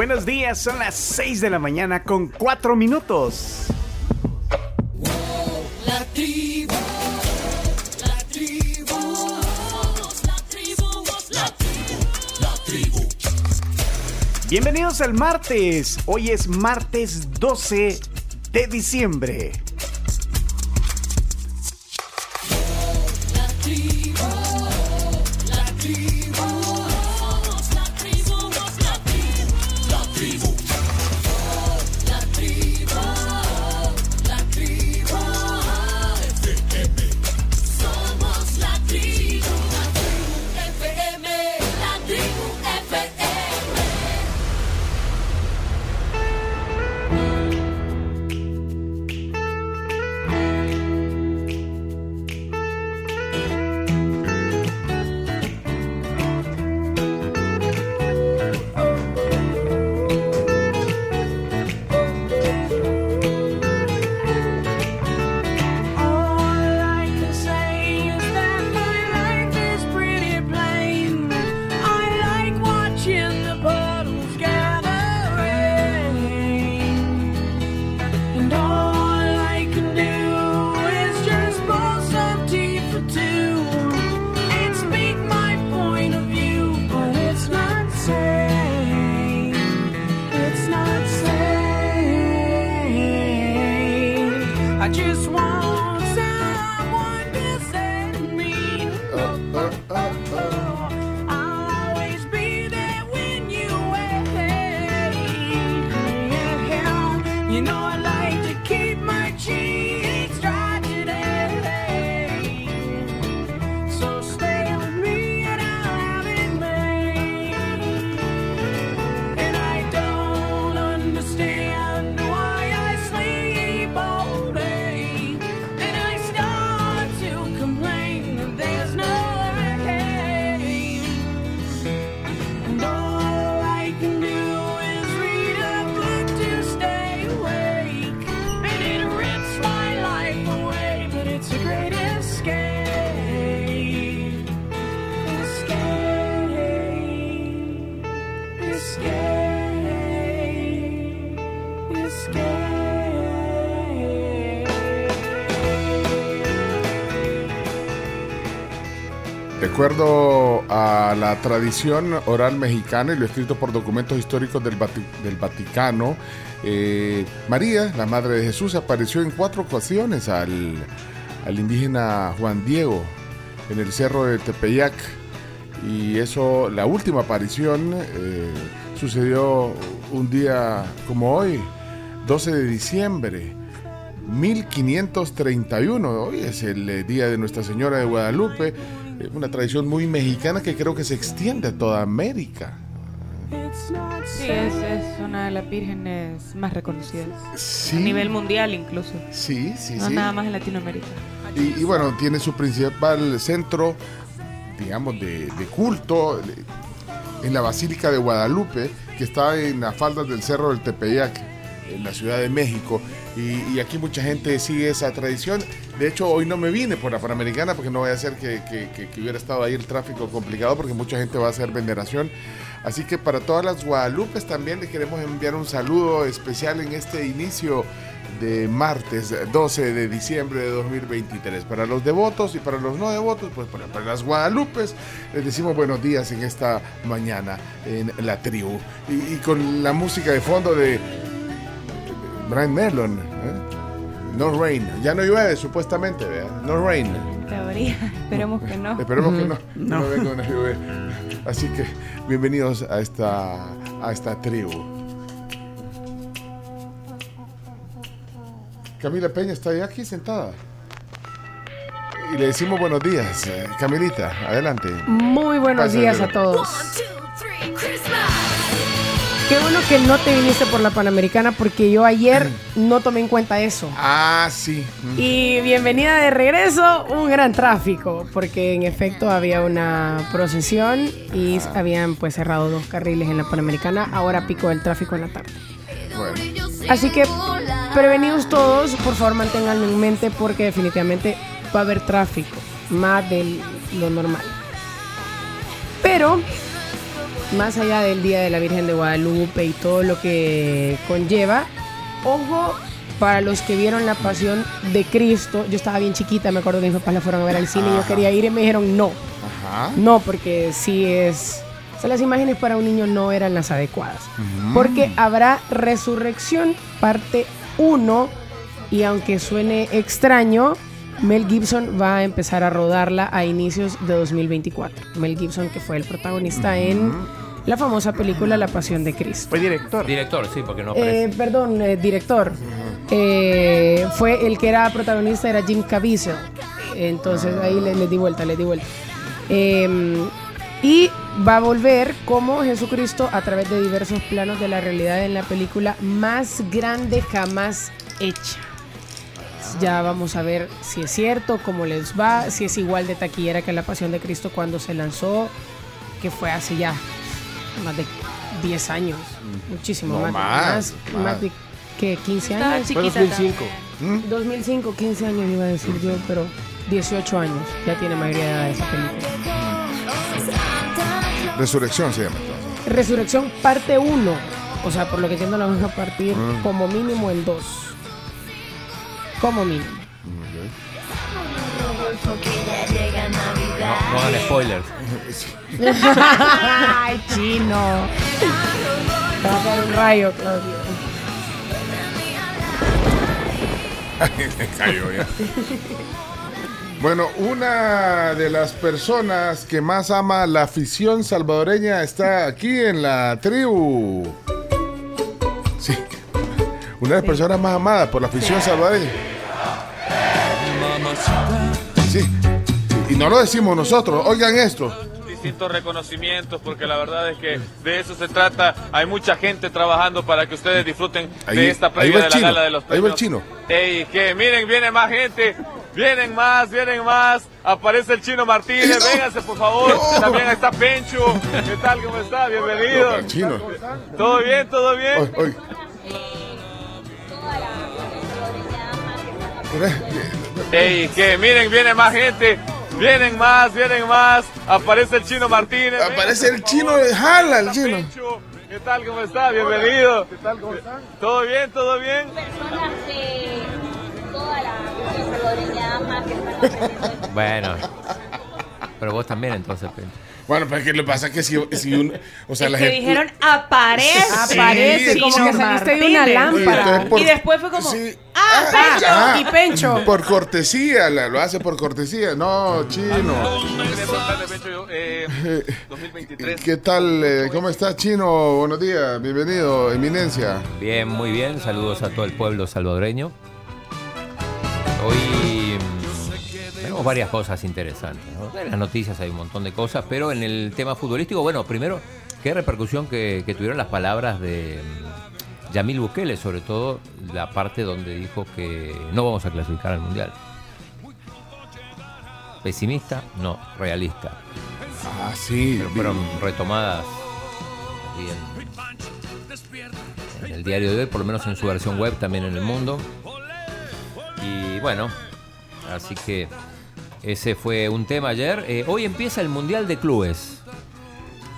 Buenos días, son las 6 de la mañana con 4 minutos. La tribu, la tribu, la tribu, la tribu, la tribu. Bienvenidos al martes. Hoy es martes 12 de diciembre. Acuerdo a la tradición oral mexicana y lo escrito por documentos históricos del, Vati- del Vaticano, eh, María, la Madre de Jesús, apareció en cuatro ocasiones al, al indígena Juan Diego en el cerro de Tepeyac. Y eso, la última aparición eh, sucedió un día como hoy, 12 de diciembre. 1531, hoy es el eh, día de Nuestra Señora de Guadalupe, una tradición muy mexicana que creo que se extiende a toda América. Sí, es, es una de las vírgenes más reconocidas. Sí. A nivel mundial incluso. Sí, sí, no sí. nada más en Latinoamérica. Y, y bueno, tiene su principal centro, digamos, de, de culto en la Basílica de Guadalupe, que está en las faldas del Cerro del Tepeyac, en la Ciudad de México. Y, aquí mucha gente sigue esa tradición. De hecho, hoy no me vine por la Panamericana porque no voy a hacer que, hubiera estado ahí el tráfico complicado porque mucha gente va a hacer veneración. Así que para todas las Guadalupes también le queremos enviar un saludo especial en este inicio de martes 12 de diciembre de 2023. Para los devotos y para los no devotos, pues para, para las Guadalupes, les decimos buenos días en esta mañana en la tribu. Y con la música de fondo de Brian Mellon, ¿eh? No Rain. Ya no llueve supuestamente, ¿verdad? No Rain. Teoría, esperemos que no. Esperemos que no, no. venga una lluvia. Así que bienvenidos a esta, a esta tribu. Camila Peña está ya aquí sentada. Y le decimos buenos días. Eh, Camilita, adelante. Muy buenos Pásale. días a todos. One, two, three, Christmas. Qué bueno que no te viniste por la Panamericana porque yo ayer no tomé en cuenta eso. Ah, sí. Y bienvenida de regreso, un gran tráfico, porque en efecto había una procesión y habían pues cerrado dos carriles en la Panamericana, ahora pico el tráfico en la tarde. Bueno, Así que prevenidos todos, por favor manténganlo en mente porque definitivamente va a haber tráfico, más de lo normal. Pero más allá del Día de la Virgen de Guadalupe y todo lo que conlleva, ojo para los que vieron la Pasión de Cristo. Yo estaba bien chiquita, me acuerdo que mis papás la fueron a ver al cine y yo quería ir y me dijeron no. Ajá. No, porque sí es. O sea, las imágenes para un niño no eran las adecuadas. Porque habrá Resurrección, parte 1. Y aunque suene extraño, Mel Gibson va a empezar a rodarla a inicios de 2024. Mel Gibson, que fue el protagonista en la famosa película La Pasión de Cristo. Fue director. Director, sí, porque no aparece. Eh, perdón, eh, director. Eh, fue el que era protagonista, era Jim Caviezel. Entonces ahí le, le di vuelta, le di vuelta. Eh, y va a volver como Jesucristo a través de diversos planos de la realidad en la película más grande jamás hecha. Ya vamos a ver si es cierto, cómo les va, si es igual de taquillera que La Pasión de Cristo cuando se lanzó, que fue hace ya más de 10 años, muchísimo No, más, más, más, más. de que 15 Estaba años. Fue 2005. 2005, 15 años iba a decir yo, pero 18 años ya tiene mayoría de edad esa película. Resurrección se llama entonces. Resurrección parte 1, o sea, por lo que entiendo la van a partir Mm. como mínimo en dos. Como mínimo. No, no hagan spoilers. Ay, chino. Te va a caer un rayo, Claudio. Me cayó ya. Bueno, una de las personas que más ama la afición salvadoreña está aquí en la tribu. Sí. Una de las personas más amadas por la afición salvadoreña. Sí. Y no lo decimos nosotros. Oigan esto. distintos reconocimientos porque la verdad es que de eso se trata. Hay mucha gente trabajando para que ustedes disfruten Ahí- de esta previa de la chino, gala de los ahí va el premios. chino. Ey, que miren, viene más gente. Vienen más, vienen más. Aparece el chino Martínez. No. Vénganse, por favor. No. También está Pencho. ¿Qué tal? ¿Cómo está? Bienvenido. El chino. ¿Todo bien? ¿Todo bien? Oy, oy. Ey, que miren, viene más gente. Vienen más, vienen más. Aparece el chino Martínez. Aparece el chino de jala, el chino. ¿Qué tal? ¿Cómo está? Bienvenido. ¿Qué tal? ¿Cómo están? ¿Todo bien? ¿Todo bien? personas de toda la salvadoreña que están Bueno. Pero vos también entonces, Pencho. Bueno, pero ¿qué le pasa? Que si, si un, o sea, Es la que gente... dijeron aparece. Aparece Sí, como que saliste de una lámpara. Por- Y después fue como, Sí. ¡ah, Pencho! Ajá. Y Pencho. Por cortesía, la- lo hace por cortesía. No, chino. Quería preguntarle, Pencho, 2023. ¿Qué tal? eh, ¿Cómo estás, chino? Buenos días, bienvenido, eminencia. Bien, muy bien. Saludos a todo el pueblo salvadoreño. Hoy tenemos varias cosas interesantes. ¿no? En las noticias hay un montón de cosas, pero en el tema futbolístico, bueno, primero, qué repercusión que, que tuvieron las palabras de mm, Yamil Bukele, sobre todo la parte donde dijo que no vamos a clasificar al Mundial. Pesimista, no, realista. Ah, sí. pero fueron retomadas en el diario de hoy, por lo menos en su versión web, también en el mundo. Y bueno, así que ese fue un tema ayer. Eh, hoy empieza el Mundial de Clubes.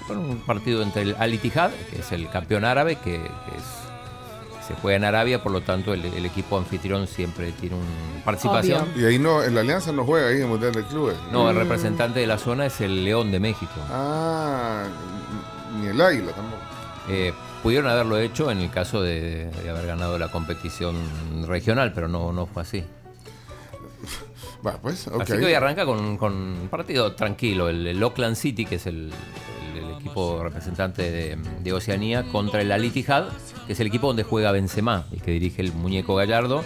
Con un partido entre el Al Ittihad, que es el campeón árabe, que, que es- se juega en Arabia, por lo tanto el, el equipo anfitrión siempre tiene una participación. Obvio. Y ahí no, en la alianza no juega ahí en el Mundial de Clubes. No, el representante de la zona es el León de México. Ah, ni el águila tampoco. Eh, pudieron haberlo hecho en el caso de, de haber ganado la competición regional, pero no, no fue así. Va, pues. Así que hoy arranca con, con un partido tranquilo. El, el Auckland City, que es el, el- el equipo representante de, de Oceanía, contra el Al Ittihad, que es el equipo donde juega Benzema, el que dirige el muñeco Gallardo.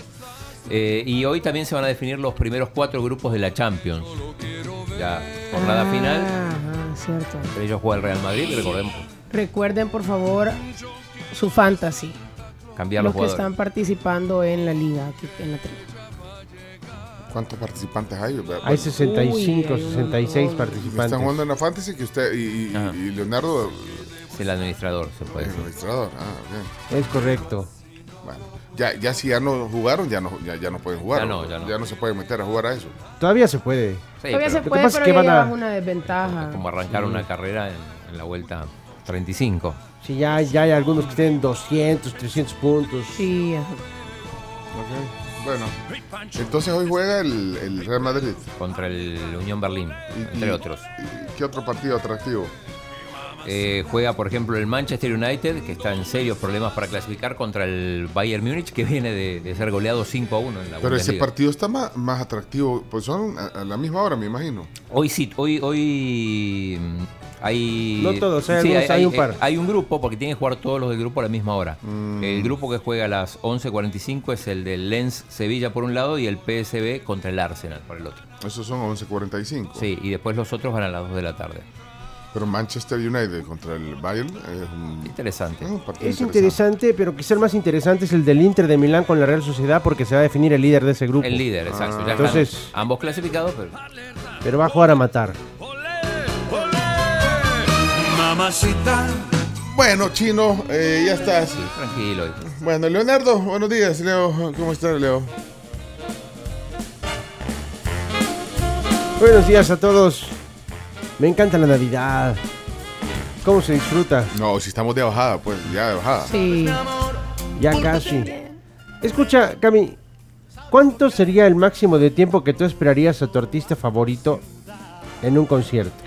Eh, y hoy también se van a definir los primeros cuatro grupos de la Champions. Ya, jornada Ah, final. Ajá, cierto. Entre ellos juega el Real Madrid, recordemos, Recuerden, por favor, su fantasy. cambiar Los los que están participando en la liga, aquí en la tri- ¿Cuántos participantes hay? Hay 65, Uy, hay un 66 montón. participantes. Están jugando en la Fantasy que usted y, y- Ajá. y Leonardo Es el administrador, se puede es decir. administrador. Ah, bien. Es correcto. Bueno, ya, ya si ya no jugaron, ya no, ya, ya no pueden jugar. Ya no, ya no. se puede meter a jugar a eso. Todavía se puede. Sí, Todavía pero se que puede, pasa es pero que ya van a- una desventaja. como arrancar una carrera en, en la vuelta 35. Si ya, ya hay algunos que tienen 200, 300 puntos. Sí, ajá. Ok. Bueno, entonces hoy juega el, el Real Madrid. Contra el Unión Berlín, Y- entre y- otros. y ¿Qué otro partido atractivo? Eh, juega, por ejemplo, el Manchester United, que está en serios problemas para clasificar, contra el Bayern Múnich, que viene de, de ser goleado 5 a 1 en la Pero ese partido está más, más atractivo. Pues son a, a la misma hora, me imagino. Hoy sí, hoy, hoy hay. No todos, hay algunos, hay un par. hay un grupo, porque tienen que jugar todos los del grupo a la misma hora. Mm. El grupo que juega a las 11.45 es el del Lens Sevilla por un lado y el PSB contra el Arsenal por el otro. Esos son 11.45. Sí, y después los otros van a las 2 de la tarde. Pero Manchester United contra el Bayern es un, Interesante. es un partido Es interesante, pero quizá el más interesante es el del Inter de Milán con la Real Sociedad porque se va a definir el líder de ese grupo. El líder, exacto. Ya Entonces- ambos clasificados, pero Pero va a jugar a matar. Mamacita. Bueno, chino, eh, ya estás. sí, tranquilo. Bueno, Leonardo, buenos días, Leo. ¿Cómo estás, Leo? Buenos días a todos. Me encanta la Navidad. ¿Cómo se disfruta? No, si estamos de bajada, pues ya de bajada. Sí. Ya casi. Escucha, Cami, ¿cuánto sería el máximo de tiempo que tú esperarías a tu artista favorito en un concierto?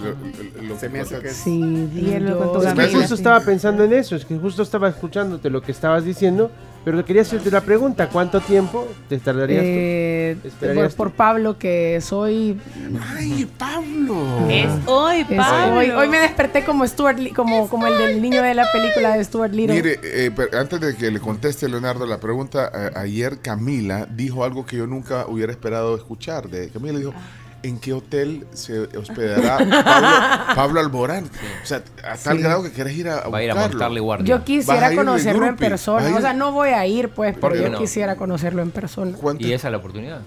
Lo- lo- Se me hace que es- Sí, yo- contó Es que justo estaba pensando en eso, es que justo estaba escuchándote lo que estabas diciendo, pero quería hacerte la pregunta, ¿cuánto tiempo te tardarías tú? Eh, ¿Esperarías por, por Pablo, que soy. ¡Ay, Pablo! Es hoy, es- Pablo. hoy, hoy me desperté como Stuart Li- como, como el del niño de la película de Stuart Little. Mire, eh, pero antes de que le conteste Leonardo la pregunta, eh, ayer Camila dijo algo que yo nunca hubiera esperado escuchar. De Camila dijo, ¿en qué hotel se hospedará Pablo, Pablo Alborán? O sea, a tal Sí. grado que querés ir a, Va a ir a buscarlo. montarle guardia. Yo quisiera conocerlo en persona. O sea, no voy a ir, pues, ¿Por pero yo no? quisiera conocerlo en persona. ¿Cuánto- Y esa es la oportunidad.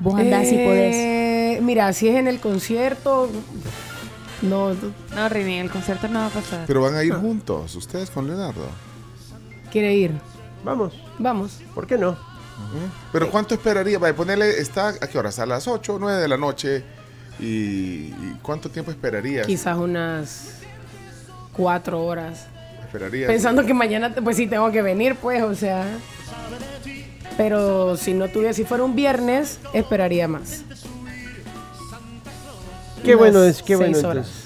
Vos andás si podés. Eh, Mira, si es en el concierto, no No, Rini, el concierto no va a pasar. Pero van a ir juntos, ustedes con Leonardo. quiere ir. Vamos, Vamos. ¿por qué no? ¿Pero cuánto esperaría? Vaya, ponerle, ¿está a qué horas? A las 8 o 9 de la noche. ¿Y, cuánto tiempo esperarías? Quizás unas cuatro horas. Esperarías. Pensando que mañana, pues sí tengo que venir, pues, o sea. Pero si no tuviera, si fuera un viernes, esperaría más. Qué Unas bueno es, qué bueno. entonces.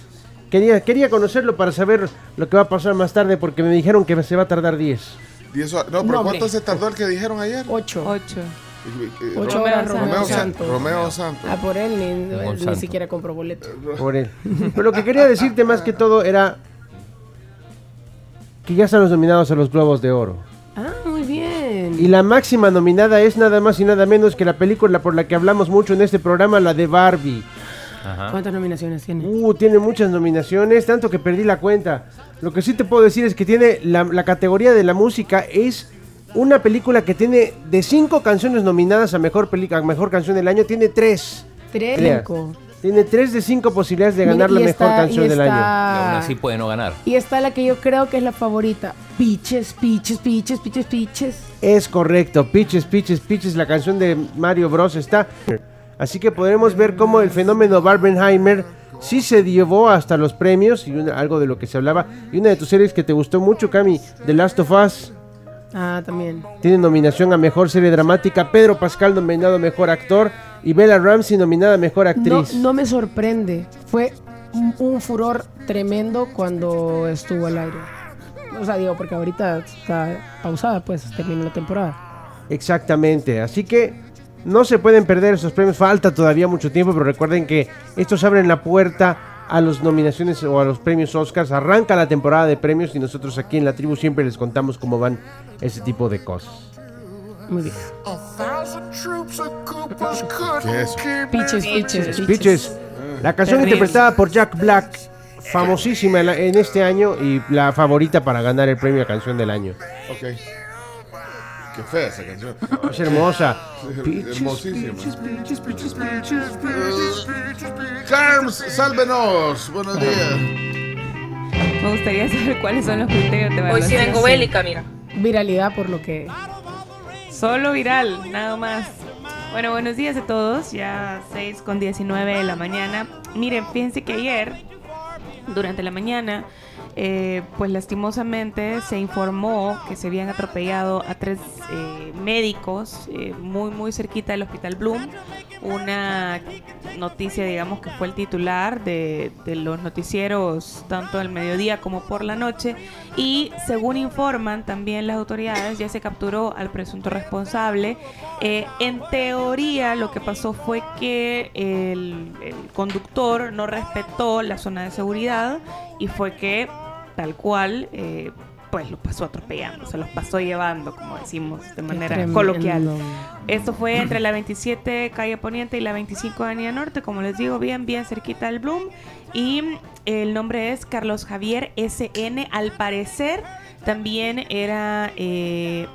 Quería, quería conocerlo para saber lo que va a pasar más tarde porque me dijeron que se va a tardar 10. Diez horas- No, pero No, ¿cuánto hombre. se tardó el que dijeron ayer? Ocho. Ocho. Eh, Ocho Romeo horas Santos. Romeo Romeo, San- Santos. Romeo Santos. Ah, por él ni, ni siquiera compró boleto. por él. Pero lo que quería decirte más que todo era que ya están los nominados a los Globos de Oro. Ah, muy bien. Y la máxima nominada es nada más y nada menos que la película por la que hablamos mucho en este programa, la de Barbie. Ajá. ¿Cuántas nominaciones tiene? Uh, tiene muchas nominaciones, tanto que perdí la cuenta. Lo que sí te puedo decir es que tiene la, la categoría de la música es una película que tiene de cinco canciones nominadas a mejor película, mejor canción del año, tiene tres. Tres. Cinco. Tiene tres de cinco posibilidades de ganar la está- mejor canción del año. Y aún así puede no ganar. Y está la que yo creo que es la favorita. Piches, piches, piches, piches, piches. Es correcto, Pitches, Pitches, Pitches, la canción de Mario Bros está. Así que podremos ver cómo el fenómeno Barbenheimer sí se llevó hasta los premios y una- algo de lo que se hablaba. Y una de tus series que te gustó mucho, Cami, The Last of Us, Ah, también. tiene nominación a mejor serie dramática. Pedro Pascal nominado a mejor actor y Bella Ramsey nominada a mejor No, actriz. no me sorprende. Fue un, un furor tremendo cuando estuvo al aire. O sea, digo, porque ahorita está pausada, pues terminó la temporada. Exactamente, así que no se pueden perder esos premios, falta todavía mucho tiempo, pero recuerden que estos abren la puerta a las nominaciones o a los premios Oscars, arranca la temporada de premios y nosotros aquí en la tribu siempre les contamos cómo van ese tipo de cosas. Muy bien. ¿Qué es eso? Piches, piches, piches. Pitches, la canción Terrible. interpretada por Jack Black, famosísima en, este año y la favorita para ganar el premio a canción del año. Ok. Qué fea esa canción. Es hermosa. Hermosísima. Carms, sálvenos. Buenos días. Me gustaría saber cuáles son los criterios de Hoy evaluación. sí vengo bélica, mira. Viralidad por lo que... Solo viral, nada más. Bueno, buenos días a todos. Ya 6 con 19 de la mañana. Miren, fíjense que ayer durante la mañana, eh, pues lastimosamente se informó que se habían atropellado a tres eh, médicos eh, muy muy cerquita del Hospital Bloom. Una noticia, digamos, que fue el titular de, los noticieros tanto al mediodía como por la noche. Y según informan también las autoridades, ya se capturó al presunto responsable. Eh, en teoría, lo que pasó fue que el, el conductor no respetó la zona de seguridad y fue que tal cual, eh, pues los pasó atropellando, se los pasó llevando, como decimos de manera tremendo. coloquial. Esto fue entre la 27 calle Poniente y la 25 Avenida Norte, como les digo, bien, bien cerquita del Bloom. Y el nombre es Carlos Javier SN. Al parecer, también era eh,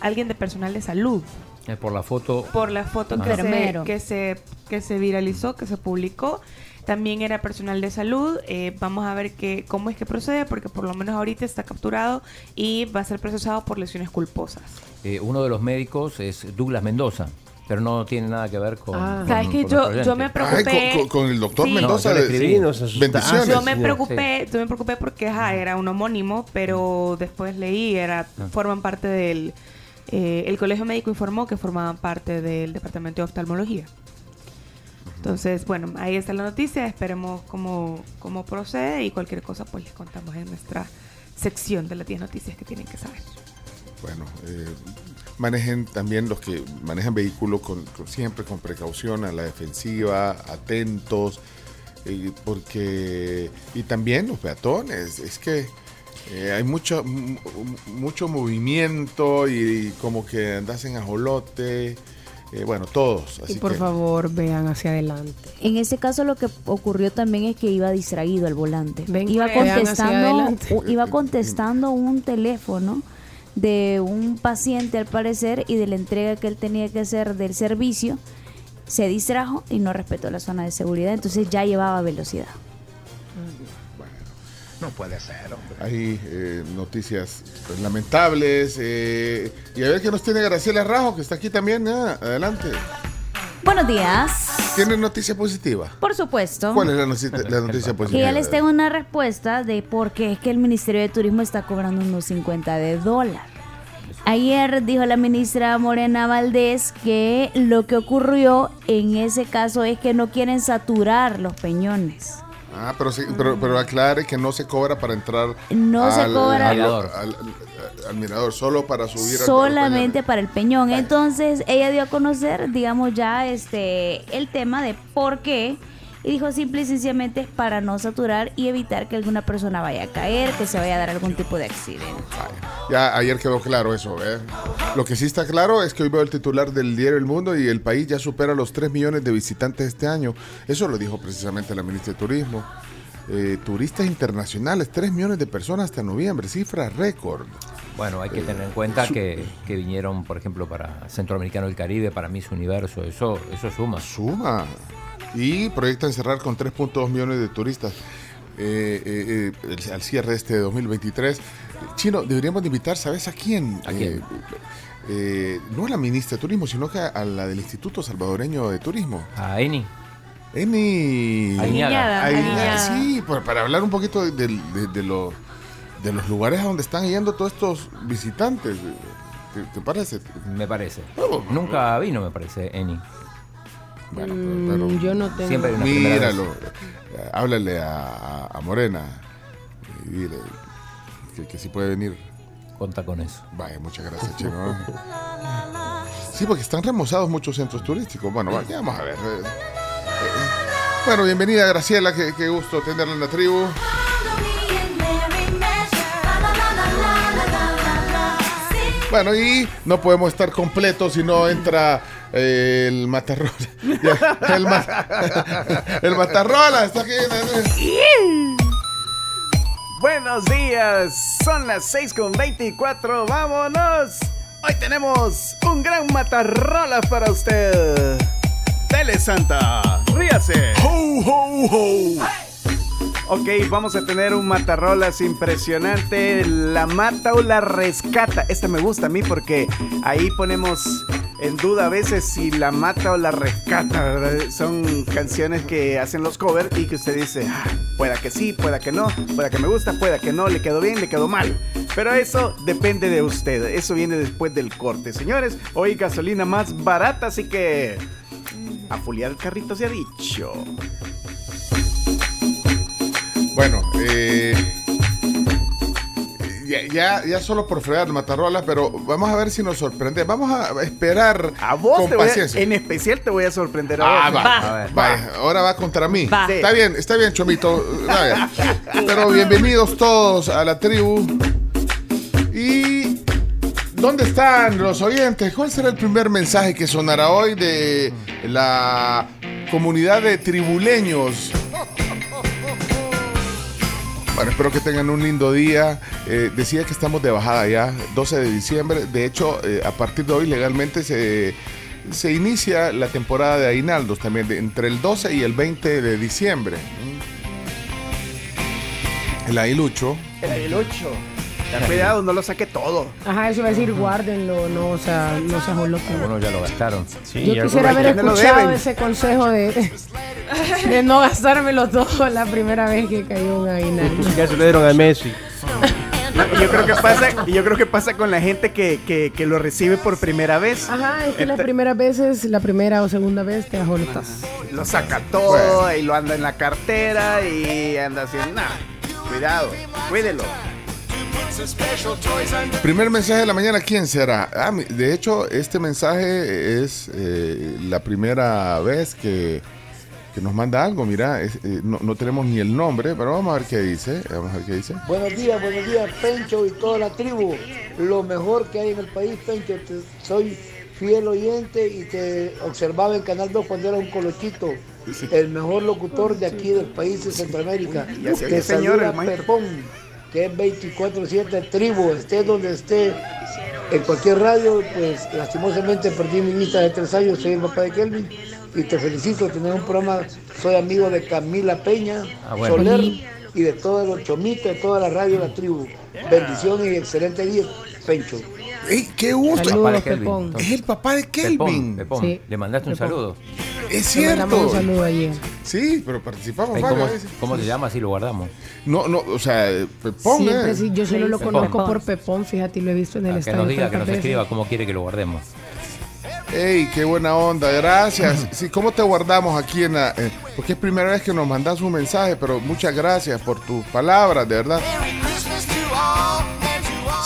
alguien de personal de salud. Eh, por la foto. Por la foto que se, que, se, que se viralizó, que se publicó. También era personal de salud. Eh, vamos a ver que, cómo es que procede, porque por lo menos ahorita está capturado y va a ser procesado por lesiones culposas. Eh, uno de los médicos es Douglas Mendoza, pero no tiene nada que ver con. Ah. con- ¿Sabes que con yo, me. Ay, preocupé? con, el doctor Sí. Mendoza. No, yo le escribí, nos asusta- bendiciones. Ah, Yo me preocupé, yo me preocupé porque ajá, era un homónimo, pero después leí, era Ah. forman parte del eh, el colegio médico informó que formaban parte del departamento de oftalmología. Entonces, bueno, ahí está la noticia, esperemos cómo, cómo procede y cualquier cosa pues les contamos en nuestra sección de las 10 noticias que tienen que saber. Bueno, eh, manejen también los que manejan vehículos con, siempre con precaución, a la defensiva, atentos, porque y también los peatones, es que eh, hay mucho mu- mucho movimiento y, como que andas en ajolote, eh, bueno, todos. Y por que, favor, vean hacia adelante. En este caso lo que ocurrió también es que iba distraído al volante. Ven, iba contestando, iba contestando un teléfono de un paciente al parecer y de la entrega que él tenía que hacer del servicio se distrajo y no respetó la zona de seguridad, entonces ya llevaba velocidad. Hay eh, noticias pues, lamentables. eh, y a ver qué nos tiene Graciela Rajo, que está aquí también. ah, adelante. Buenos días. ¿Tiene noticia positiva? Por supuesto. ¿Cuál es la noticia, la noticia Que positiva? ya les tengo una respuesta de por qué es que el Ministerio de Turismo está cobrando unos 50 de dólar. Ayer dijo la ministra Morena Valdés que lo que ocurrió en ese caso es que no quieren saturar los peñones. Ah, pero, sí, pero, pero aclare que no se cobra para entrar No se cobra- al, Mirador. al- al mirador, solo para subir al- solamente al para el peñón. Entonces ella dio a conocer, digamos ya este el tema de por qué y dijo simple y sencillamente es para no saturar y evitar que alguna persona vaya a caer, que se vaya a dar algún tipo de accidente. Ya ayer quedó claro eso. ¿eh? Lo que sí está claro es que hoy veo el titular del diario El Mundo y el país ya supera los 3 millones de visitantes este año. Eso lo dijo precisamente la ministra de Turismo. Eh, turistas internacionales, 3 millones de personas hasta noviembre, cifra récord. Bueno, hay que tener en cuenta que, que vinieron, por ejemplo, para Centroamericano del Caribe, para Miss Universo, eso, eso suma. Suma. Y proyectan cerrar con 3.2 millones de turistas eh, eh, eh, al cierre de este 2023. Chino, deberíamos de invitar, ¿sabes a quién? ¿A quién? Eh, eh, no a la ministra de Turismo, sino que a, la del Instituto Salvadoreño de Turismo. A Eni. Eni. Aguiñaga. Sí, para, para hablar un poquito de, de- de- de lo- de los lugares a donde están yendo todos estos visitantes. ¿Te, te parece? Me parece. Oh. Nunca vino, me parece, Eni. Bueno, pero- Mm, yo no tengo. Siempre hay una primera Míralo, vez. eh, háblale a, Morena y dile que, que si puede venir. Conta con eso. Vaya, muchas gracias, Chino. Sí, porque están remozados muchos centros turísticos. Bueno, va- ya vamos a ver. eh. Bueno, bienvenida Graciela, qué, qué gusto tenerla en la tribu. Bueno, y no podemos estar completos si no entra el matarrola. El, ma- el matarrola está aquí. Buenos días, son las 6 con 24, vámonos. Hoy tenemos un gran matarrola para usted. Tele Santa, ríase. Ho, ho, ho. Ok, vamos a tener un matarrolas impresionante. La mata o la rescata. Esta me gusta a mí porque ahí ponemos en duda a veces si la mata o la rescata, ¿verdad? Son canciones que hacen los covers y que usted dice, "Ah, pueda que sí, pueda que no, pueda que me gusta, pueda que no, le quedó bien, le quedó mal. Pero eso depende de usted, eso viene después del corte. Señores, hoy gasolina más barata, así que a fuliar el carrito se ha dicho. Bueno, eh, ya, ya, ya solo por fregar Matarrola, pero vamos a ver si nos sorprende. Vamos a esperar A vos con te voy a- paciencia. en especial te voy a sorprender Ah, a vos. va, A ver. Vaya, ahora va contra mí. Va. Está bien, está bien, Chomito. Pero bienvenidos todos a la tribu. ¿Y dónde están los oyentes? ¿Cuál será el primer mensaje que sonará hoy de la comunidad de tribuleños? Bueno, espero que tengan un lindo día. Eh, decía que estamos de bajada ya, 12 de diciembre. De hecho, eh, a partir de hoy legalmente se, se inicia la temporada de aguinaldos también, entre el 12 y el 20 de diciembre. El aguilucho. El 8. Cuidado, no lo saque todo. Ajá, eso iba a decir, guárdenlo, no, o sea, no se loco. Algunos ya lo gastaron. Yo quisiera haber escuchado ese consejo de, de no gastármelo todo la primera vez que cayó un aguinaldo. Ya se lo dieron a Messi. Y yo creo que pasa, y yo creo que pasa con la gente que, que- que lo recibe por primera vez. Ajá, es que la Este- primera vez es la primera o segunda vez te ajolotas. Lo saca todo y lo anda en la cartera y anda haciendo nada. Cuidado, cuídelo. Primer mensaje de la mañana, ¿quién será? Ah, de hecho, este mensaje es eh, la primera vez que, que nos manda algo. Mira, es- eh, no, no tenemos ni el nombre, pero vamos a ver qué dice. Vamos a ver qué dice. Buenos días, buenos días, Pencho y toda la tribu. Lo mejor que hay en el país, Pencho. Te- soy fiel oyente y te observaba en Canal 2 cuando era un colochito. El mejor locutor de aquí del país de Centroamérica. Te señor, saluda el maestro. Pepón, que es 24-7 tribu. Esté donde esté, en cualquier radio, pues lastimosamente perdí mi vista de tres años. Soy el papá de Kelvin. Y te felicito tener un programa. Soy amigo de Camila Peña, Ah, bueno. Soler y de todos los chomitos, de toda la radio de la tribu. Bendiciones y excelente día, Pencho. ¡Ey, qué gusto! Saludos, Pepón. Es el papá de Kelvin. Pepón, Sí. le mandaste un Pepón. saludo. Es Le mandamos un cierto. saludo ayer. Sí, pero participamos varias ¿Cómo, veces. cómo se llama? Así lo guardamos. No, no, o sea, Pepón, Siempre eh. sí, yo solo lo Pepón. conozco por Pepón, fíjate, y lo he visto en el A que estadio. nos diga, que nos escriba cómo quiere que lo guardemos. ¡Ey, qué buena onda! Gracias. Sí, ¿cómo te guardamos aquí en la...? eh, porque es primera vez que nos mandas un mensaje, pero muchas gracias por tus palabras, de verdad.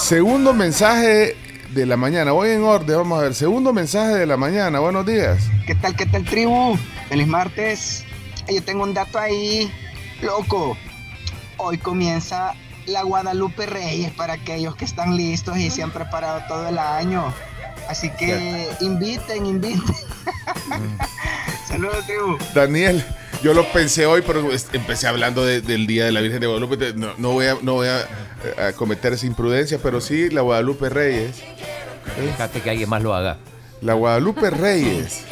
Segundo mensaje de la mañana. Voy en orden, vamos a ver. Segundo mensaje de la mañana. Buenos días. ¿Qué tal, qué tal, tribu? Feliz martes. Yo tengo un dato ahí, loco. Hoy comienza la Guadalupe Reyes para aquellos que están listos y se han preparado todo el año. Así que inviten, inviten. Saludos, tribu. Daniel, yo lo pensé hoy, pero empecé hablando de- del Día de la Virgen de Guadalupe. No, no voy, a, no voy a, a cometer esa imprudencia, pero sí, la Guadalupe Reyes. Fíjate que alguien más lo haga. La Guadalupe Reyes.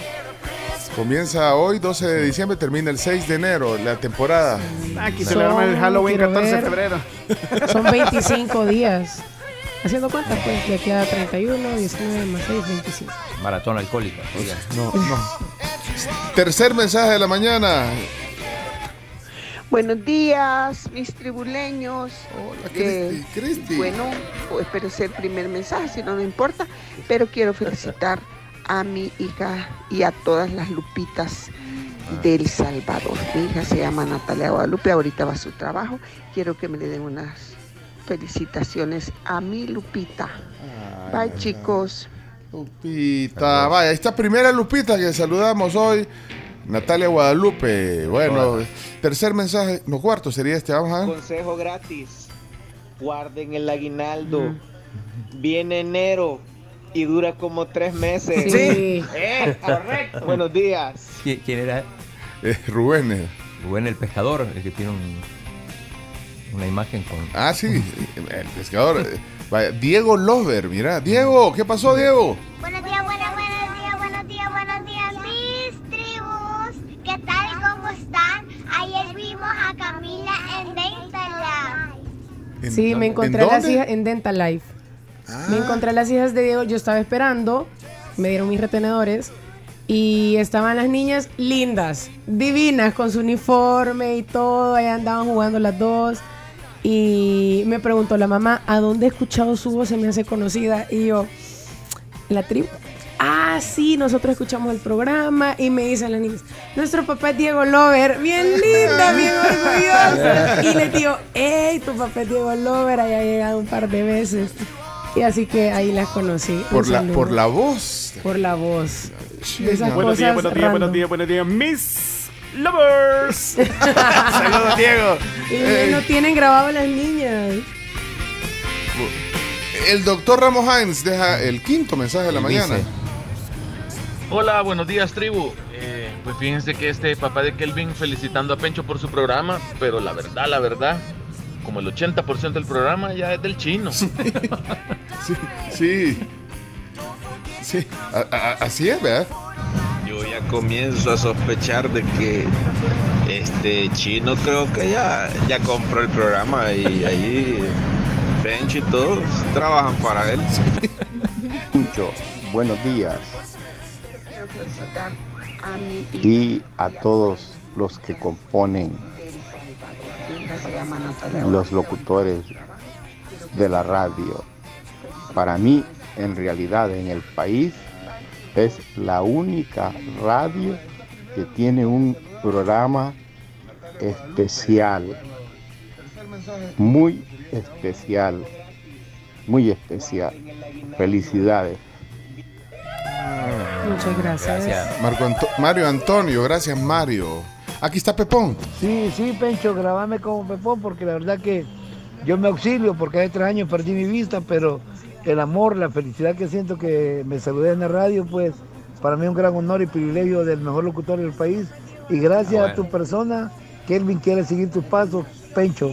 Comienza hoy, 12 de diciembre, termina el 6 de enero, la temporada. Aquí Son- celebramos el Halloween quiero 14 de febrero. Son 25 días. ¿Haciendo cuántas? Pues de aquí a 31, 19 más 6, 25. Maratón alcohólica. oiga. No, no. Tercer mensaje de la mañana. Buenos días, mis tribuleños. Hola, Eh, Cristi. Cristi. Bueno, o espero ser el primer mensaje, si no, no importa. Pero quiero felicitar a mi hija y a todas las lupitas del Salvador. Mi hija se llama Natalia Guadalupe, ahorita va a su trabajo. Quiero que me le den unas felicitaciones a mi Lupita. Bye, chicos. Lupita, vaya, esta primera Lupita que saludamos hoy, Natalia Guadalupe. Bueno, tercer mensaje, no cuarto sería este, vamos a ver. Consejo gratis. Guarden el aguinaldo. Viene enero y dura como tres meses. Sí. Eh, correcto. Buenos días. ¿Qui- ¿Quién era? Eh, Rubén. Rubén el pescador, el que tiene un- una imagen con. Ah, sí, el pescador. Diego Lover, mira. Diego, ¿qué pasó, Diego? Buenos días, vimos a Camila en Dental ¿En Sí, me encontré ¿En a las hijas en Dental Life. Ah. Me encontré a las hijas de Diego, yo estaba esperando me dieron mis retenedores y estaban las niñas lindas, divinas, con su uniforme y todo, ahí andaban jugando las dos. Y me preguntó la mamá, ¿a dónde he escuchado su voz? Se me hace conocida. Y yo, la tribu. Ah, sí, nosotros escuchamos el programa y me dicen las niñas, nuestro papá es Diego Lover, bien linda, bien orgullosa. Y le digo, hey, tu papá es Diego Lover, ahí ha llegado un par de veces. Y así que ahí las conocí. Por la, saludo. por la voz. Por la voz. De esas Buenos días, buenos días, buenos días, buenos días, Miss Lovers. Saludos, Diego. Y Eh, no tienen grabado las niñas. El doctor Ramos Hines deja el quinto mensaje de la mañana. Hola, buenos días, tribu. Eh, pues fíjense que este papá de Kelvin felicitando a Pencho por su programa, pero la verdad, la verdad, como el 80% del programa ya es del chino. Sí. Sí. A- a- así es, ¿verdad? Yo ya comienzo a sospechar de que este chino creo que ya, ya compró el programa y ahí Bench y todos trabajan para él. Mucho buenos días y a todos los que componen los locutores de la radio. Para mí, en realidad, en el país es la única radio que tiene un programa especial, muy especial, muy especial. Felicidades. Muchas gracias. Marco Anto- Mario Antonio, gracias Mario. Aquí está Pepón. Sí, sí, Pencho, grabame como Pepón, porque la verdad que yo me auxilio, porque hace tres años perdí mi vista, pero el amor, la felicidad que siento que me saludé en la radio, pues para mí es un gran honor y privilegio del mejor locutor del país. Y gracias Ah, a tu persona, Kelvin quiere seguir tus pasos, Pencho.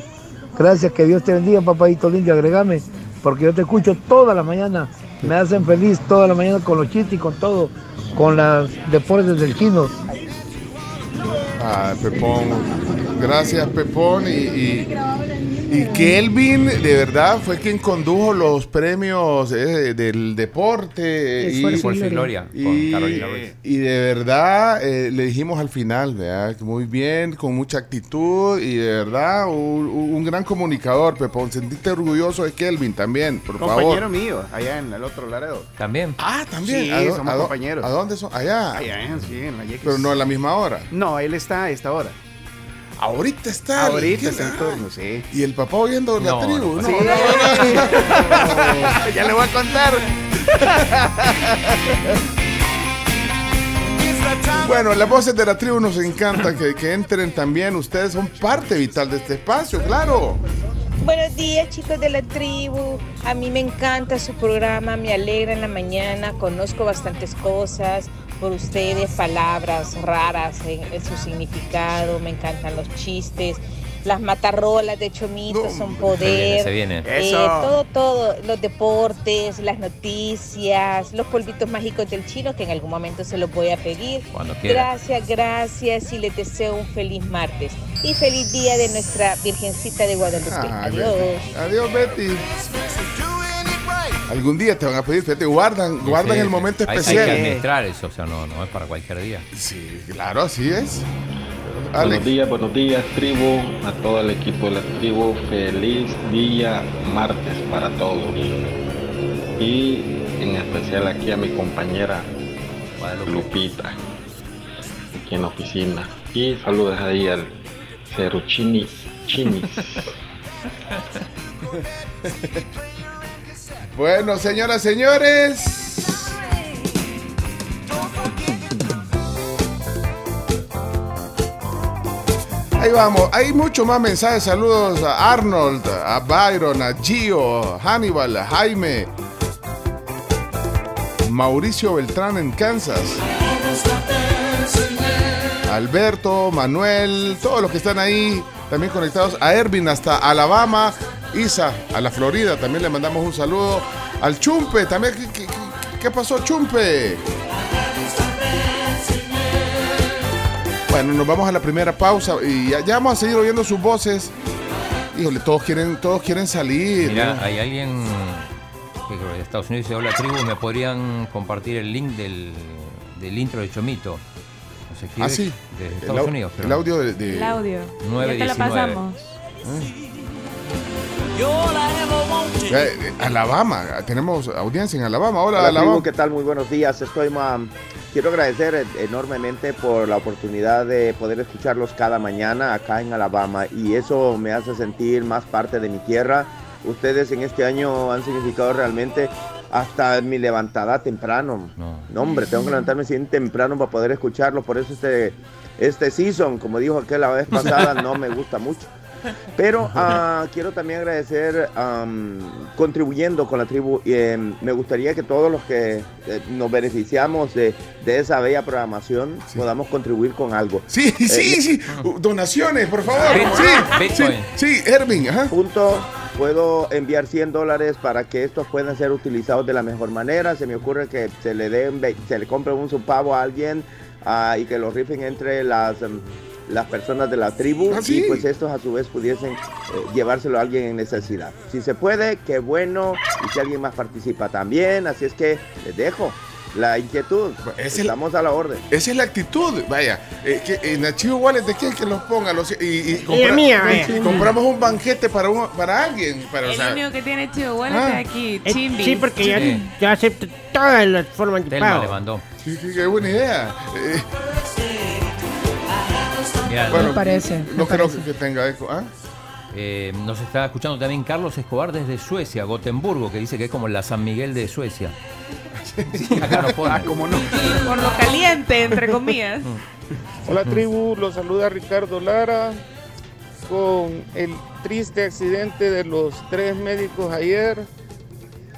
Gracias, que Dios te bendiga, papadito lindo, agregame, porque yo te escucho toda la mañana. Me hacen feliz toda la mañana con los chistes y con todo, con los deportes del chino. Ah, Pepón. Gracias, Pepón. Y, y Kelvin, de verdad, fue quien condujo los premios eh, del deporte. y, Gloria, y- y de verdad, eh, le dijimos al final, ¿verdad? Muy bien, con mucha actitud y de verdad, un, un gran comunicador, Pepón. Sentiste orgulloso de Kelvin también, por Compañero favor. mío, allá en el otro Laredo. También. Ah, también. Sí, ¿A dó- somos a compañeros. ¿A dónde son? Allá. Allá sí, en la. Pero no a la misma hora. No, él está a esta hora. Ahorita está. Ahorita ¿qué- está el turno, sí. Y el papá oyendo la No, tribu. no, No, sí. no, no. ya le voy a contar. Bueno, las voces de la tribu nos encanta que, que entren también. Ustedes son parte vital de este espacio, claro. Buenos días chicos de la tribu, a mí me encanta su programa, me alegra en la mañana, conozco bastantes cosas por ustedes, palabras raras en, en su significado, me encantan los chistes, las matarrolas de Chomito son poder, Se viene, se viene. eh, Eso. todo, todo, los deportes, las noticias, los polvitos mágicos del chino que en algún momento se los voy a pedir. Cuando quiera. Gracias, gracias y les deseo un feliz martes y feliz día de nuestra Virgencita de Guadalupe. Ah, Adiós. Betty. Adiós, Betty. Algún día te van a pedir, fíjate, guardan, Sí, guardan sí, el momento Hay- especial. Hay, que administrar eso, o sea, no, no es para cualquier día. Sí, claro, así es. Buenos días, buenos días, tribu, a todo el equipo de la tribu. Feliz día martes para todos. Y en especial aquí a mi compañera Lupita, aquí en la oficina. Y saludos ahí al Ceruchini Chinis. Bueno, señoras, señores. Ahí vamos, hay mucho más mensajes. Saludos a Arnold, a Byron, a Gio, Hannibal, a Jaime, Mauricio Beltrán en Kansas, Alberto, Manuel, todos los que están ahí también conectados, a Ervin hasta Alabama, Isa a la Florida, también le mandamos un saludo, al Chumpe, también, ¿qué, qué- qué pasó Chumpe? Bueno, nos vamos a la primera pausa y ya, ya vamos a seguir oyendo sus voces. Híjole, todos quieren, todos quieren salir. Mira, ¿no? hay alguien que de Estados Unidos dice, hola tribu, ¿me podrían compartir el link del, del intro de Chomito? Nos escribe Ah, sí. El Estados Unidos. el audio de- de- El audio. Ya te lo 919. pasamos. Eh, Alabama, tenemos audiencia en Alabama. Hola, Hola, Alabama. tribu, ¿qué tal? Muy buenos días. Estoy ma- Quiero agradecer eh, enormemente por la oportunidad de poder escucharlos cada mañana acá en Alabama y eso me hace sentir más parte de mi tierra. Ustedes en este año han significado realmente hasta mi levantada temprano. No, hombre, tengo que levantarme bien temprano para poder escucharlo. Por eso este, este season, como dijo aquel la vez pasada, no me gusta mucho. Pero ah, quiero también agradecer am, contribuyendo con la tribu. y, em, me gustaría que todos los que eh, nos beneficiamos de, de esa bella programación podamos contribuir con algo. Sí, sí, sí. Uh, Donaciones, por favor. Bitcoin. Sí, sí, sí, Ervin. Ajá. Punto. Puedo enviar 100 dólares para que estos puedan ser utilizados de la mejor manera. Se me ocurre que se le den, ve- se le compre un pavo a alguien ah, y que lo rifen entre las, em, las personas de la tribu y pues estos a su vez pudiesen eh, llevárselo a alguien en necesidad. Si se puede, qué bueno. Y si alguien más participa también. Así es que les dejo la inquietud. Estamos a la orden. Esa es la actitud. Vaya, eh, que en Archivo Wallet, ¿de quién que los ponga? Los, y, y Y el mío, y vaya. compramos un banquete para, un- para alguien. Para, o El sea, único que tiene chivo bueno Ah. aquí, Eh, Chimbi. sí, porque Sí. yo acepto todas las formas de pago. le mandó. Sí, sí, qué buena idea. Eh, Mira, bueno, no- parece, me No creo parece. que tenga eco. ¿ah? Eh, nos está escuchando también Carlos Escobar desde Suecia, Gotemburgo, que dice que es como la San Miguel de Suecia. Acá no pone. Ah, no. Por lo caliente, entre comillas. Hola tribu, los saluda Ricardo Lara con el triste accidente de los tres médicos ayer.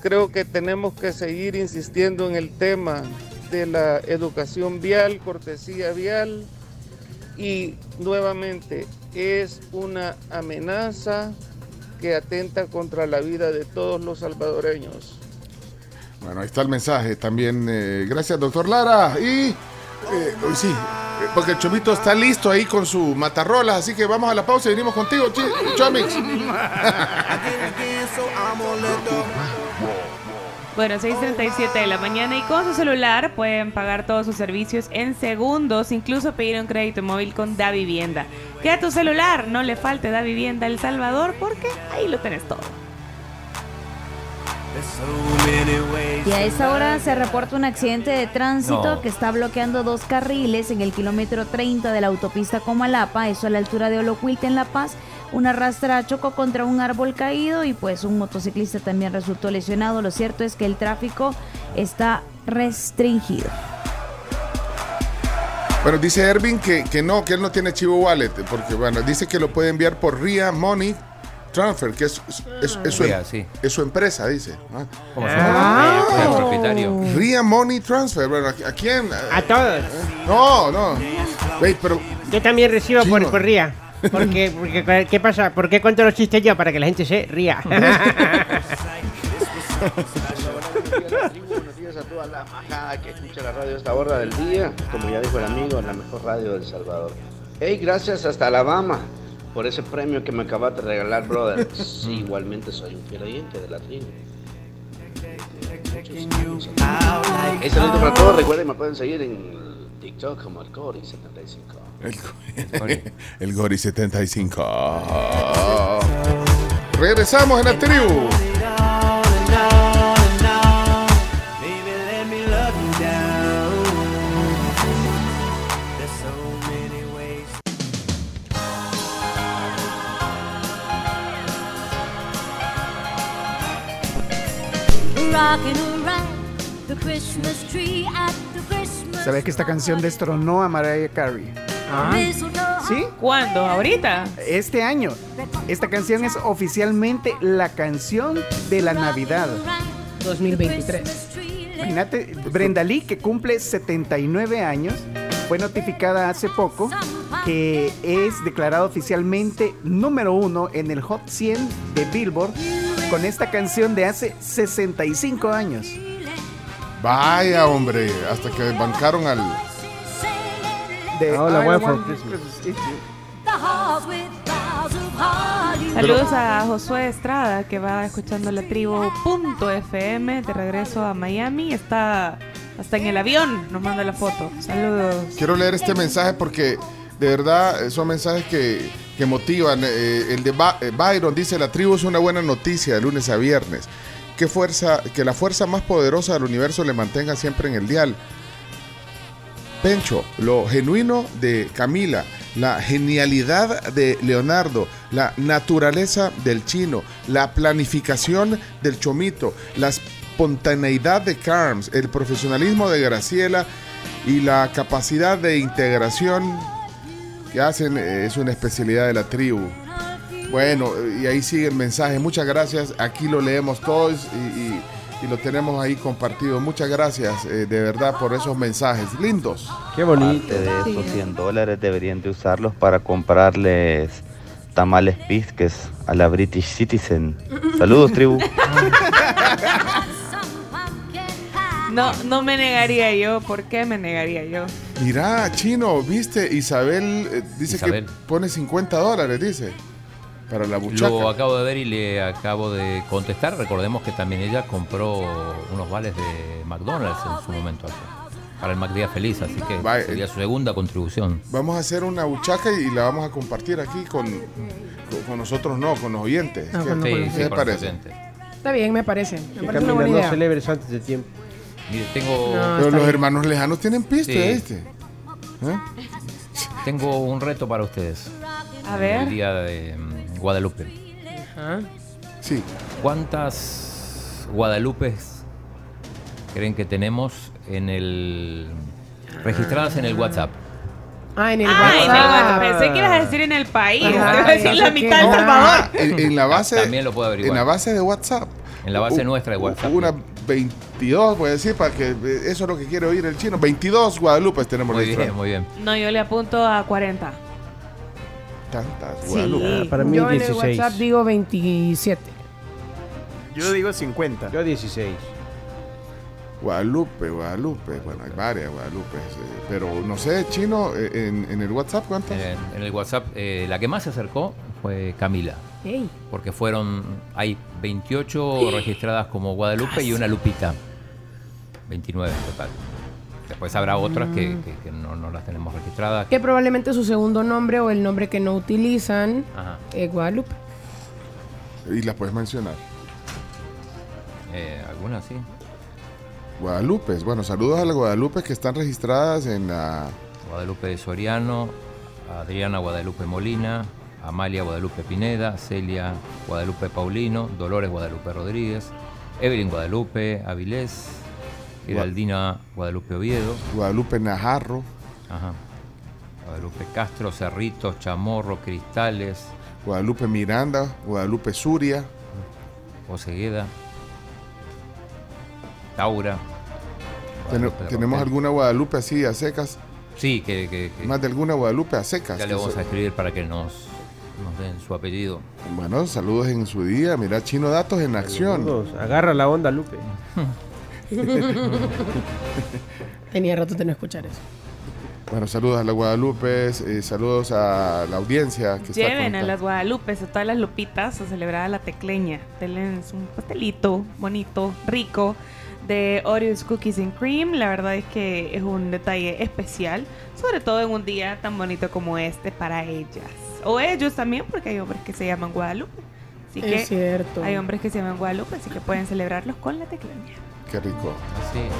Creo que tenemos que seguir insistiendo en el tema de la educación vial, cortesía vial y nuevamente es una amenaza que atenta contra la vida de todos los salvadoreños. Bueno, ahí está el mensaje también. eh, gracias, doctor Lara. Y eh, hoy sí, eh, porque el Chomito está listo ahí con su matarrolas, así que vamos a la pausa y venimos contigo, Chomix. Bueno, 6.37 de la mañana y con su celular pueden pagar todos sus servicios en segundos, incluso pedir un crédito móvil con Da Vivienda. Que a tu celular no le falte Da Vivienda El Salvador porque ahí lo tenés todo. Y a esta hora se reporta un accidente de tránsito No. que está bloqueando dos carriles en el kilómetro 30 de la autopista Comalapa, eso a la altura de Olocuilta en La Paz. Una rastra chocó contra un árbol caído y pues un motociclista también resultó lesionado. Lo cierto es que el tráfico está restringido. Bueno, dice Ervin que, que no, que él no tiene Chivo Wallet, porque bueno, dice que lo puede enviar por RIA Money Transfer, que es, es, es su, RIA, sí. es su empresa, dice. Ah. ¿Cómo se llama? Ah. El propietario. RIA Money Transfer, bueno, ¿a, a quién? A todos. No, no. Ve, pero Yo también recibo por, Chino. por ría. Porque, porque, ¿qué pasa? ¿Por qué cuento los chistes yo? Para que la gente se ría. Buenos días a toda la majada que escucha la radio a esta hora del día. Como ya dijo el amigo, la mejor radio del Salvador. Hey, gracias hasta Alabama por ese premio que me acabas de regalar, brother. Sí, igualmente soy un fiel oyente de la tribu. Hey, saludos para todos. Recuerden, me pueden seguir en TikTok como el Cori75. El, el Gori 75. Regresamos en la tribu. Rocking around the Christmas tree at ¿Sabes que esta canción destronó a Mariah Carey? Mistletoe ¿Sí? ¿Cuándo? ¿Ahorita? Este año. Esta canción es oficialmente la canción de la Navidad. 2023. Imagínate, Brenda Lee, que cumple 79 años, fue notificada hace poco que es declarada oficialmente número uno en el Hot 100 de Billboard con esta canción de hace 65 años. Vaya, hombre, hasta que bancaron al. De boughs of Saludos a Josué Estrada que va escuchando la tribu punto FM de regreso a Miami. Está hasta en el avión, nos manda la foto. Saludos. Quiero leer este mensaje porque de verdad son mensajes que, que motivan. Eh, el de Ba- eh, Byron dice, la tribu es una buena noticia de lunes a viernes. Que, fuerza, que la fuerza más poderosa del universo le mantenga siempre en el dial. Pencho, lo genuino de Camila, la genialidad de Leonardo, la naturaleza del chino, la planificación del chomito, la espontaneidad de Carms, el profesionalismo de Graciela y la capacidad de integración que hacen eh, es una especialidad de la tribu. Bueno, y ahí sigue el mensaje. Muchas gracias. Aquí lo leemos todos y, y- y lo tenemos ahí compartido. Muchas gracias eh, de verdad por esos mensajes lindos. Qué bonito. Parte de esos 100 dólares deberían de usarlos para comprarles tamales pisques a la British Citizen. Saludos, tribu. No, no me negaría yo. ¿Por qué me negaría yo? Mira, chino, viste, Isabel eh, dice Isabel. que pone 50 dólares, dice, para la buchaca. Lo acabo de ver y le acabo de contestar. Recordemos que también ella compró unos vales de McDonald's en su momento para el McDía Feliz, así que Va, eh. sería su segunda contribución. Vamos a hacer una buchaca y la vamos a compartir aquí con, con, con nosotros, no, con los oyentes. Ah, ¿Qué, oyentes. les con parece? Está bien, me parece. Me parece una buena no idea. celebres antes de tiempo. Mire, tengo, No, Pero los bien. hermanos lejanos tienen pista, Sí. ¿viste? ¿Eh? tengo un reto para ustedes. A El ver. día de Guadalupe. Ajá. Sí. ¿Cuántas Guadalupes creen que tenemos en el registradas en el WhatsApp? Ah, en el Ah, en el WhatsApp. WhatsApp. Pensé que ibas a decir en el país. Ajá, Te iba a decir la mitad de que- Salvador. En, en la base, También lo puedo averiguar. en la base de WhatsApp. En la base U- nuestra de WhatsApp. Una 22, voy a decir, para que eh, eso es lo que quiere oír el chino. 22 Guadalupe tenemos Muy bien, registrados. muy bien. No, yo le apunto a 40. Tantas Sí, Guadalupe. Ah, para mí yo en el 16. WhatsApp digo 27. Yo digo 50. Yo 16. Guadalupe, Guadalupe. Bueno, hay varias Guadalupe. eh, pero no sé, chino, eh, en, en el WhatsApp, ¿cuántas? En, en el WhatsApp, eh, la que más se acercó fue Camila. Ey. Porque fueron, hay 28 registradas como Guadalupe y una Lupita. 29 en total. Después habrá otras que, Mm. que- que no, no las tenemos registradas. Que probablemente su segundo nombre o el nombre que no utilizan es Guadalupe. Y las puedes mencionar. Eh, algunas sí. Guadalupe. Bueno, saludos a las Guadalupe que están registradas en la. Guadalupe de Soriano, Adriana Guadalupe Molina, Amalia Guadalupe Pineda, Celia Guadalupe Paulino, Dolores Guadalupe Rodríguez, Evelyn Guadalupe Avilés, Geraldina Guadalupe Oviedo, Guadalupe Najarro, ajá, Guadalupe Castro, Cerritos, Chamorro, Cristales, Guadalupe Miranda, Guadalupe Suria. Osegueda, Taura. Guadalupe ¿Tenemos alguna Guadalupe así a secas? Sí, que, que- que Más de alguna Guadalupe a secas. ya le vamos a escribir para que nos, nos den su apellido. Bueno, saludos en su día. Mira, Chino Datos en acción. Saludos. Agarra la onda, Lupe. Tenía rato de no escuchar eso. Bueno, saludos a la Guadalupe, eh, saludos a la audiencia que está Lleven a conectada. las Guadalupes, a todas las lupitas, a celebrar la tecleña. Denles un pastelito bonito, rico, de Oreos Cookies and Cream. La verdad es que es un detalle especial, sobre todo en un día tan bonito como este para ellas. O ellos también, porque hay hombres que se llaman Guadalupe. Así Es que cierto. hay hombres que se llaman Guadalupe, así que pueden celebrarlos con la tecleña. Qué rico.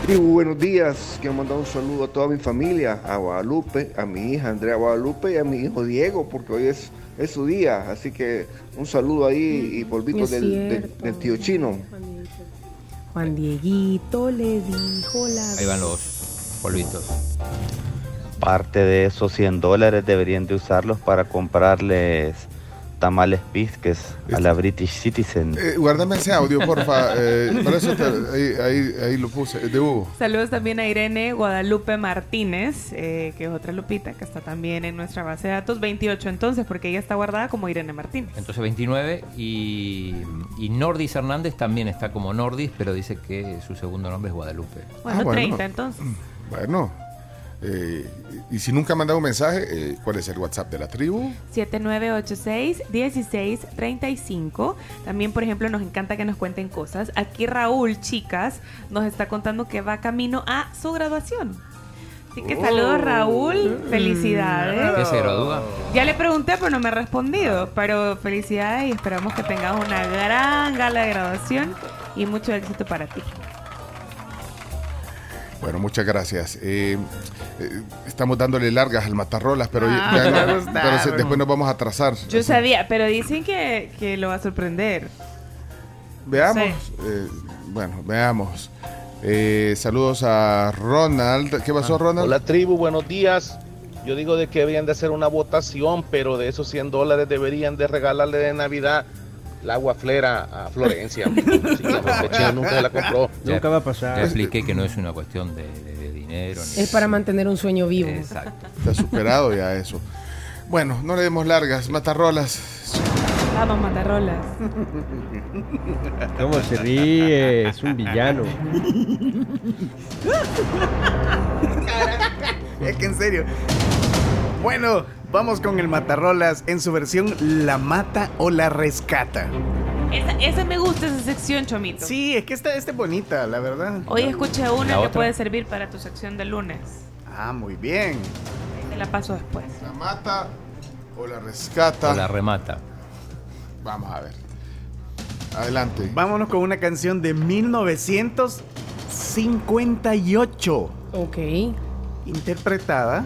Tribu, buenos días. Quiero mandar un saludo a toda mi familia, a Guadalupe, a mi hija Andrea Guadalupe y a mi hijo Diego, porque hoy es, es su día. Así que un saludo ahí y polvito del, del tío chino. Juan Dieguito le dijo la Ahí van los polvitos. Parte de esos 100 dólares deberían de usarlos para comprarles tamales pisques a la British Citizen. Eh, guárdame ese audio, porfa. Eh, para eso te- ahí, ahí- ahí lo puse. De Hugo. Saludos también a Irene Guadalupe Martínez, eh, que es otra Lupita que está también en nuestra base de datos 28 entonces, porque ella está guardada como Irene Martínez. Entonces 29 y, y Nordis Hernández también está como Nordis, pero dice que su segundo nombre es Guadalupe. Bueno, Ah, bueno. 30 entonces. Bueno, Eh, y si nunca ha mandado un mensaje, eh, ¿cuál es el WhatsApp de la tribu? 7986-1635. También, por ejemplo, nos encanta que nos cuenten cosas. Aquí Raúl, chicas, nos está contando que va camino a su graduación. Así que saludos Raúl, felicidades. ¿Qué se gradúa? Ya le pregunté, pero no me ha respondido. Pero felicidades y esperamos que tengas una gran gala de graduación y mucho éxito para ti. Bueno, muchas gracias. Eh, eh, estamos dándole largas al Matarrolas, pero, Ah, ya- no- gustaron. pero se- después nos vamos a atrasar. Yo sabía, pero dicen que, que lo va a sorprender. Veamos. Sí. eh, bueno, veamos. Eh, saludos a Ronald. ¿Qué pasó, Ronald? Hola tribu, buenos días. Yo digo de que deberían de hacer una votación, pero de esos 100 dólares deberían de regalarle de Navidad la agua flera a Florencia. Sí, la Florencia nunca la compró. Nunca va a pasar. Ya expliqué que no es una cuestión de, de- de dinero. ni- Es para mantener un sueño vivo. Exacto. Está superado ya eso. Bueno, no le demos largas. Matarrolas. Vamos, Matarrolas. ¿Cómo se ríe? Es un villano. Es que en serio. Bueno, vamos con el Matarrolas en su versión La Mata o La Rescata. Esa, esa me gusta, esa sección, Chomito. Sí, es que esta, esta es bonita, la verdad. Hoy escuché ¿La una que otra? puede servir para tu sección de lunes. Ah, muy bien. Ahí te la paso después. La mata o la rescata. O la remata. Vamos a ver. Adelante. Vámonos con una canción de 1958. Ok. Interpretada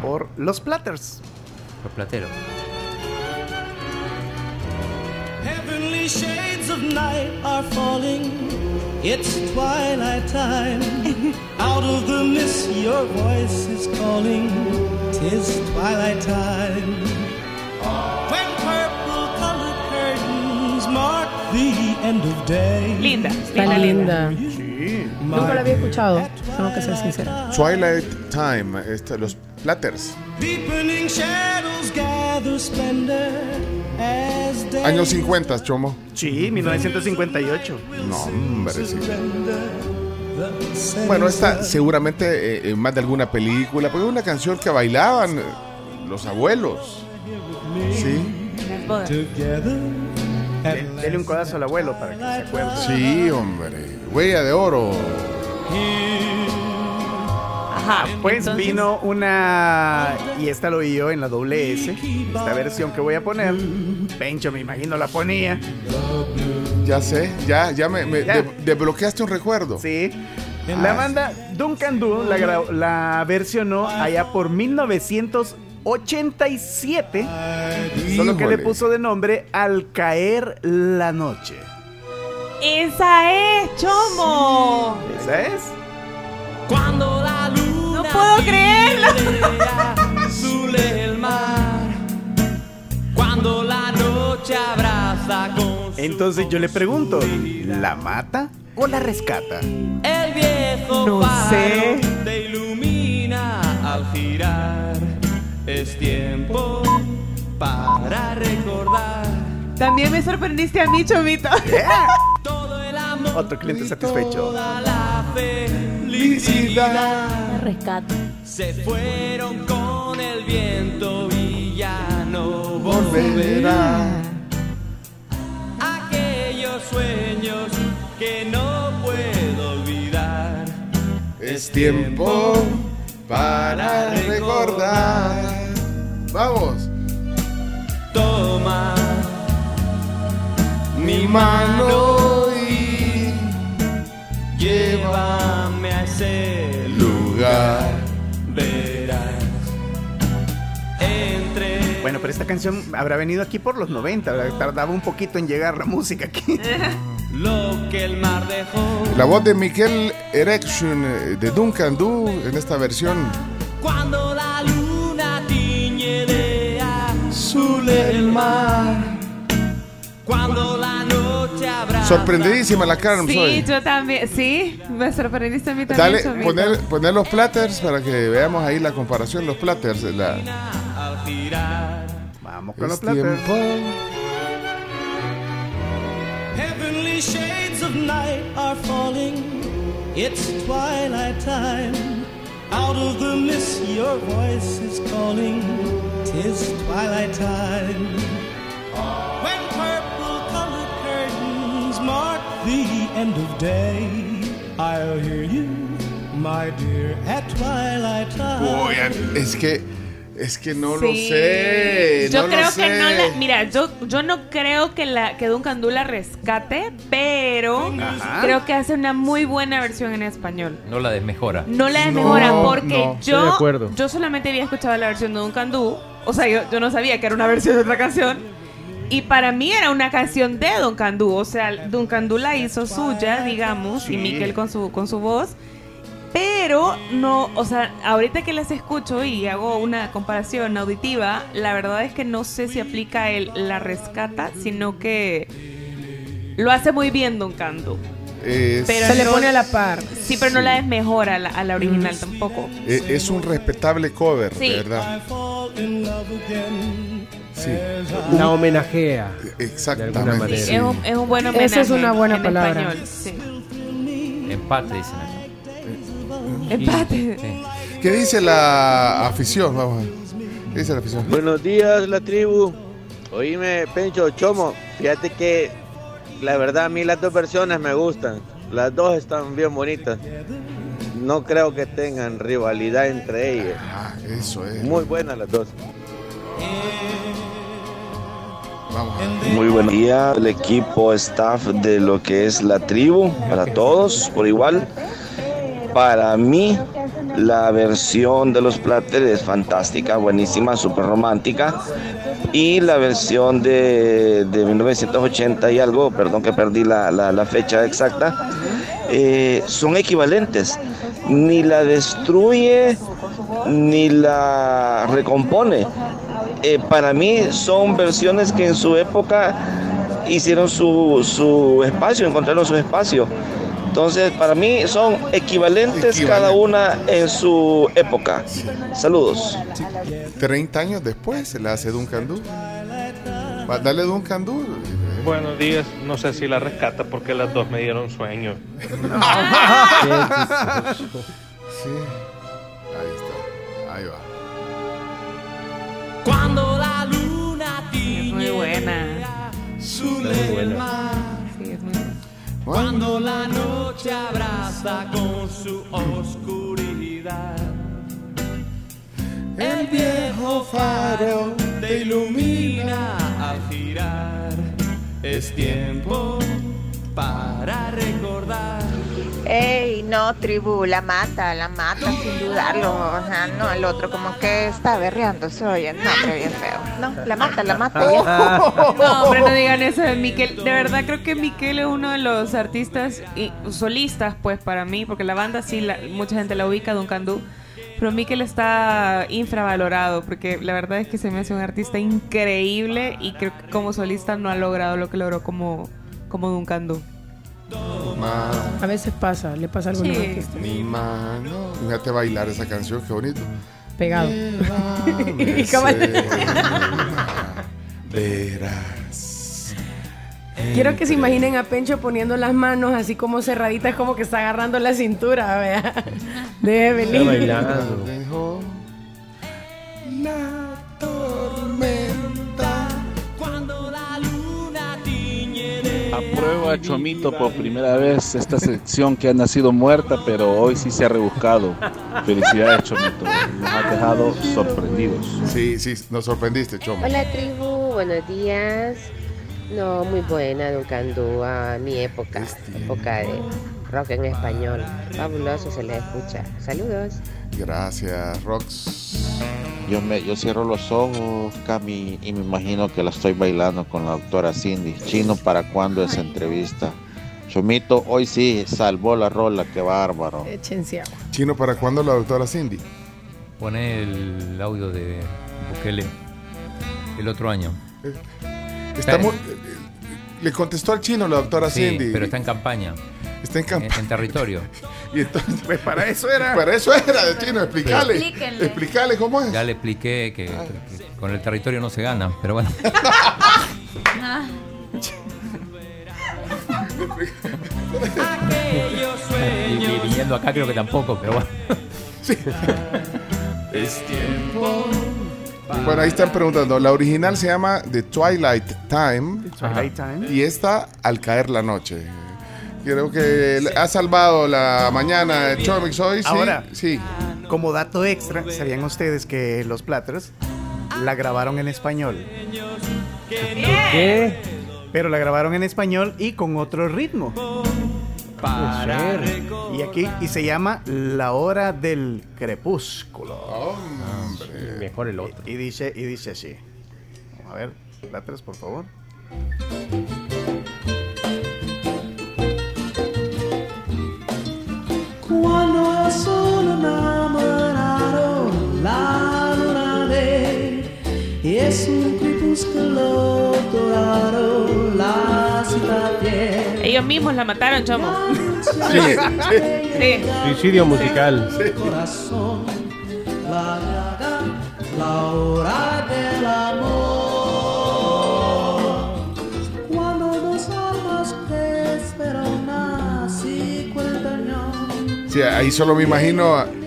por Los Platters. Los plateros. Heavenly shades of night are falling. It's twilight time. Out of the mist, your voice is calling. Tis twilight time. When purple colored curtains mark the end of day. Linda. Está linda. Sí. Nunca la había escuchado, tengo que ser sincera. Twilight Time. este, los Platters. Deepening shadows gather splendor as day Años 50, Chomo. Sí, 1958. No, hombre, sí. Bueno, esta seguramente eh, en más de alguna película, porque es una canción que bailaban eh, los abuelos. Sí. Dele un codazo al abuelo para que se acuerde. Sí, hombre. Huella de oro. Ajá. Pues entonces- vino una. Y esta lo vi yo en la doble S. Esta versión que voy a poner. Pencho, me imagino la ponía. Ya sé, ya, ya me, me Ya. de- desbloqueaste un recuerdo. Sí. La banda Duncan Du la, la versionó allá por 1987. Solo que le puso de nombre Al caer la noche. ¡Esa es, Chomo! ¿Esa es? Cuando la luna No puedo creerlo. azul el mar. Cuando la noche abraza con su Entonces yo le pregunto: ¿la mata o la rescata? El viejo No sé. te ilumina al girar. Es tiempo para recordar También me sorprendiste a mí, Chomito. todo el amor Otro cliente satisfecho. toda la felicidad. Rescato. Se fueron con el viento y ya no Volverá. Aquellos sueños que no puedo olvidar. Es tiempo para recordar. Vamos. Toma Mi mano y Llévame a ese lugar. verás. Entre Bueno, pero esta canción habrá venido aquí por los 90. ¿verdad? Tardaba un poquito en llegar la música aquí. lo que el mar dejó. La voz de Miquel Erection eh, de Duncan Du en esta versión. Cuando el mar. Cuando la noche abraza. Sorprendidísima la Carmen Sí, soy. yo también. Sí, me sorprendiste a mí también, Dale, Chomito. poner, poner los platters para que veamos ahí la comparación. Los platters. La. Vamos con los es platos. tiempo. Heavenly shades of night are falling. It's twilight time. Out of the mist, your voice is calling. Tis twilight time. When purple colored curtains mark the end of day, I'll hear you, my dear, at twilight time. Es que, es que no lo sé. Yo no creo lo que sé. no la. Mira, yo, yo no creo que la que Duncan Du la rescate, pero Ajá. creo que hace una muy buena versión en español. No la desmejora. No la No, desmejora porque no, de yo, acuerdo. yo solamente había escuchado la versión de Duncan Du. O sea, yo, yo no sabía que era una versión de otra canción. Y para mí era una canción de Duncan Du. O sea, Duncan Du la hizo suya, digamos, Sí. y Miquel con su, con su voz. Pero no, o sea, ahorita que las escucho y hago una comparación auditiva, la verdad es que no sé si aplica el la rescata, sino que lo hace muy bien Duncan Du. Es, Pero Se le pone a la par. Sí, pero no la desmejora a la, a la original tampoco. eh, es un respetable cover, Sí. de verdad. Sí. La homenajea. Exactamente. De. Es un, es un buen homenaje. Esa es una buena en palabra. español, sí. Empate, dicen acá. Empate. ¿Qué dice la afición? Vamos a ver. ¿Qué dice la afición? Buenos días, la tribu. Oíme, Pencho, Chomo, fíjate que la verdad a mí las dos versiones me gustan. Las dos están bien bonitas. No creo que tengan rivalidad entre ellas. Ah, eso es. Muy buenas las dos. Muy buen día, el equipo, staff de lo que es la tribu, para todos por igual. Para mí, la versión de los Platters es fantástica, buenísima, súper romántica. Y la versión de, de 1980 y algo, perdón que perdí la, la- fecha exacta, eh, son equivalentes. Ni la destruye ni la recompone. Eh, para mí son versiones que en su época hicieron su, su espacio, encontraron su espacio. Entonces, para mí son equivalentes cada una en su época. Saludos. 30 años después se le hace Duncan Du. Dale Duncan Du. Buenos días, no sé si la rescata porque las dos me dieron sueño. Sí. Ahí está. Ahí va. Cuando la luna tiñe Muy buena. su buena. Cuando la noche abraza con su oscuridad. El viejo faro te ilumina al girar. Es tiempo para recordar. Ey, no, tribu, la mata, la mata sin dudarlo. O sea, no, el otro como que está berreando, se oye. No, pero bien feo. No, la mata, la mata. ya. No, hombre, no digan eso de Miquel. De verdad creo que Miquel es uno de los artistas y solistas, pues, para mí, porque la banda sí, la- mucha gente la ubica, Duncan Du. Pero Miquel está infravalorado, porque la verdad es que se me hace un artista increíble y creo que como solista no ha logrado lo que logró como, como Duncan Du. A veces pasa, le pasa a algunos Sí. Mi mano. Fíjate bailar esa canción, qué bonito. Pegado. Y Verás. Quiero que se imaginen a Pencho poniendo las manos así como cerraditas, como que está agarrando la cintura, vea. De Evelyn. Dejó tiñe de Apruebo a Chomito por primera vez esta sección que ha nacido muerta, pero hoy sí se ha rebuscado. Felicidades, Chomito. Nos has dejado sorprendidos. Sí, sí, nos sorprendiste, Chomo. Hola tribu, buenos días. No, muy buena, Duncan Du, a mi época, época de rock en español. Fabuloso, se le escucha. Saludos. Gracias, Rox. Yo, me, yo cierro los ojos, Cami, y me imagino que la estoy bailando con la doctora Cindy. Chino, ¿para cuándo esa entrevista? Chomito, hoy sí salvó la rola, qué bárbaro. Échense agua. Chino, ¿para cuándo la doctora Cindy? Pone el audio de Bukele el otro año. Está muy- le contestó al chino la doctora Sí, Cindy. pero está en campaña. Está en campaña. En, territorio. Y entonces, pues para eso era. Para eso era, de chino, explícale. Explíquenle. Explícale cómo es. Ya le expliqué que, que con el territorio no se gana, pero bueno. Y, viniendo acá creo que tampoco, pero bueno. Es tiempo. Bueno, ahí están preguntando. La original se llama The Twilight Time. Twilight Time. Y esta, Al caer la noche. Creo que ha salvado la mañana de Chomix hoy. Sí, Ahora, sí. como dato extra, ¿sabían ustedes que los Platters la grabaron en español? ¿Qué? Pero la grabaron en español y con otro ritmo. Para Y aquí, y se llama La Hora del Crepúsculo. Mejor el otro. Y, y dice, y dice así. Vamos a ver, Platters, por favor. Ellos mismos la mataron, chomo. Sí. Sí. Suicidio musical. corazón, la, hora del amor. Cuando dos almas que esperan así cuentan Sí, ahí solo me imagino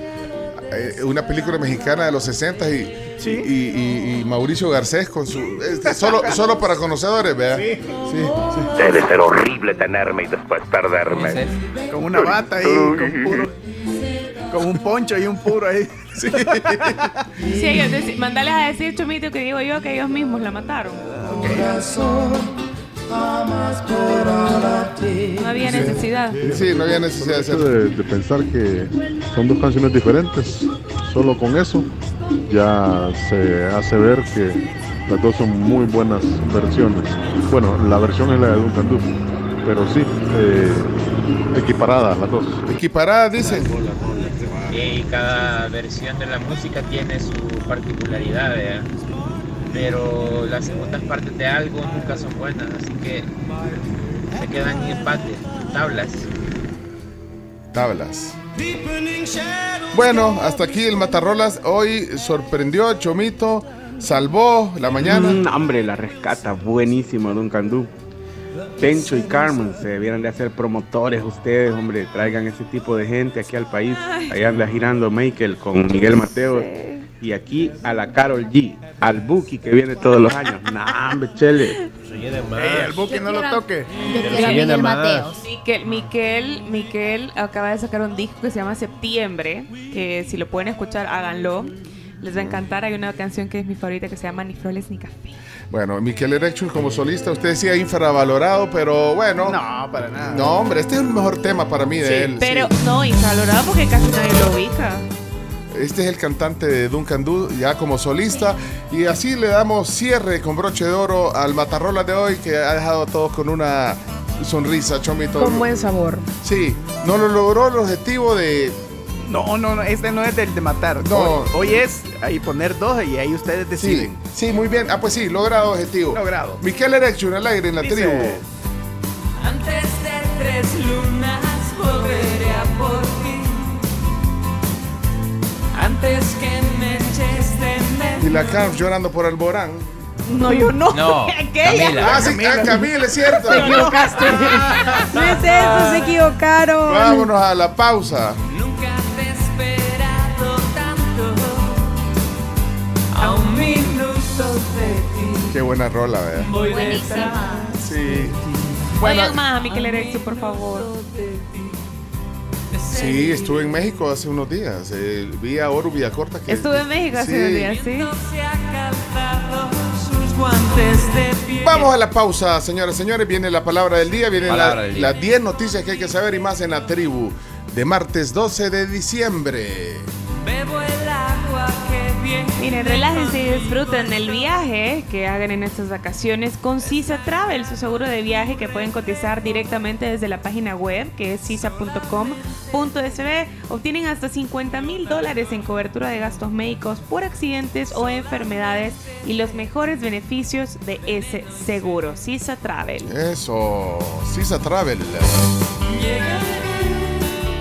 eh, una película mexicana de los 60 y, y, y- y Mauricio Garcés con su... este, solo, solo para conocedores, ¿verdad? Sí. sí, Debe ser horrible tenerme y después perderme. Con una bata ahí, con puro. Con un poncho y un puro ahí. Sí. Sí, ellos mandales a decir, Chomito, que digo yo que ellos mismos la mataron. ti. No había necesidad. Sí, no había necesidad de hecho de, de pensar que son dos canciones diferentes, solo con eso ya se hace ver que las dos son muy buenas versiones. Bueno, la versión es la de Duncan Du, pero sí, eh, equiparadas las dos. Equiparadas, dicen. Y cada versión de la música tiene su particularidad, ¿verdad? Pero las segundas partes de algo nunca son buenas, así que se quedan en empate, tablas. Tablas. Bueno, hasta aquí el Matarrolas. Hoy sorprendió Chomito, salvó la mañana. Mm, hombre, la rescata. Buenísimo, Duncan Du. Pencho y Carmen se debieran de hacer promotores ustedes, hombre. Traigan ese tipo de gente aquí al país. Ahí anda girando Michael con Miguel Mateo. Y aquí a la Carol G. Al Buki que viene todos los años. Nah, hombre, chele. Ey, el buque no lo toque. Miquel, Miquel, Miquel acaba de sacar un disco que se llama Septiembre, que si lo pueden escuchar, háganlo. Les va a encantar. Hay una canción que es mi favorita que se llama Ni flores ni café. Bueno, Miquel Erection como solista, usted decía infravalorado, pero bueno. No, para nada. No, hombre, este es el mejor tema para mí de Sí, él. pero sí. no, infravalorado porque casi nadie lo ubica. Este es el cantante de Duncan Du, ya como solista. Y así le damos cierre con broche de oro al Matarrola de hoy, que ha dejado a todos con una sonrisa, Chomito. Con buen sabor. Sí, no lo logró el objetivo de. No, no, no, este no es del de matar. No. Hoy, hoy es ahí poner dos y ahí ustedes Sí, deciden. sí, muy bien. Ah, pues sí, logrado objetivo. Logrado. Miquel Erection al aire en la Dice- tribu. Antes de tres lunas Antes que me eches de Y la Carms llorando por Alborán. No, yo no. No, Aquella. Camila. Ah, sí, ah, Camila, es cierto. Te equivocaste. No es eso, se equivocaron. Vámonos a la pausa. Nunca te he esperado tanto. A un minuto de ti. Qué buena rola, ¿verdad? Voy detrás. Sí. Bueno, más a Miquel Erexio, por favor. Sí, estuve en México hace unos días. Eh, vi a Oro Villacorta. Que, Estuve en México hace Sí. unos días, ¿sí? Se ha calzado sus guantes de piel. Vamos a la pausa, señores, señores. Viene la palabra del día, vienen Palabra la- del día. las 10 noticias que hay que saber y más en la tribu de martes 12 de diciembre. Miren, relájense y disfruten el viaje que hagan en estas vacaciones con Sisa Travel, su seguro de viaje que pueden cotizar directamente desde la página web que es sisa.com.sb. Obtienen hasta 50 mil dólares en cobertura de gastos médicos por accidentes o enfermedades y los mejores beneficios de ese seguro. Sisa Travel. Eso, Sisa Travel.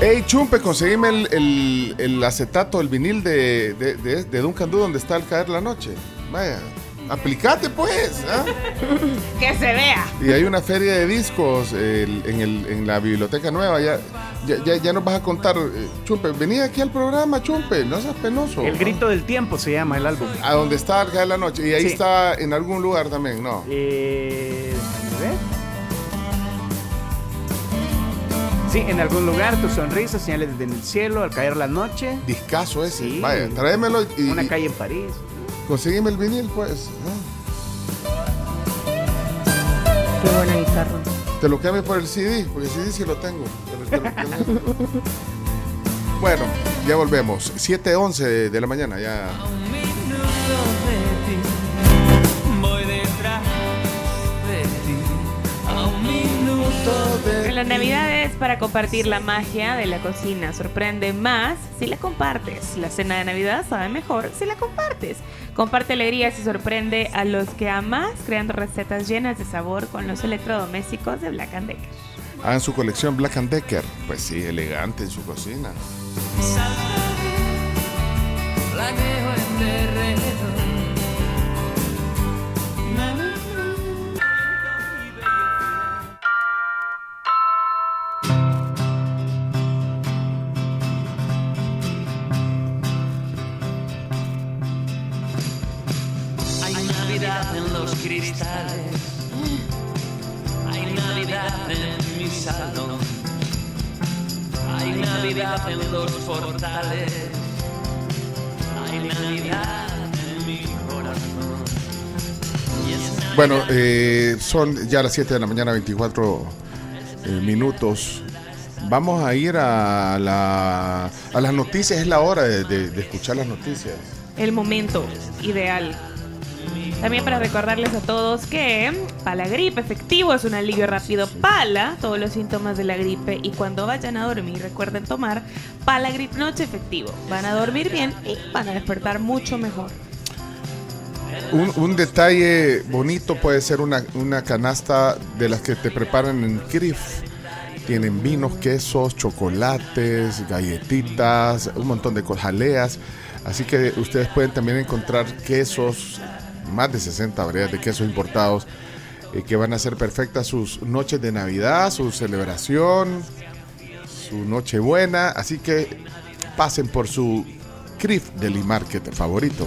Hey, Chumpe, conseguime el, el- el acetato, el vinil de, de, de, de Duncan Du, donde está al caer la noche. Vaya, aplicate pues. ¿ah? Que se vea. Y hay una feria de discos el- en, el- en la biblioteca nueva. Ya, Ya, ya, ya nos vas a contar, eh, Chumpe, vení aquí al programa, Chumpe, no seas penoso. El grito del tiempo se llama el álbum. A donde está Arca de la Noche. Y ahí Sí. está en algún lugar también, ¿no? Eh, Sí, en algún lugar, tu sonrisa, señales desde el cielo, al caer la noche. Discaso ese. Sí. Vaya, tráemelo y, Una calle en París. Conseguime el vinil, pues. Qué buena guitarra. Te lo cambio por el CD, porque el CD sí lo tengo. Pero te lo cambio. bueno, ya volvemos. 7.11 de, de la mañana, ya. Voy detrás de ti a un minuto de En la Navidad es para compartir la magia de la cocina. Sorprende más si la compartes. La cena de Navidad sabe mejor si la compartes. Comparte alegrías y sorprende a los que amas creando recetas llenas de sabor con los electrodomésticos de Black Decker. Hagan su colección Black and Decker. Pues sí, elegante en su cocina. Hay Navidad en mi salón. Hay Navidad en los portales. Hay Navidad en mi corazón. Navidad Bueno, eh, son ya las 7 de la mañana, 24 eh, minutos. Vamos a ir a, la, a las noticias. Es la hora de, de- de escuchar las noticias. El momento ideal. También para recordarles a todos que para la gripe efectivo es un alivio rápido para todos los síntomas de la gripe y cuando vayan a dormir recuerden tomar para grip noche efectivo. Van a dormir bien y van a despertar mucho mejor. Un, detalle bonito puede ser una, una canasta de las que te preparan en Crif. Tienen vinos, quesos, chocolates, galletitas, un montón de cosas. Así que ustedes pueden también encontrar quesos, más de 60 variedades de quesos importados, eh, que van a ser perfectas sus noches de Navidad, su celebración, su noche buena. Así que pasen por su Crif Deli Market favorito.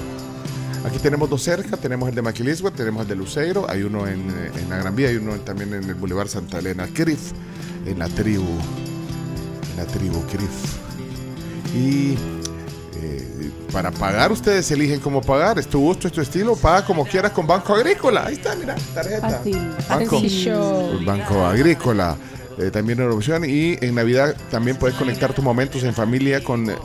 Aquí tenemos dos cerca, tenemos el de Maquilisgua, tenemos el de Luceiro, hay uno en, eh, la Gran Vía y uno también en el Boulevard Santa Elena, Crif, en la tribu, en la tribu Crif. Y eh, para pagar ustedes eligen cómo pagar, es tu gusto, es tu estilo, paga como quieras con Banco Agrícola, ahí está, mira, tarjeta. Fácil. Banco. Banco Agrícola. eh, también una opción y en Navidad también puedes conectar tus momentos en familia con eh,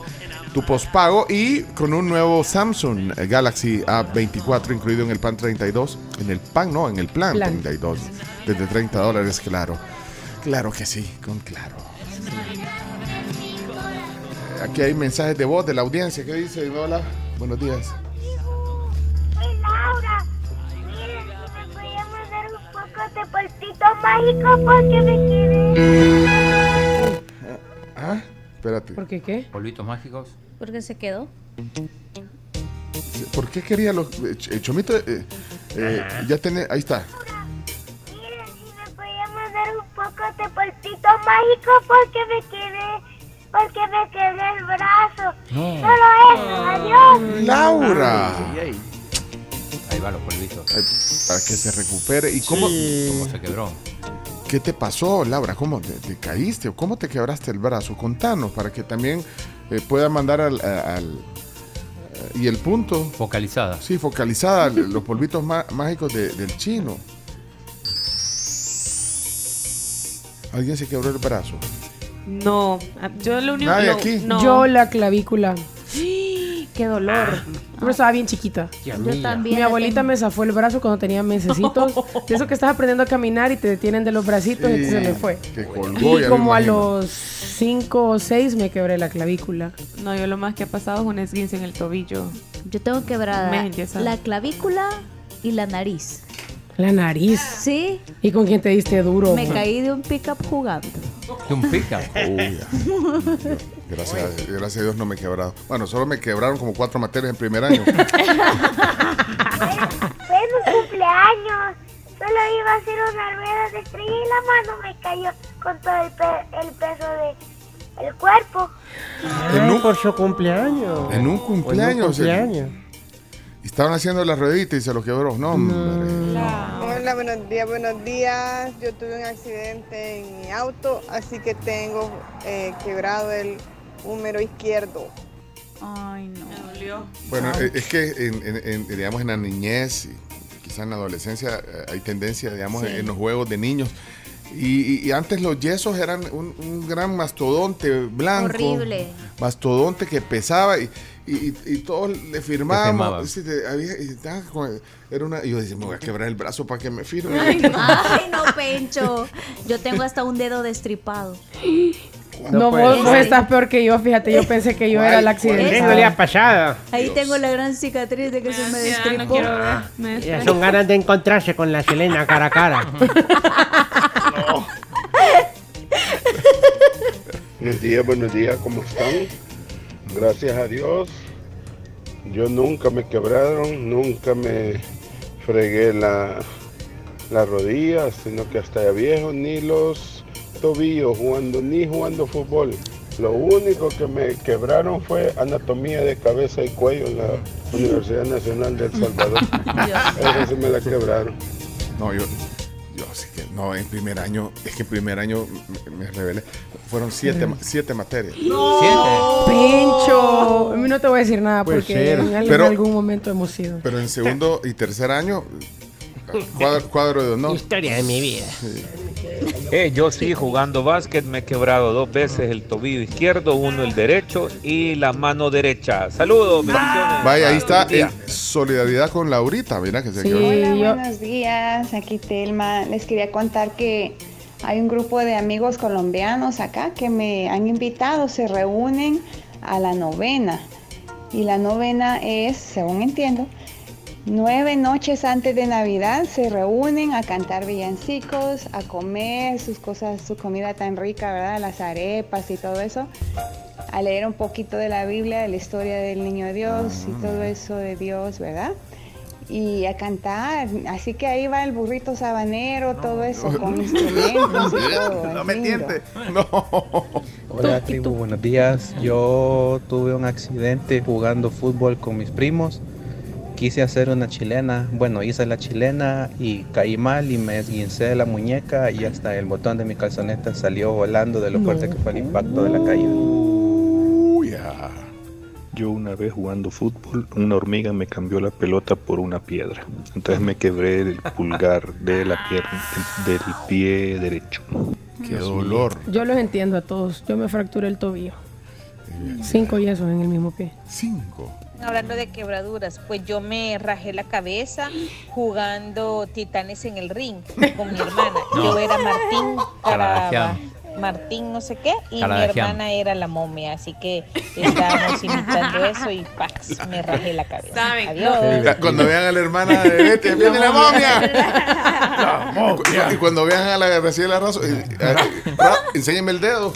tu postpago y con un nuevo Samsung Galaxy A24 incluido en el plan 32 en el pan no en el plan, Plan. 32 desde 30 dólares claro claro que sí con claro aquí hay mensajes de voz de la audiencia ¿qué dice hola buenos días Soy Laura. Miren, si me podíamos dar un poco de polvito mágico porque me quedé. ah espérate ¿Por qué qué? Polvitos mágicos. ¿Por qué se quedó? ¿por qué quería los eh, eh, Chomito eh, eh, ya tiene ahí está Miren, si me podíamos dar un poco de polvito mágico porque me quedé. Porque me quedé el brazo. No. Solo eso, adiós. Laura Ahí van los polvitos. para que se recupere. ¿Y cómo, ¿Cómo se quebró? qué te pasó, Laura? ¿Cómo te, te caíste o cómo te quebraste el brazo? Contanos para que también eh, pueda mandar al, y el punto. Focalizada. Sí, focalizada los polvitos má- mágicos de- del chino. ¿Alguien se quebró el brazo? No, ah, yo lo único Nadie lo- aquí. no. Yo la clavícula. Qué dolor. Pero estaba bien chiquita. Yo también. Mi abuelita me zafó el brazo cuando tenía mesecitos. De eso que estás aprendiendo a caminar y te detienen de los bracitos y se me fue. Que colgó, Y como a los 5 o 6 me quebré la clavícula. No, yo lo más que ha pasado es un esguince en el tobillo. Yo tengo quebrada la clavícula y la nariz. La nariz. Sí, ¿Y con quién te diste duro? me caí de un pickup jugando. De un ya. Gracias, a- gracias a Dios no me he quebrado. Bueno, solo me quebraron como cuatro materias en primer año. Fue en un cumpleaños. Solo iba a hacer una rueda de estrella y la mano me cayó con todo el, pe- el peso de, el cuerpo. Ay, por su cumpleaños. En un Por un cumpleaños. Estaban haciendo la ruedita y se lo quebró. No, hombre. Hola, buenos días, buenos días. Yo tuve un accidente en mi auto, así que tengo eh, quebrado el húmero izquierdo. Ay, no. Me dolió. Bueno, es que en, en- en, digamos en la niñez y quizás en la adolescencia eh, hay tendencia, digamos, Sí. en los juegos de niños. Y, antes los yesos eran un, un gran mastodonte blanco. Horrible. Mastodonte que pesaba y, y, y- y todos le firmaban. con- era una, y yo decía, me voy a quebrar el brazo para que me firme. Ay, no, Pencho. Yo tengo hasta un dedo destripado. No, puede vos, estás peor que yo, fíjate, yo pensé que yo era el accidente. Pasada. Ahí tengo la gran cicatriz de que se me destripó. Ya son ganas de encontrarse con la Selena cara a cara. Buenos días, buenos días, ¿cómo están? Gracias a Dios. Yo nunca me quebraron, nunca me fregué la, la rodilla, sino que hasta ya viejo, ni los tobillos jugando, ni jugando fútbol. Lo único que me quebraron fue anatomía de cabeza y cuello en la Universidad Nacional de El Salvador. Esa sí me la quebraron. No, yo, yo sí que no, en primer año, es que en primer año me, me rebelé. Fueron siete, ma- siete materias. Pincho. A mí no te voy a decir nada porque en, algún momento hemos sido. Pero en segundo y tercer año, cuadro, cuadro de honor. Historia de mi vida. Eh, yo sí, jugando básquet me he quebrado dos veces el tobillo izquierdo, uno el derecho y la mano derecha. Saludos, bendiciones. Vaya, ahí está en solidaridad con Laurita, mira que se Sí, quebró. Hola, buenos días. Aquí Telma. Les quería contar que hay un grupo de amigos colombianos acá que me han invitado. Se reúnen a la novena. Y la novena es, según entiendo, nueve noches antes de Navidad se reúnen a cantar villancicos, a comer sus cosas, su comida tan rica, ¿verdad? Las arepas y todo eso. A leer un poquito de la Biblia, de la historia del niño Dios y todo eso de Dios, ¿verdad? y a cantar. Así que ahí va el burrito sabanero, todo eso, con instrumentos y todo. No es me tiente. Hola tribu, buenos días. Yo tuve un accidente jugando fútbol con mis primos. Quise hacer una chilena. Bueno, hice la chilena y caí mal y me esguincé la muñeca y hasta el botón de mi calzoneta salió volando de lo fuerte que fue el impacto de la caída. Yo una vez jugando fútbol, una hormiga me cambió la pelota por una piedra. Entonces me quebré el pulgar de la pierna, del pie derecho. Qué dolor. Yo los entiendo a todos. Yo me fracturé el tobillo. Cinco yesos en el mismo pie. Cinco. Hablando de quebraduras, pues yo me rajé la cabeza jugando titanes en el ring con mi hermana. No. Yo era Martín Caraba- Caradagian. Martín no sé qué y mi hermana era la momia, así que estábamos imitando eso y pax, me rajé la cabeza. ¿Saben? Adiós. Cuando vean a la hermana de Betty, ¡viene la momia! Y cuando vean a la recién la raza, eh, eh, enséñeme el dedo.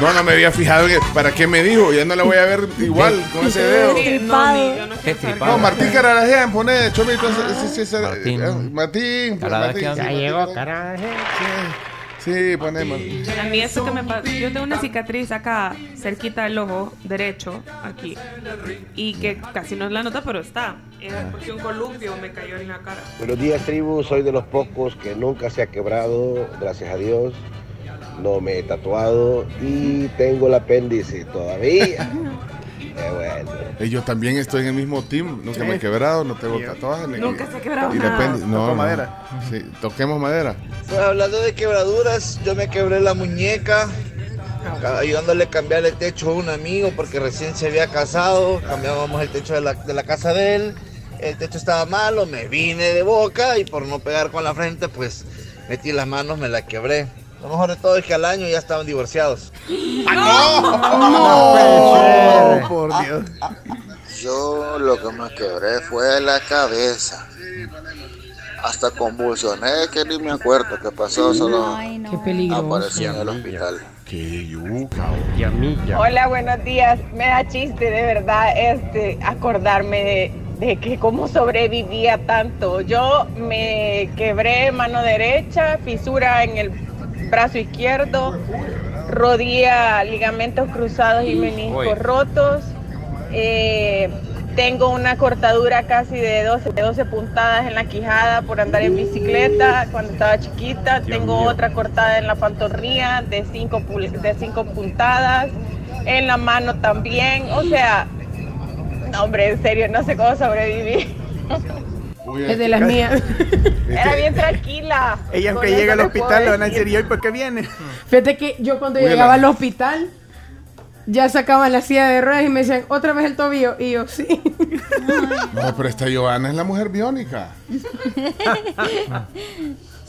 No, no me había fijado. en- ¿Para qué me dijo? Ya no la voy a ver igual con ese dedo. No, ni- yo no sé Qué hacer tripado. No, Martín Cararajean, pone Chomito. Martín. eh, Martín. pues. Martín, Ya sí, llegó, Martín. Sí, pone Martín. A mí eso que me pasa, yo tengo una cicatriz acá, cerquita del ojo derecho, aquí, y que casi no es la nota, pero está. Es porque un columpio me cayó en la cara. Buenos días, tribu. Soy de los pocos que nunca se ha quebrado, gracias a Dios. No me he tatuado y tengo el apéndice todavía. Qué bueno. Yo también estoy en el mismo team. Nunca me he quebrado, no tengo tatuajes. Nunca se ha quebrado y nada. depende- No, no. madera. Sí, toquemos madera. Pues hablando de quebraduras, yo me quebré la muñeca ca- ayudándole a cambiar el techo a un amigo porque recién se había casado. Cambiábamos el techo de la, de la casa de él. El techo estaba malo, me vine de boca y por no pegar con la frente, pues metí las manos, me la quebré. Lo mejor de todo es que al año ya estaban divorciados. Oh, por Dios. Yo lo que me quebré fue la cabeza. Hasta convulsioné, que ni me acuerdo qué pasó, solo Qué peligroso. aparecí en el hospital. Qué yuca. Hola, buenos días. Me da chiste de verdad este acordarme de, de que cómo sobrevivía tanto. Yo me quebré mano derecha, fisura en el brazo izquierdo, rodilla, ligamentos cruzados y meniscos rotos. Eh, tengo una cortadura casi de 12, de 12 puntadas en la quijada por andar en bicicleta cuando estaba chiquita. tengo otra cortada en la pantorrilla de 5 de cinco puntadas. En la mano también. O sea, no, hombre, en serio, no sé cómo sobreviví. Es de las mías. Era bien tranquila. Ella aunque llega al hospital le van a decir. ¿y hoy por qué viene? Fíjate que yo cuando Uy, llegaba al hospital, ya sacaban la silla de ruedas y me decían, otra vez el tobillo. Y yo, sí. No, pero esta Giovanna es la mujer biónica.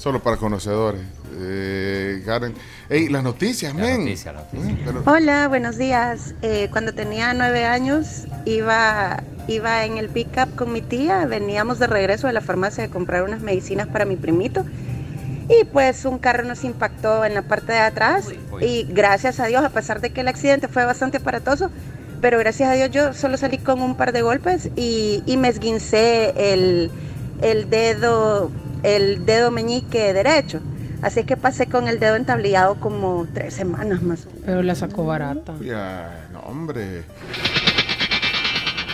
Solo para conocedores. Eh, Karen. Ey, las noticias, men. Eh, pero- Hola, buenos días. Eh, cuando tenía nueve años iba, iba en el pick-up con mi tía, veníamos de regreso de la farmacia a comprar unas medicinas para mi primito y pues un carro nos impactó en la parte de atrás y gracias a Dios, a pesar de que el accidente fue bastante aparatoso, pero gracias a Dios yo solo salí con un par de golpes y, y me esguincé el, el dedo, el dedo meñique derecho. Así que pasé con el dedo entablillado como tres semanas más. Pero la sacó barata. Ya, no, hombre.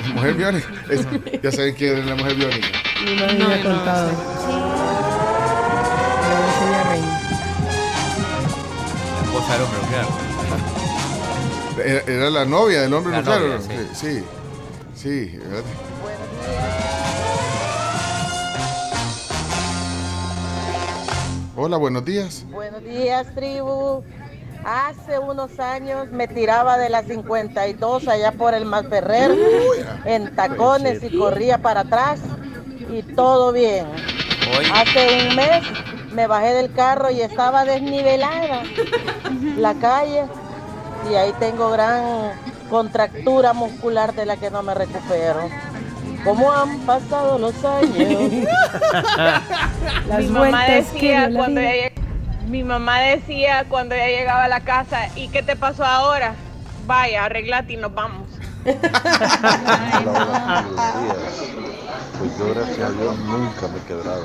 La mujer biónica. Es- ya saben quién es la mujer biónica. Mi madre me ha contado. Le voy a enseñar ahí. La esposa del hombre nuclear. Era, era la novia del hombre La nuclear. novia, ¿no? sí. Sí, sí, ¿verdad? Hola, buenos días. Buenos días, tribu. Hace unos años me tiraba de las 52 allá por el Malferrer en tacones y corría para atrás y todo bien. Hace un mes me bajé del carro y estaba desnivelada la calle y ahí tengo gran contractura muscular de la que no me recupero. ¿Cómo han pasado los años? Las mi mamá que decía cuando ella, mi mamá decía cuando ella llegaba a la casa, ¿y qué te pasó ahora? Vaya, arreglate y nos vamos. Pues yo gracias a Dios nunca me he quebrado.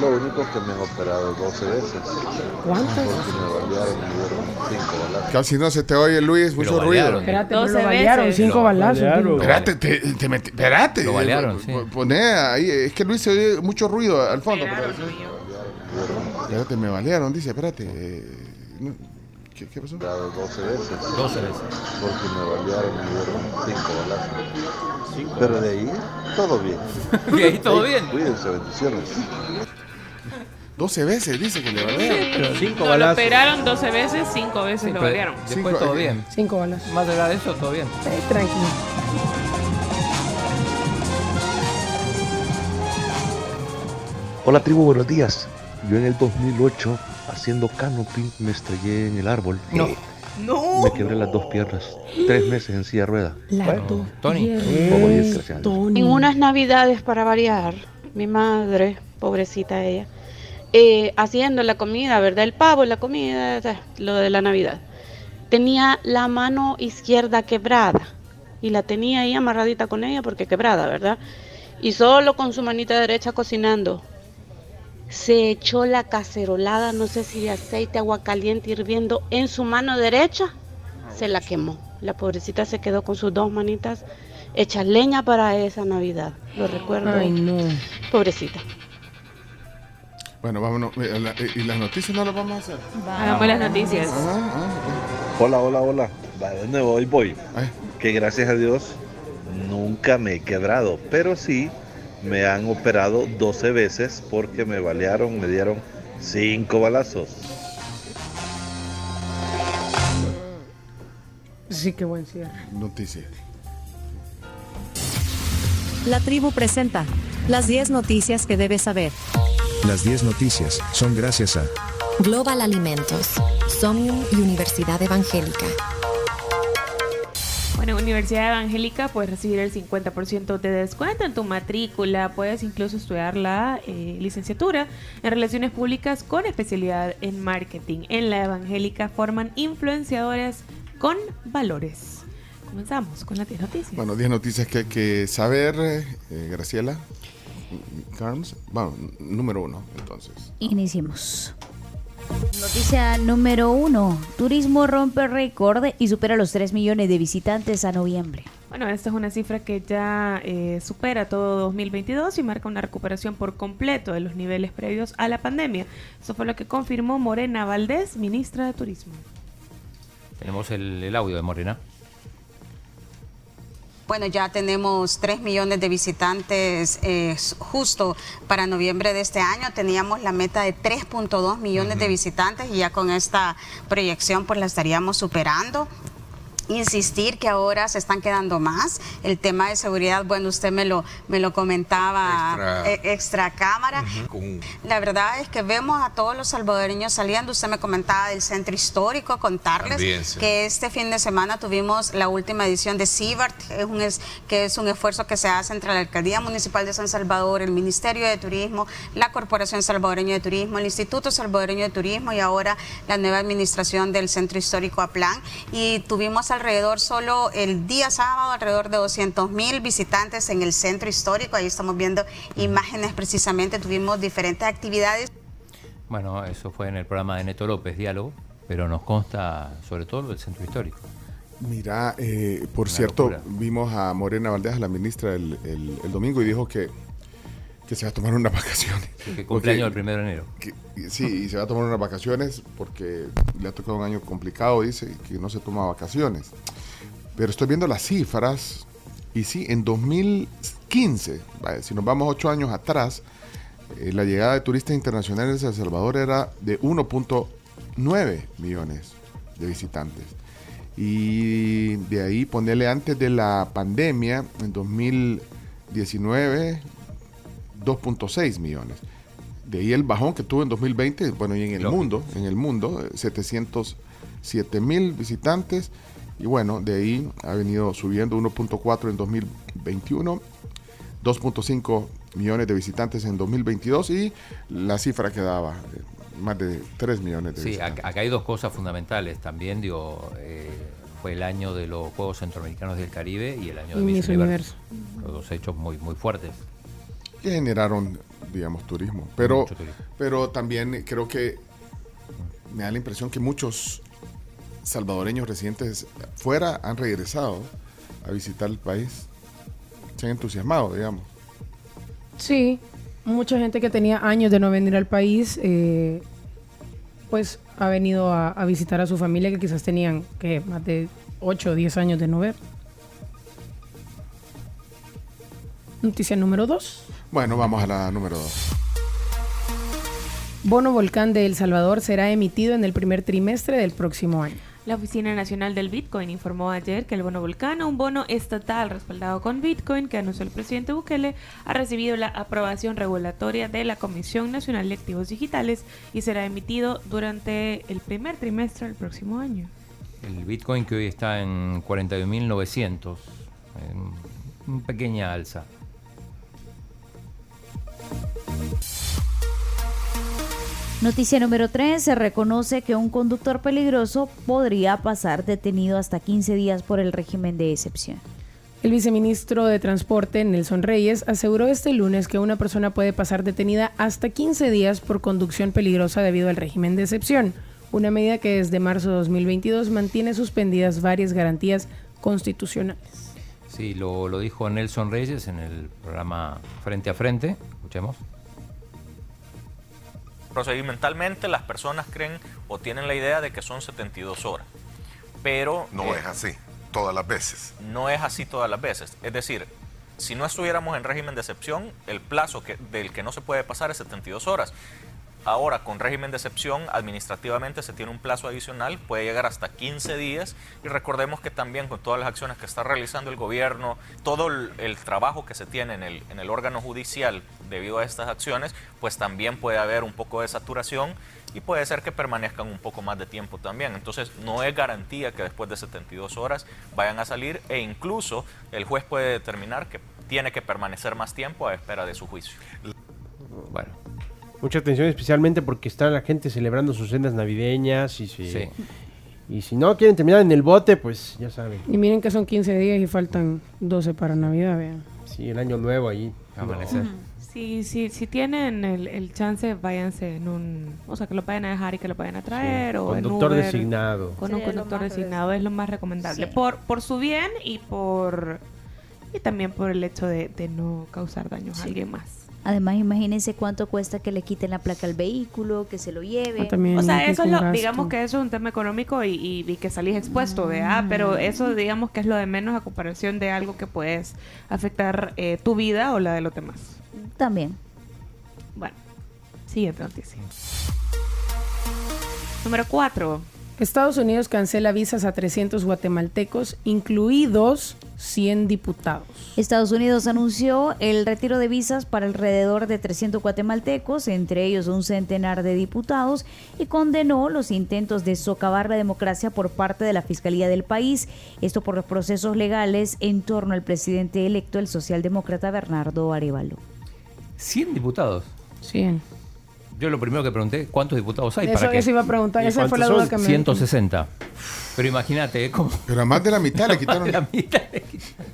Lo único es que me han operado 12 veces. ¿Cuántas? Porque me balearon y me dieron 5 balazos. Casi no se te oye, Luis, mucho ruido. Espérate, pero 12 lo balearon, veces. cinco Lo balazos. balearon. tío. Espérate, te, te metí- espérate. Lo balearon, Eh, sí. po- Poné ahí, es que Luis se oye mucho ruido al fondo. Espérate, me balearon, dice, espérate. Eh, ¿Qué, qué pasó? 12 veces. 12 veces. Porque me balearon y me dieron 5 balazos. Pero de ahí, todo bien. De ahí todo Ey, bien. Cuídense, bendiciones. 12 veces dice que le balearon. pero cinco No, lo operaron 12 veces, 5 veces Sí, lo balearon. Después Cinco- todo bien. Cinco balazos. Más allá de eso, todo bien. Eh, tranquilo. Hola tribu, buenos días. Yo en el 2008, haciendo canopy, me estrellé en el árbol. No. No. Me quebré las dos piernas. Tres meses en silla de rueda. Las dos Tony. En unas navidades para variar, mi madre, pobrecita ella, eh, haciendo la comida, ¿verdad? El pavo, la comida, lo de la Navidad. Tenía la mano izquierda quebrada y la tenía ahí amarradita con ella porque quebrada, ¿verdad? Y solo con su manita derecha cocinando. Se echó la cacerolada, no sé si de aceite, agua caliente hirviendo en su mano derecha, se la quemó. La pobrecita se quedó con sus dos manitas hechas leña para esa Navidad. Lo recuerdo. Ay, no. Pobrecita. Bueno, vámonos. eh, eh, ¿Y las noticias no las vamos a hacer? Hagamos las noticias. Hola, hola, hola. Va, de nuevo, hoy voy. Que gracias a Dios nunca me he quebrado, pero sí me han operado 12 veces porque me balearon, me dieron 5 balazos. Sí, qué buen cierre. Noticias. La tribu presenta las 10 noticias que debes saber. Las 10 noticias son gracias a Global Alimentos, Somnium y Universidad Evangélica. Bueno, en Universidad Evangélica puedes recibir el 50% de descuento en tu matrícula. Puedes incluso estudiar la eh, licenciatura en Relaciones Públicas con especialidad en marketing. En la Evangélica forman influenciadores con valores. Comenzamos con las 10 noticias. Bueno, 10 noticias que hay que saber, eh, Graciela. Carms. Bueno, número uno, entonces. Iniciemos. Noticia número uno. Turismo rompe récord y supera los 3 millones de visitantes a noviembre. Bueno, esta es una cifra que ya eh, supera todo 2022 y marca una recuperación por completo de los niveles previos a la pandemia. Eso fue lo que confirmó Morena Valdés, ministra de Turismo. Tenemos el, el audio de Morena. Bueno, ya tenemos 3 millones de visitantes eh, justo para noviembre de este año. Teníamos la meta de 3.2 millones de visitantes y ya con esta proyección pues la estaríamos superando insistir que ahora se están quedando más. El tema de seguridad, bueno, usted me lo, me lo comentaba Extra. eh, extra cámara. La verdad es que vemos a todos los salvadoreños saliendo. Usted me comentaba del centro histórico, contarles También, sí. que este fin de semana tuvimos la última edición de CIBART, es un es- que es un esfuerzo que se hace entre la Alcaldía Municipal de San Salvador, el Ministerio de Turismo, la Corporación Salvadoreña de Turismo, el Instituto Salvadoreño de Turismo y ahora la nueva administración del Centro Histórico Aplán. Y tuvimos alrededor, solo el día sábado, alrededor de 200 mil visitantes en el Centro Histórico. Ahí estamos viendo imágenes precisamente, tuvimos diferentes actividades. Bueno, eso fue en el programa de Neto López, Diálogo, pero nos consta sobre todo lo del centro histórico. Mira, eh, por Una cierto, locura. vimos a Morena Valdés, a la ministra, el, el- el domingo y dijo que, que se va a tomar unas vacaciones. Que cumpleaños el primero de enero. que- sí, y se va a tomar unas vacaciones porque le ha tocado un año complicado, dice, que no se toma vacaciones. Pero estoy viendo las cifras y sí, en 2015, vaya, si nos vamos ocho años atrás, eh, la llegada de turistas internacionales a El Salvador era de 1.9 millones de visitantes. Y de ahí ponerle antes de la pandemia, en 2019, 2.6 millones. De ahí el bajón que tuvo en 2020, bueno, y en el Lógico. mundo, en el mundo, eh, 707 mil visitantes. Y bueno, de ahí ha venido subiendo 1.4 en 2021, 2.5 millones de visitantes en 2022 y la cifra que daba, eh, más de 3 millones de Sí, visitantes. acá, acá hay dos cosas fundamentales. También, digo, eh, fue el año de los Juegos Centroamericanos del Caribe y el año de Miss Universo. Los dos hechos muy, muy fuertes. Que generaron, digamos, turismo. Pero, turismo. pero también creo que me da la impresión que muchos salvadoreños residentes fuera han regresado a visitar el país. Se han entusiasmado, digamos. Sí, mucha gente que tenía años de no venir al país, eh, pues ha venido a, a visitar a su familia que quizás tenían que más de 8 o 10 años de no ver. Noticia número 2. Bueno, vamos a la número 2. Bono Volcán de El Salvador será emitido en el primer trimestre del próximo año. La Oficina Nacional del Bitcoin informó ayer que el bono Volcano, un bono estatal respaldado con Bitcoin que anunció el presidente Bukele, ha recibido la aprobación regulatoria de la Comisión Nacional de Activos Digitales y será emitido durante el primer trimestre del próximo año. El Bitcoin que hoy está en 41.900, en una pequeña alza. Noticia número 3. Se reconoce que un conductor peligroso podría pasar detenido hasta 15 días por el régimen de excepción. El viceministro de Transporte, Nelson Reyes, aseguró este lunes que una persona puede pasar detenida hasta 15 días por conducción peligrosa debido al régimen de excepción, una medida que desde marzo de 2022 mantiene suspendidas varias garantías constitucionales. Sí, lo, lo dijo Nelson Reyes en el programa Frente a Frente. Escuchemos. Procedimentalmente las personas creen o tienen la idea de que son 72 horas, pero No eh, es así, todas las veces. no es así todas las veces. Es decir, si no estuviéramos en régimen de excepción, el plazo que, del que no se puede pasar es 72 horas. Ahora, con régimen de excepción, administrativamente se tiene un plazo adicional, puede llegar hasta 15 días. Y recordemos que también con todas las acciones que está realizando el gobierno, todo el, trabajo que se tiene en el, en el órgano judicial debido a estas acciones, pues también puede haber un poco de saturación y puede ser que permanezcan un poco más de tiempo también. Entonces, no es garantía que después de 72 horas vayan a salir e incluso el juez puede determinar que tiene que permanecer más tiempo a espera de su juicio. Bueno. Mucha atención especialmente porque está la gente celebrando sus cenas navideñas y si, Sí. y si no quieren terminar en el bote, pues ya saben. Y miren que son 15 días y faltan 12 para Navidad, vean. Sí, el año nuevo allí. Amanecer. Sí, Sí, sí, si tienen el, el chance, váyanse en un... O sea, que lo vayan a dejar y que lo vayan a traer. o en Conductor Uber, designado. Con un conductor designado es lo más recomendable. Sí. Por, por su bien y por... Y también por el hecho de, de no causar daños a alguien más. Además, imagínense cuánto cuesta que le quiten la placa al vehículo, que se lo lleve. Ah, también O sea, eso es lo, gasto. digamos que eso es un tema económico y, y, y que salís expuesto, ¿verdad? Mm. Pero eso digamos que es lo de menos a comparación de algo que puedes afectar eh, tu vida o la de los demás. También. Bueno, siguiente noticia. Número 4. Estados Unidos cancela visas a 300 guatemaltecos, incluidos 100 diputados. Estados Unidos anunció el retiro de visas para alrededor de 300 guatemaltecos, entre ellos un centenar de diputados, y condenó los intentos de socavar la democracia por parte de la Fiscalía del país, esto por los procesos legales en torno al presidente electo, el socialdemócrata Bernardo Arevalo. 100 diputados. 100. Yo lo primero que pregunté, ¿cuántos diputados hay? Eso, ¿Para qué? eso iba a preguntar, esa fue la duda que me 160. Pero imagínate, ¿eh? como Pero a más de la mitad le quitaron. la mitad le quitaron.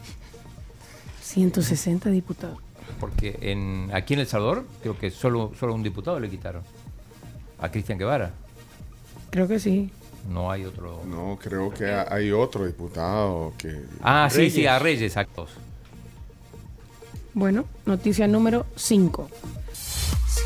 160 diputados. Porque en, aquí en El Salvador, creo que solo, solo un diputado le quitaron. A Cristian Guevara. Creo que sí. No hay otro. No, creo que ha- hay otro diputado que. Ah, sí, sí, a Reyes, exactos. Bueno, noticia número 5.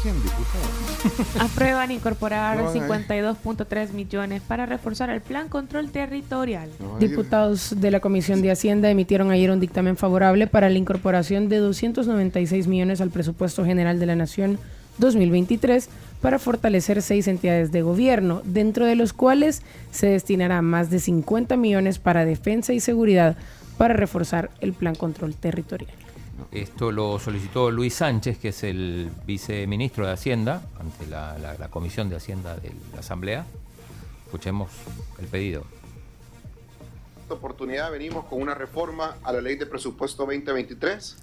100 diputados. Aprueban incorporar No, eh. 52.3 millones para reforzar el plan control territorial. No, Diputados de la Comisión de Hacienda emitieron ayer un dictamen favorable para la incorporación de 296 millones al presupuesto general de la Nación 2023 para fortalecer seis entidades de gobierno, dentro de los cuales se destinará más de 50 millones para defensa y seguridad para reforzar el plan control territorial. Esto lo solicitó Luis Sánchez, que es el viceministro de Hacienda, ante la, la- la Comisión de Hacienda de la Asamblea. Escuchemos el pedido. esta oportunidad venimos con una reforma a la ley de presupuesto 2023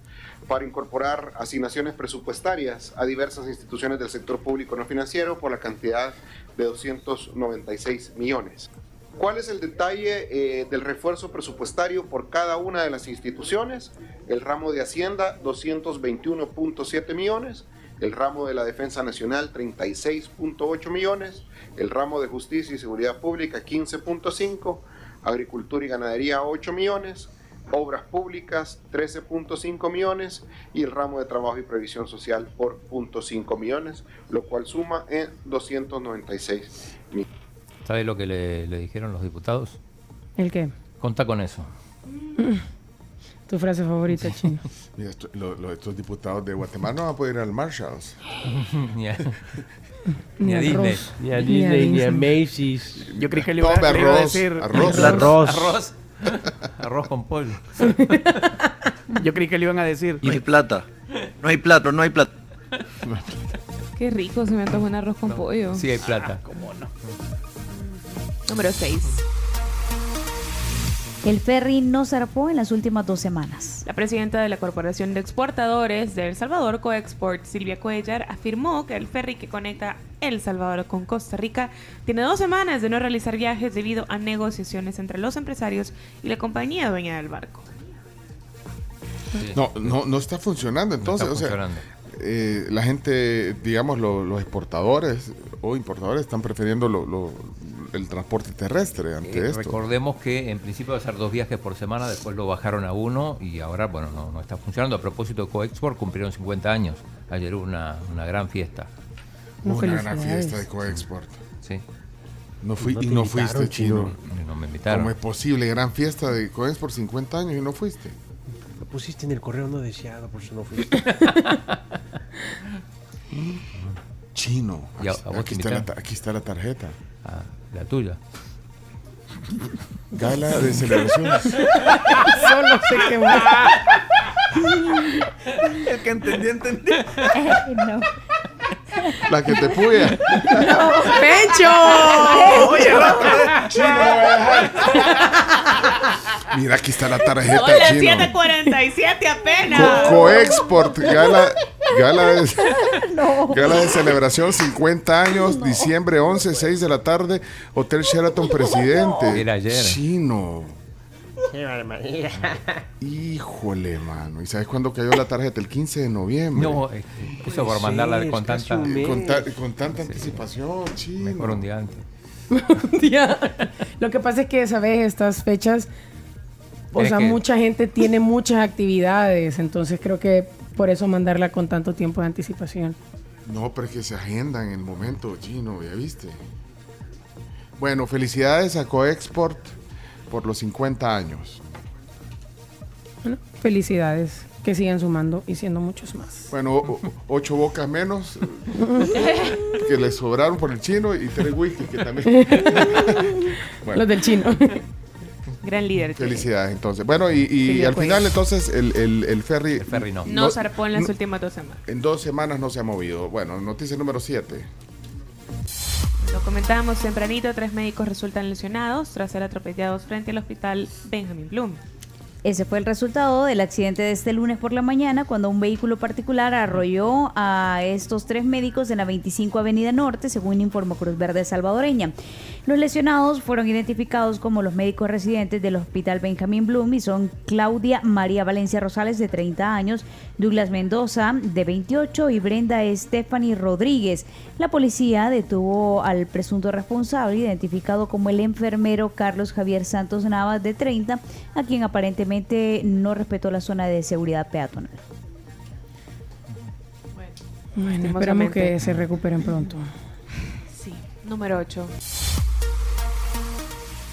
para incorporar asignaciones presupuestarias a diversas instituciones del sector público no financiero por la cantidad de 296 millones. ¿Cuál es el detalle eh, del refuerzo presupuestario por cada una de las instituciones? El ramo de Hacienda, 221.7 millones. El ramo de la Defensa Nacional, 36.8 millones. El ramo de Justicia y Seguridad Pública, 15.5. Agricultura y Ganadería, 8 millones. Obras Públicas, 13.5 millones. Y el ramo de Trabajo y Previsión Social por 0.5 millones, lo cual suma en 296 millones. ¿Sabe lo que le, le dijeron los diputados? ¿El qué? Conta con eso. Tu frase favorita, chino. Mira, esto- lo- lo- estos diputados de Guatemala no van a poder ir al Marshalls. Ni a, Ni a. Disney. Ni a Ni a Disney, ni a. Macy's. Yo creí que le iba, Tome le iba a decir. arroz. Arroz. Arroz. Arroz con pollo. Yo creí que le iban a decir. No hay plata. No hay plata, no hay plata. Qué rico, se me antoja un arroz con pollo. Sí hay plata. Número 6. El ferry no zarpó en las últimas dos semanas. La presidenta de la Corporación de Exportadores de El Salvador, Coexport, Silvia Cuellar, afirmó que el ferry que conecta El Salvador con Costa Rica tiene dos semanas de no realizar viajes debido a negociaciones entre los empresarios y la compañía dueña del barco. No, no, no está funcionando. Entonces, está o sea, funcionando. eh, la gente, digamos, lo- los exportadores o importadores están prefiriendo lo- lo- el transporte terrestre ante Eh, esto. recordemos que en principio iba a ser dos viajes por semana, después lo bajaron a uno y ahora, bueno, no, no está funcionando. A propósito de Coexport, cumplieron 50 años. Ayer hubo una, una gran fiesta. No, Una gran fiesta de Coexport. Sí. No fui, No y no fuiste, chino. chino. No me invitaron. ¿Cómo es posible? Gran fiesta de Coexport 50 años y no fuiste. Lo pusiste en el correo no deseado, por eso no fuiste. Chino. ¿Y a- Aquí, aquí está la, aquí está la tarjeta. Ah, la tuya. Gala de celebraciones. Solo se quemó. El que entendí, entendí. no. La que te puya. ¡Pecho! Oye. Chino, no a dejar. Mira, aquí está la tarjeta, chino. 7:47 apenas. Co- Coexport, gala, gala, de, gala de celebración 50 años, diciembre 11, 6 de la tarde, Hotel Sheraton Presidente. Era Híjole, mano. ¿Y sabes cuándo cayó la tarjeta? El 15 de noviembre. No, eh, eso por mandarla con tanta, Con, ta- con tanta anticipación, chino. mejor un día antes. Lo que pasa es que, ¿sabes? Estas fechas, o Es sea, que- mucha gente tiene muchas actividades, entonces creo que por eso mandarla con tanto tiempo de anticipación. No, pero es que se agenda en el momento, chino, ya viste. Bueno, felicidades a Coexport por los 50 años. Bueno, felicidades, que sigan sumando y siendo muchos más. Bueno, o- ocho bocas menos que le sobraron por el chino y tres whisky que también. Bueno. Los del chino. Gran líder. Felicidades, entonces. Bueno, y, y Sí, al pues. final, entonces, el, el, el ferry. El ferry no. No zarpó en las últimas dos semanas. En dos semanas no se ha movido. Bueno, noticia número 7. Lo comentábamos tempranito, tres médicos resultan lesionados tras ser atropellados frente al hospital Benjamin Bloom. Ese fue el resultado del accidente de este lunes por la mañana cuando un vehículo particular arrolló a estos tres médicos en la 25 Avenida Norte, según informó Cruz Verde Salvadoreña. Los lesionados fueron identificados como los médicos residentes del Hospital Benjamín Bloom y son Claudia María Valencia Rosales, de 30 años, Douglas Mendoza, de 28, y Brenda Stephanie Rodríguez. La policía detuvo al presunto responsable, identificado como el enfermero Carlos Javier Santos Navas, de 30, a quien aparentemente no respetó la zona de seguridad peatonal. Bueno, esperamos que se recuperen pronto. Número 8.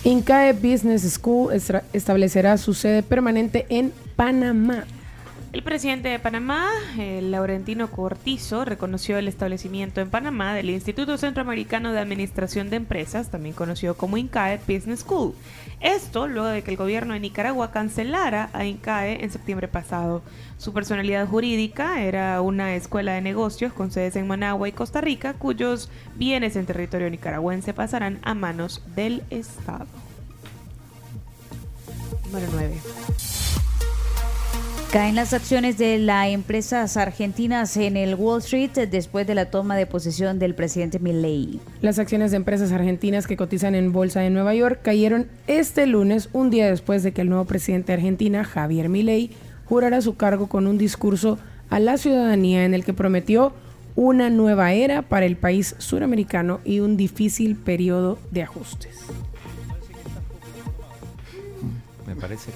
INCAE Business School establecerá su sede permanente en Panamá. El presidente de Panamá, el Laurentino Cortizo, reconoció el establecimiento en Panamá del Instituto Centroamericano de Administración de Empresas, también conocido como INCAE Business School. Esto luego de que el gobierno de Nicaragua cancelara a INCAE en septiembre pasado. Su personalidad jurídica era una escuela de negocios con sedes en Managua y Costa Rica, cuyos bienes en territorio nicaragüense pasarán a manos del Estado. Número 9. Caen las acciones de las empresas argentinas en el Wall Street después de la toma de posesión del presidente Milei. Las acciones de empresas argentinas que cotizan en Bolsa de Nueva York cayeron este lunes, un día después de que el nuevo presidente de Argentina, Javier Milei, jurara su cargo con un discurso a la ciudadanía en el que prometió una nueva era para el país suramericano y un difícil periodo de ajustes. Me parece.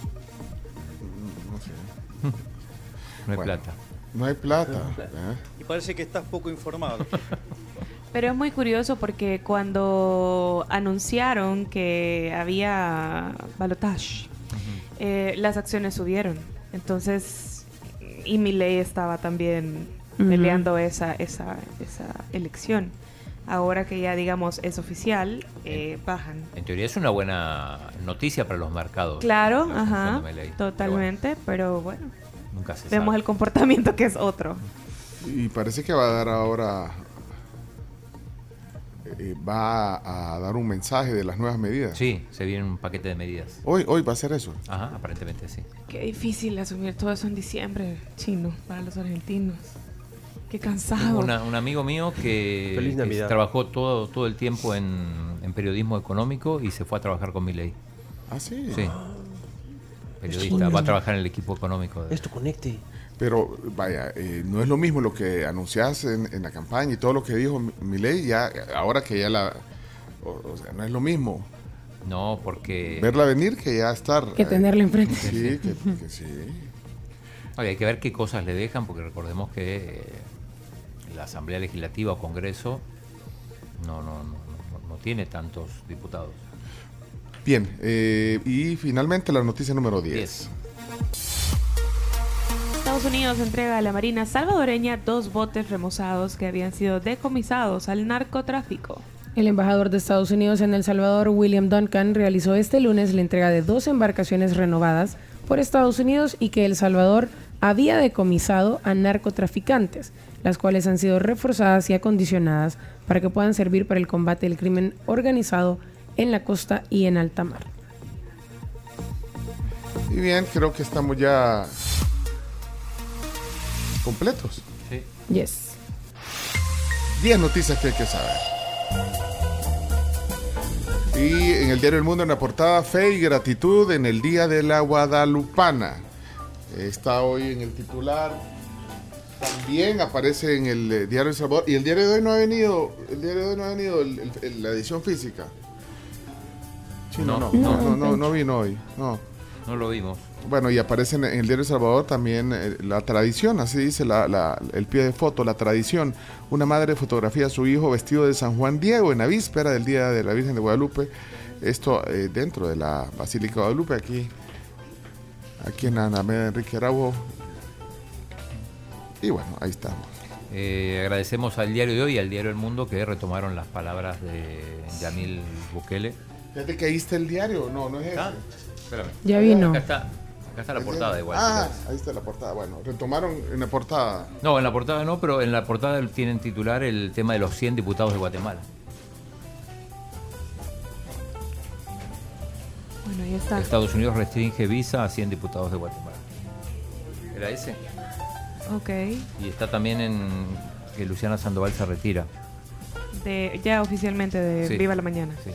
No hay Bueno, plata. No hay plata. ¿eh? Y parece que estás poco informado. Pero es muy curioso porque cuando anunciaron que había balotage, eh, las acciones subieron. Entonces, y Milei estaba también Ujú. peleando esa, esa, esa elección. Ahora que ya, digamos, es oficial, eh, bajan. En teoría es una buena noticia para los mercados. Claro, ajá, totalmente, pero bueno, Nunca se vemos sabe. el comportamiento que es otro. Y parece que va a dar ahora. eh, va a dar un mensaje de las nuevas medidas. Sí, se viene un paquete de medidas. Hoy, hoy va a ser eso. Ajá, aparentemente sí. Qué difícil asumir todo eso en diciembre, chino, para los argentinos. Qué cansado. Una- un amigo mío que, Feliz que Navidad. trabajó todo, todo el tiempo en, en periodismo económico y se fue a trabajar con Milei. Ah, sí. Sí. Periodista, va a trabajar en el equipo económico. de- Esto conecte. Pero vaya, eh, no es lo mismo lo que anuncias en, en la campaña y todo lo que dijo Mi- Milei, ya, ahora que ya la. O, o sea, no es lo mismo. No, porque... Verla venir que ya estar. Que eh, tenerla enfrente. Sí, que, que sí. Oye, hay que ver qué cosas le dejan, porque recordemos que eh, la Asamblea Legislativa o Congreso no, no, no, no- no tiene tantos diputados. Bien, eh, y finalmente la noticia número 10. Diez. Estados Unidos entrega a la Marina salvadoreña dos botes remozados que habían sido decomisados al narcotráfico. El embajador de Estados Unidos en El Salvador, William Duncan, realizó este lunes la entrega de dos embarcaciones renovadas por Estados Unidos y que El Salvador había decomisado a narcotraficantes, las cuales han sido reforzadas y acondicionadas para que puedan servir para el combate del crimen organizado en la costa y en alta mar. Y bien, creo que estamos ya completos. Sí. Yes. 10 noticias que hay que saber. Y en el diario El Mundo, en la portada, fe y gratitud en el Día de la Guadalupana. Está hoy en el titular. También aparece en el eh, diario El Salvador. Y el diario de hoy no ha venido, el diario de hoy no ha venido el- el- el- la edición física. Chino, no, no, no, no, no vino hoy. No. No lo vimos. Bueno, y aparece en el diario El Salvador también eh, la tradición, así dice la- la- el pie de foto, la tradición. Una madre fotografía a su hijo vestido de San Juan Diego en la víspera del Día de la Virgen de Guadalupe. Esto eh, dentro de la Basílica de Guadalupe, aquí, aquí en la Alameda Enrique Araujo. Y bueno, ahí estamos. Eh, agradecemos al diario de hoy y al diario El Mundo que retomaron las palabras de Yamil Bukele. Fíjate que ahí está el diario. No, no es ese. Espérame. Ya vino. Acá está, acá está la portada igual. Ah, ahí está la portada. Bueno, retomaron en la portada. No, en la portada no, pero en la portada tienen titular el tema de los 100 diputados de Guatemala. Bueno, ahí está. Estados Unidos restringe visa a 100 diputados de Guatemala. ¿Era ese? Ok. Y está también en que Luciana Sandoval se retira. De, ya oficialmente de Sí. Viva la Mañana. Sí.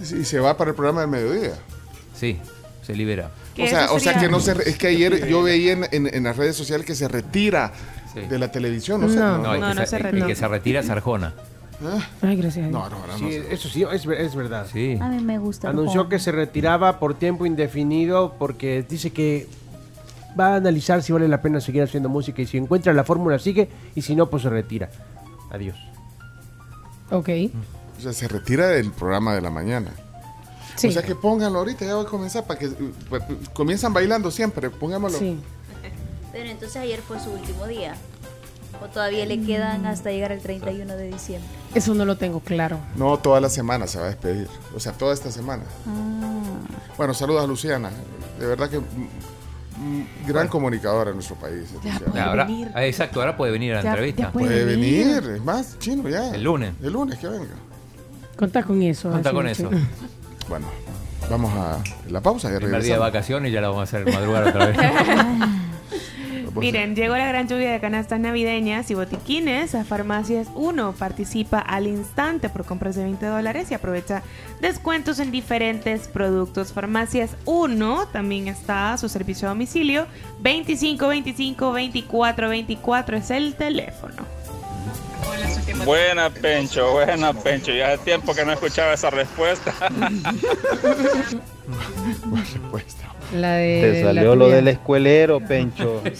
Y se va para el programa del mediodía. Sí, se libera. O sea, o sea que no se re- es que ayer yo veía en, en- en las redes sociales que se retira de la televisión, no sé. No, el que se, el que se retira es Arjona. Ay, gracias a Dios. No, no, no. Sí, eso sí, es, es verdad. Sí. A mí me gusta. Anunció que se retiraba por tiempo indefinido porque dice que va a analizar si vale la pena seguir haciendo música y si encuentra la fórmula sigue y si no pues se retira. Adiós. Ok. O sea, se retira del programa de la mañana. Sí. O sea que pónganlo ahorita, ya voy a comenzar para que pues, comienzan bailando siempre, pongámoslo. Sí. Pero entonces ayer fue su último día. ¿O todavía le quedan hasta llegar el 31 de diciembre? Eso no lo tengo claro. No, toda la semana se va a despedir. O sea, toda esta semana. Bueno, saludos a Luciana. De verdad que gran comunicadora en nuestro país. Ahora- ah, exacto, ahora puede venir a la Ya- entrevista. ya puede Puede venir. venir, es más, chino ya. El lunes. El lunes que venga. Contá con eso. Contá con eso. Bueno, vamos a la pausa y Primer día de regresamos. vacaciones y ya la vamos a hacer madrugar otra vez. Miren, llegó la gran lluvia de canastas navideñas y botiquines a Farmacias 1. Participa al instante por compras de 20 dólares y aprovecha descuentos en diferentes productos. Farmacias 1 también está a su servicio a domicilio. 25 25 24 24 es el teléfono. Buena, Pencho, buena, Pencho. Ya hace tiempo que no escuchaba esa respuesta. La de. Te la salió lo del escuelero, Pencho.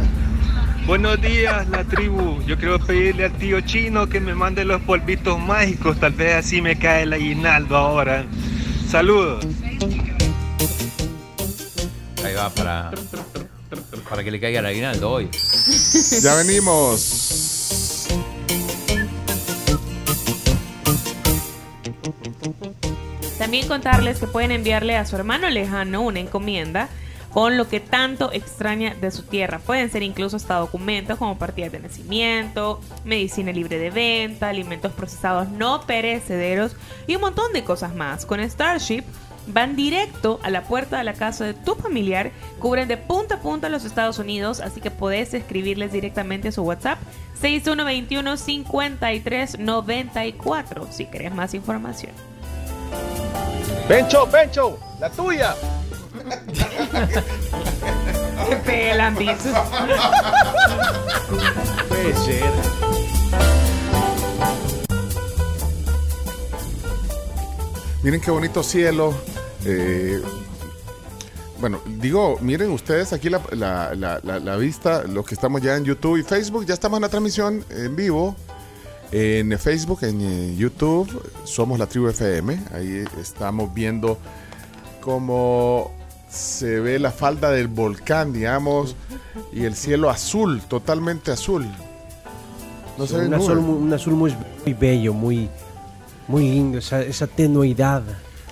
Buenos días, la tribu. Yo quiero pedirle al tío chino que me mande los polvitos mágicos. Tal vez así me cae el aguinaldo ahora. Saludos. Ahí va para, para que le caiga el aguinaldo hoy. Ya venimos. También contarles que pueden enviarle a su hermano lejano una encomienda con lo que tanto extraña de su tierra. Pueden ser incluso hasta documentos como partidas de nacimiento, medicina libre de venta, alimentos procesados no perecederos y un montón de cosas más. Con Starship van directo a la puerta de la casa de tu familiar, cubren de punta a punta los Estados Unidos, así que podés escribirles directamente a su WhatsApp 6121 5394 si querés más información. Pencho, Pencho, la tuya. Qué pelan, bichos. Puede ser. Miren qué bonito cielo. Eh, bueno, digo, miren ustedes aquí la, la- la- la- la vista, los que estamos ya en YouTube y Facebook, ya estamos en la transmisión en vivo. En Facebook, en eh, YouTube, somos la tribu FM. Ahí estamos viendo cómo se ve la falda del volcán, digamos, y el cielo azul, totalmente azul. No se un, azul, muy- un azul muy, muy bello, muy, muy lindo, esa, esa tenuidad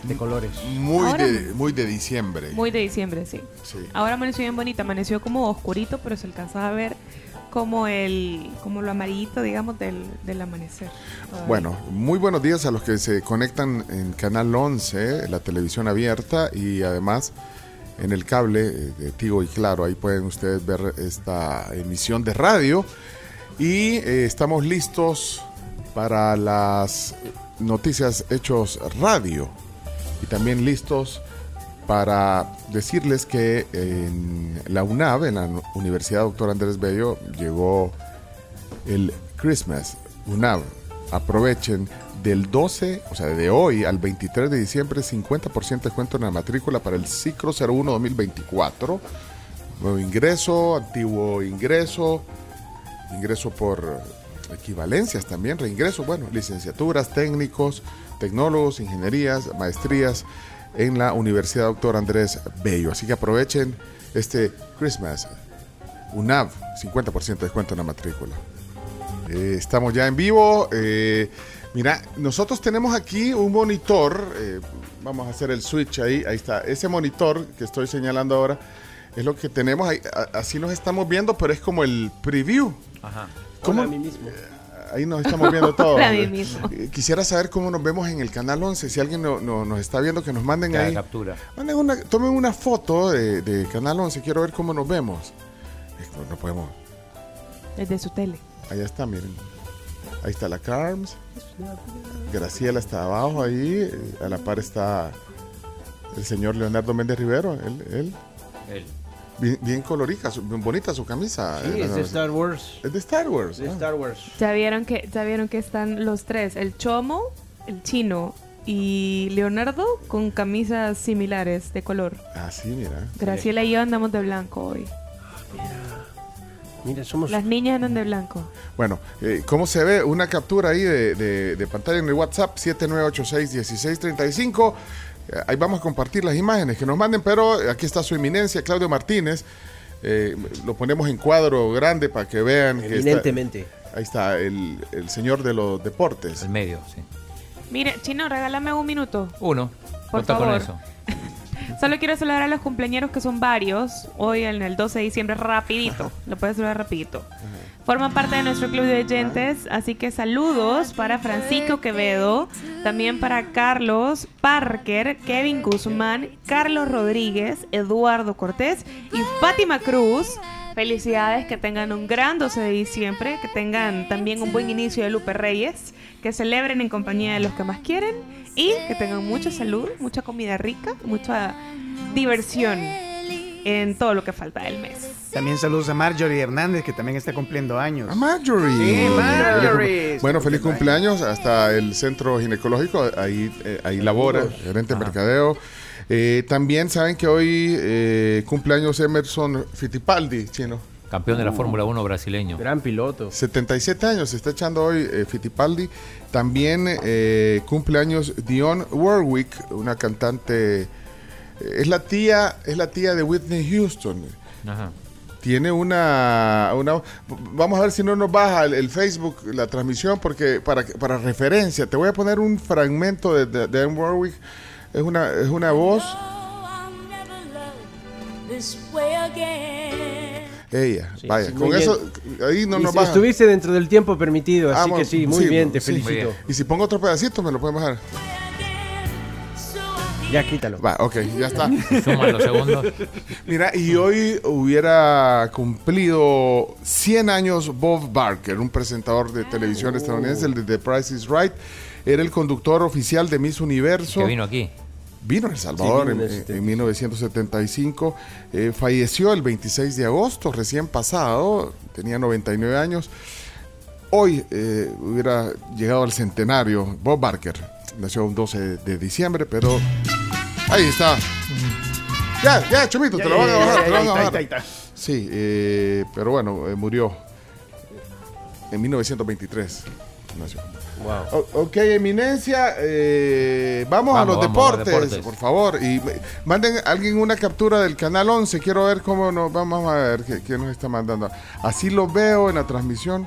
de colores. Muy, Ahora- de, muy de diciembre. Muy de diciembre, sí. Sí. Ahora amaneció bien bonita, amaneció como oscurito, pero se alcanzaba a ver como el como lo amarillito, digamos, del, del amanecer. Bueno, muy buenos días a los que se conectan en Canal 11, la televisión abierta y además en el cable eh, de Tigo y Claro. Ahí pueden ustedes ver esta emisión de radio y eh, estamos listos para las Noticias Hechos Radio. Y también listos para decirles que en la UNAV, en la Universidad Doctor Andrés Bello, llegó el Christmas UNAV. Aprovechen del 12, o sea, de hoy al 23 de diciembre, 50% de descuento en la matrícula para el ciclo 01 2024. Nuevo ingreso, antiguo ingreso, ingreso por equivalencias también, reingreso, bueno, licenciaturas, técnicos, tecnólogos, ingenierías, maestrías en la Universidad Doctor Andrés Bello. Así que aprovechen este Christmas. UNAV, 50% de descuento en la matrícula. Eh, estamos ya en vivo. eh, mira, nosotros tenemos aquí un monitor. eh, vamos a hacer el switch ahí. Ahí está. Ese monitor que estoy señalando ahora es lo que tenemos. Ahí, a- así nos estamos viendo, pero es como el preview. Ajá. ¿Cómo? Hola, a mí mismo. Ahí nos estamos viendo todos. Eh, Quisiera saber cómo nos vemos en el canal 11. Si alguien no- no- nos está viendo, que nos manden Ya, ahí. captura. Manden una, tomen una foto de, de canal 11. Quiero ver cómo nos vemos. No podemos. Desde su tele. Allá está, miren. Ahí está la Carms. Graciela está abajo ahí. eh, A la par está el señor Leonardo Méndez Rivero. Él, él. Él. Bien, bien colorica, su- bien bonita su camisa. Sí, Eh, es de Star Wars. Es de Star Wars. De ah. Star Wars. Ya vieron que, ya vieron que están los tres, el chomo, el chino y Leonardo con camisas similares de color. Ah, sí, mira. Graciela y yo andamos de blanco hoy. Mira, somos. Las niñas andan de blanco. Bueno, eh, ¿cómo se ve? Una captura ahí de, de- de pantalla en el WhatsApp 7986-1635. Ahí vamos a compartir las imágenes que nos manden, pero aquí está su eminencia, Claudio Martínez. Eh, lo ponemos en cuadro grande para que vean. que está- Evidentemente. ahí está el, el señor de los deportes. El medio, sí. Mire, chino, regálame un minuto. Uno. Por Cuenta con eso. Solo quiero saludar a los cumpleaños que son varios. Hoy en el 12 de diciembre, rapidito. Lo puedes saludar rapidito. Forman parte de nuestro club de oyentes, así que saludos para Francisco Quevedo, también para Carlos Parker, Kevin Guzmán, Carlos Rodríguez, Eduardo Cortés y Fátima Cruz. Felicidades, que tengan un gran 12 de diciembre, que tengan también un buen inicio de Lupe Reyes, que celebren en compañía de los que más quieren y que tengan mucha salud, mucha comida rica, mucha diversión en todo lo que falta del mes. También saludos a Marjorie Hernández, que también está cumpliendo años. A Marjorie. Sí, Marjorie. Bueno, feliz cumpleaños hasta el centro ginecológico. Ahí, eh, ahí labora, gerente de mercadeo. Eh, también saben que hoy eh, cumpleaños Emerson Fittipaldi, chino. Campeón de la Fórmula 1 brasileño. Gran piloto. 77 años, se está echando hoy eh, Fittipaldi. También eh, cumpleaños Dionne Warwick, una cantante. es la tía, es la tía de Whitney Houston. Ajá. Tiene una, una- Vamos a ver si no nos baja el, el Facebook, la transmisión, porque para, para referencia, te voy a poner un fragmento de, de, de Dionne Warwick. Es una, es una voz. Ella, Sí, vaya, sí, con muy eso, ahí no Y nos si baja. Estuviste dentro del tiempo permitido, así Ah, que sí, muy bien, te sí. felicito. Y si pongo otro pedacito, me lo pueden bajar. Ya quítalo. Va, ok, ya está. Suman los segundos. Mira, y hoy hubiera cumplido 100 años Bob Barker, un presentador de televisión estadounidense, el de The Price is Right. Era el conductor oficial de Miss Universo. Que vino aquí. Vino a El Salvador Sí, vino en, en el en 1975. Eh, falleció el 26 de agosto, recién pasado. Tenía 99 años. Hoy eh, hubiera llegado al centenario. Bob Barker nació un 12 de, de diciembre, pero ahí está. Ya, ya, Chomito, te lo van a bajar. te lo van a bajar. Sí, eh, pero bueno, eh, murió en 1923. Nació. Wow. O- ok, eminencia, eh, vamos, a los vamos, a deportes, deportes. por favor. Y me- manden alguien una captura del canal 11. Quiero ver cómo nos vamos a ver qué, qué nos está mandando. Así lo veo en la transmisión.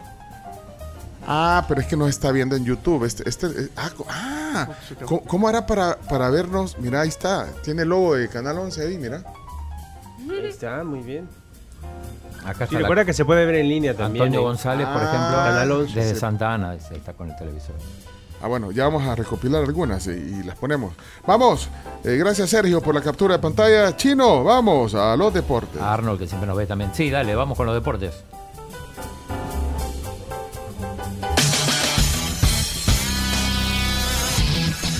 Ah, pero es que nos está viendo en YouTube. Este, este, eh, ah, ah, ¿cómo, cómo era para, para vernos? Mira, ahí está. Tiene el logo de Canal 11 ahí, mira. Ahí está, muy bien. Acá Y la- recuerda que se puede ver en línea también. Antonio ¿eh? González, por Ah, ejemplo, Canal 11. desde Sí. Santa Ana, está con el televisor. Ah, bueno, ya vamos a recopilar algunas y, y las ponemos. Vamos. Eh, gracias, Sergio, por la captura de pantalla. Chino, vamos a los deportes. A Arnold, que siempre nos ve también. Sí, dale, vamos con los deportes.